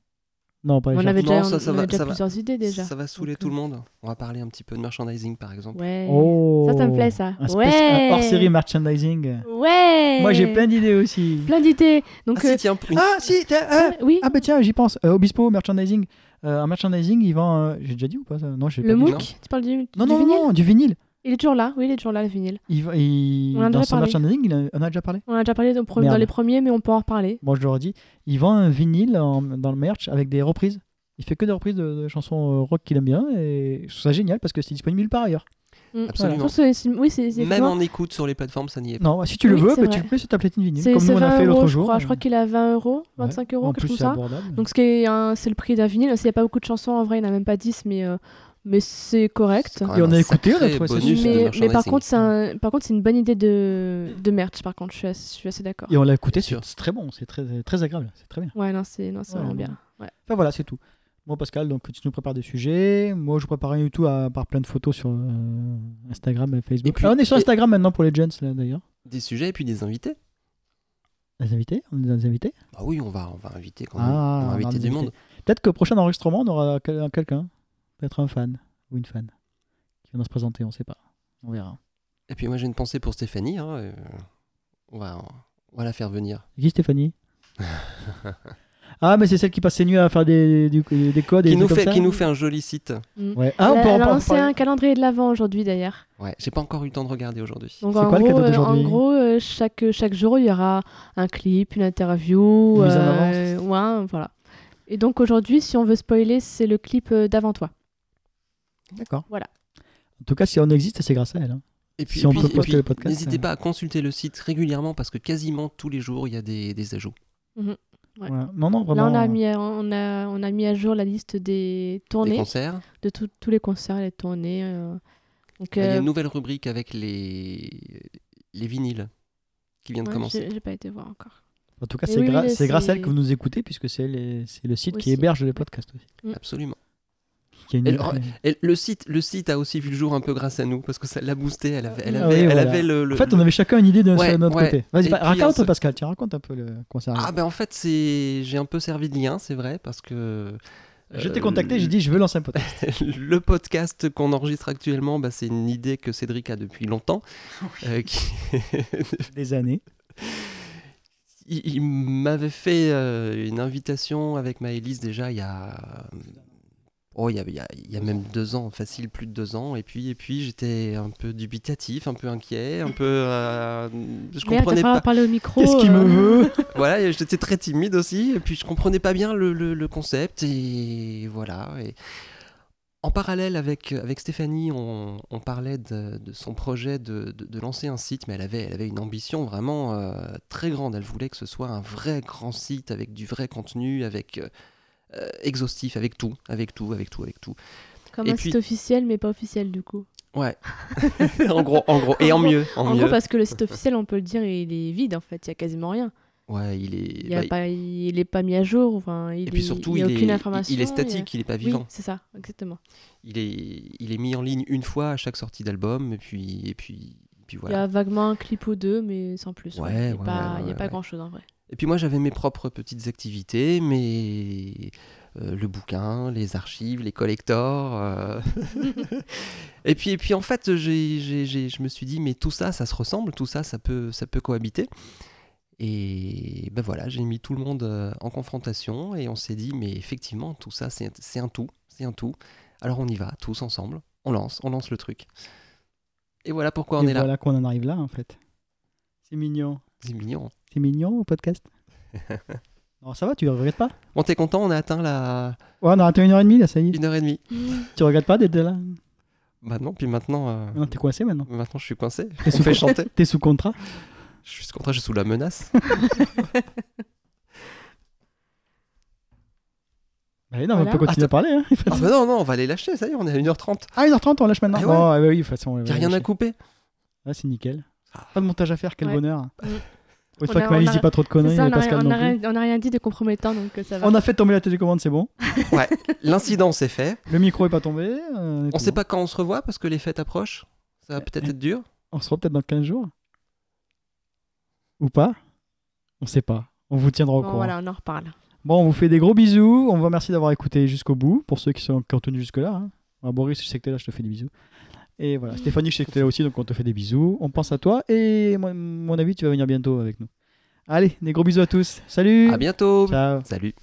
Non, pas On avait Non, déjà, ça, on ça avait va- déjà ça va. plusieurs idées déjà. Ça va saouler tout euh, le monde. On va parler un petit peu de merchandising, par exemple. Ouais. Oh Ça, ça me plaît ça. Un, ouais. un hors série merchandising. Ouais. Moi j'ai plein d'idées aussi. plein d'idées. Donc ah, euh, si, tiens, une- Ah si, ça, ah, oui. ah, bah tiens, j'y pense. Euh, Obispo merchandising. Euh, un merchandising, il vend. euh, J'ai déjà dit ou pas ça? Non, j'ai le pas dit. MOOC, tu parles du, Non, du non, non, non, du vinyle. Il est toujours là. Oui, il est toujours là le vinyle. Il, va- il- On en a dans déjà son parlé. merchandising, il a- on a déjà parlé? On a déjà parlé dans, les premiers, mais on peut en reparler. Bon, je le redis. Il vend un vinyle en- dans le merch avec des reprises. Il fait que des reprises de, de chansons euh, rock qu'il aime bien et je trouve ça génial parce que c'est disponible nulle part ailleurs. Mm. Absolument. Oui, c'est c'est Même en écoute sur les plateformes, ça n'y est pas. Non, si tu le Oui, veux, bah, tu le mets sur ta platine vinyle c'est comme c'est nous on a 20 fait l'autre je jour. crois. Je crois qu'il est à 20 euros, 25 Ouais. euros, quelque chose comme ça. abordable. Donc ce qui est un- c'est le prix d'un vinyle. Il n'y a pas beaucoup de chansons en vrai, il n'y en a même pas 10, mais, euh, mais c'est correct. Et on a écouté, on a trouvé ça Mais, mais par contre, c'est un- par contre, c'est une bonne idée de, de merch. Par contre, je suis assez, je suis assez d'accord. Et on l'a écouté, c'est sûr. c'est très bon, c'est très, très agréable, c'est très bien. Ouais, non, c'est non, c'est Ouais, vraiment bien. Ouais. Enfin voilà, c'est tout. Bon Pascal, donc tu nous prépares des sujets. Moi je prépare rien du tout à part plein de photos sur euh, Instagram et Facebook. Et puis- Ah, on est sur et- Instagram maintenant pour les gens là d'ailleurs. Des sujets et puis des invités. Les invités On est des invités Bah oui, on va, on va inviter quand même. Ah, on va on inviter du monde. Peut-être que prochain enregistrement, on aura quel- quelqu'un, peut-être un fan ou une fan qui viendra se présenter, on sait pas. On verra. Et puis moi j'ai une pensée pour Stéphanie. hein, euh, on, va, on va la faire venir. Qui Stéphanie Ah mais c'est celle qui passe ses nuits à faire des, du- des codes et Qui des nous, trucs fait, comme qui nous fait un joli site. Mm. Ouais. Ah on Elle peut elle a lancé un calendrier de l'avant aujourd'hui d'ailleurs. Ouais, j'ai pas encore eu le temps de regarder aujourd'hui. Donc C'est en quoi le gros, cadeau euh, d'aujourd'hui En gros, euh, chaque, chaque jour, il y aura un clip, une interview. Une mise en euh, ouais, voilà. Et donc aujourd'hui, si on veut spoiler, c'est le clip d'avant toi. D'accord. Voilà. En tout cas, si on existe, c'est grâce à elle. hein. Et puis, Si on et puis- peut poster puis, le podcast, n'hésitez euh. pas à consulter le site régulièrement parce que quasiment tous les jours il y a des, des ajouts. Ouais. Voilà. Non, non, vraiment. Là, on a, mis à, on, a, on a mis à jour la liste des Des tournées, concerts. de tout- tous les concerts, les tournées. euh. Donc, Il y a euh, une nouvelle rubrique avec les, les vinyles qui vient de commencer. j'ai pas été voir encore. En tout cas, c'est oui, gra- oui, grâce à elle que vous nous écoutez, puisque c'est le site qui héberge les podcasts aussi. Absolument. Qui a une- Elle- Et le site, le site a aussi vu le jour un peu grâce à nous parce que ça l'a boosté. Elle avait, elle Ah avait, oui, elle voilà. avait le, le- En fait, on avait chacun une idée de Ouais, notre ouais. côté. Vas-y, bah, raconte se- Pascal, tiens, raconte un peu le concert. Ah ben en fait c'est j'ai un peu servi de lien c'est vrai parce que je t'ai euh, contacté, j'ai dit je veux lancer un podcast. le podcast qu'on enregistre actuellement bah, c'est une idée que Cédric a depuis longtemps euh, qui- Des années. il, il m'avait fait euh, une invitation avec Maëlys déjà il y a oh il y a, y a- y a même deux ans facile plus de deux ans et puis et puis j'étais un peu dubitatif un peu inquiet un peu euh, je Merde, comprenais pas parler au micro. Qu'est-ce qu'il euh, me veut voilà, j'étais très timide aussi, et puis je comprenais pas bien le, le- le concept, et voilà. Et En parallèle avec, avec Stéphanie, on, on parlait de, de son projet de, de- de lancer un site, mais elle avait, elle avait une ambition vraiment euh, très grande. Elle voulait que ce soit un vrai grand site avec du vrai contenu, avec euh, euh, exhaustif, avec tout, avec tout, avec tout, avec tout. Comme Et un puis- site officiel, mais pas officiel du coup. Ouais. en gros, en gros, et en En gros- mieux, en, En mieux. gros, parce que le site officiel, on peut le dire, il est vide en fait, il y a quasiment rien. Ouais, il est. Il, a bah, pas, il mis à jour, enfin, il et puis surtout, il y a il, aucune est, information. il est statique, il est pas Oui, vivant. c'est ça, exactement. Il est, il est mis en ligne une fois à chaque sortie d'album, et puis, et puis, et puis Il y voilà. a vaguement un clip ou deux, mais sans plus. Ouais, Il n'y a, ouais, il y a pas grand chose en vrai. Et puis moi, j'avais mes propres petites activités, mais euh, le bouquin, les archives, les collectors. euh. et puis, et puis en fait, je me suis dit, mais tout ça, ça se ressemble, tout ça, ça peut, ça peut cohabiter. Et ben voilà, j'ai mis tout le monde euh, en confrontation et on s'est dit, mais effectivement, tout ça, c'est c'est un tout, c'est un tout. Alors on y va, tous ensemble, on lance, on lance le truc. Et voilà pourquoi on est là. voilà qu'on en arrive là, en fait. C'est mignon. C'est mignon. C'est mignon au podcast Non, ça va, tu regrettes pas Bon, t'es content, on a atteint la Ouais, on a raté une heure et demie, là, ça y est. une heure et demie. Tu regrettes pas d'être là Bah non, puis maintenant, euh, Non, t'es coincé maintenant. maintenant je suis coincé. T'es On sous, fait chanter. t'es sous contrat Je suis contre, je suis sous la menace. Bah non, Voilà. on peut continuer à parler. Hein. ah bah non, non, on va les lâcher, ça y est, on est à 1h30. Ah, 1h30, on lâche maintenant. Ah ouais. Bon, ah bah oui, de toute façon. on Y va a rien à couper. Ah, c'est nickel. Ah. Pas de montage à faire, quel Ouais. bonheur. Mm. Une On fois a- que Malice a- dit pas trop de conneries, ça, on n'a Pascal rien, on non a plus. on a rien dit de compromettant, donc euh, ça va. On a fait tomber la télécommande, c'est bon. L'incident c'est fait. Le micro est pas tombé. euh, On sait bon. pas quand on se revoit parce que les fêtes approchent. Ça va peut-être être dur. On se revoit peut-être dans 15 jours. Ou pas On sait pas. On vous tiendra au Bon, courant. voilà, on en reparle. Bon, on vous fait des gros bisous. On vous remercie d'avoir écouté jusqu'au bout. Pour ceux qui, sont, qui ont tenu jusque-là. hein. Ah, Boris, je sais que t'es là, je te fais des bisous. Et voilà, Stéphanie, je sais que t'es là aussi, donc on te fait des bisous. On pense à toi. Et moi, mon avis, tu vas venir bientôt avec nous. Allez, des gros bisous à tous. Salut À bientôt. Ciao Salut.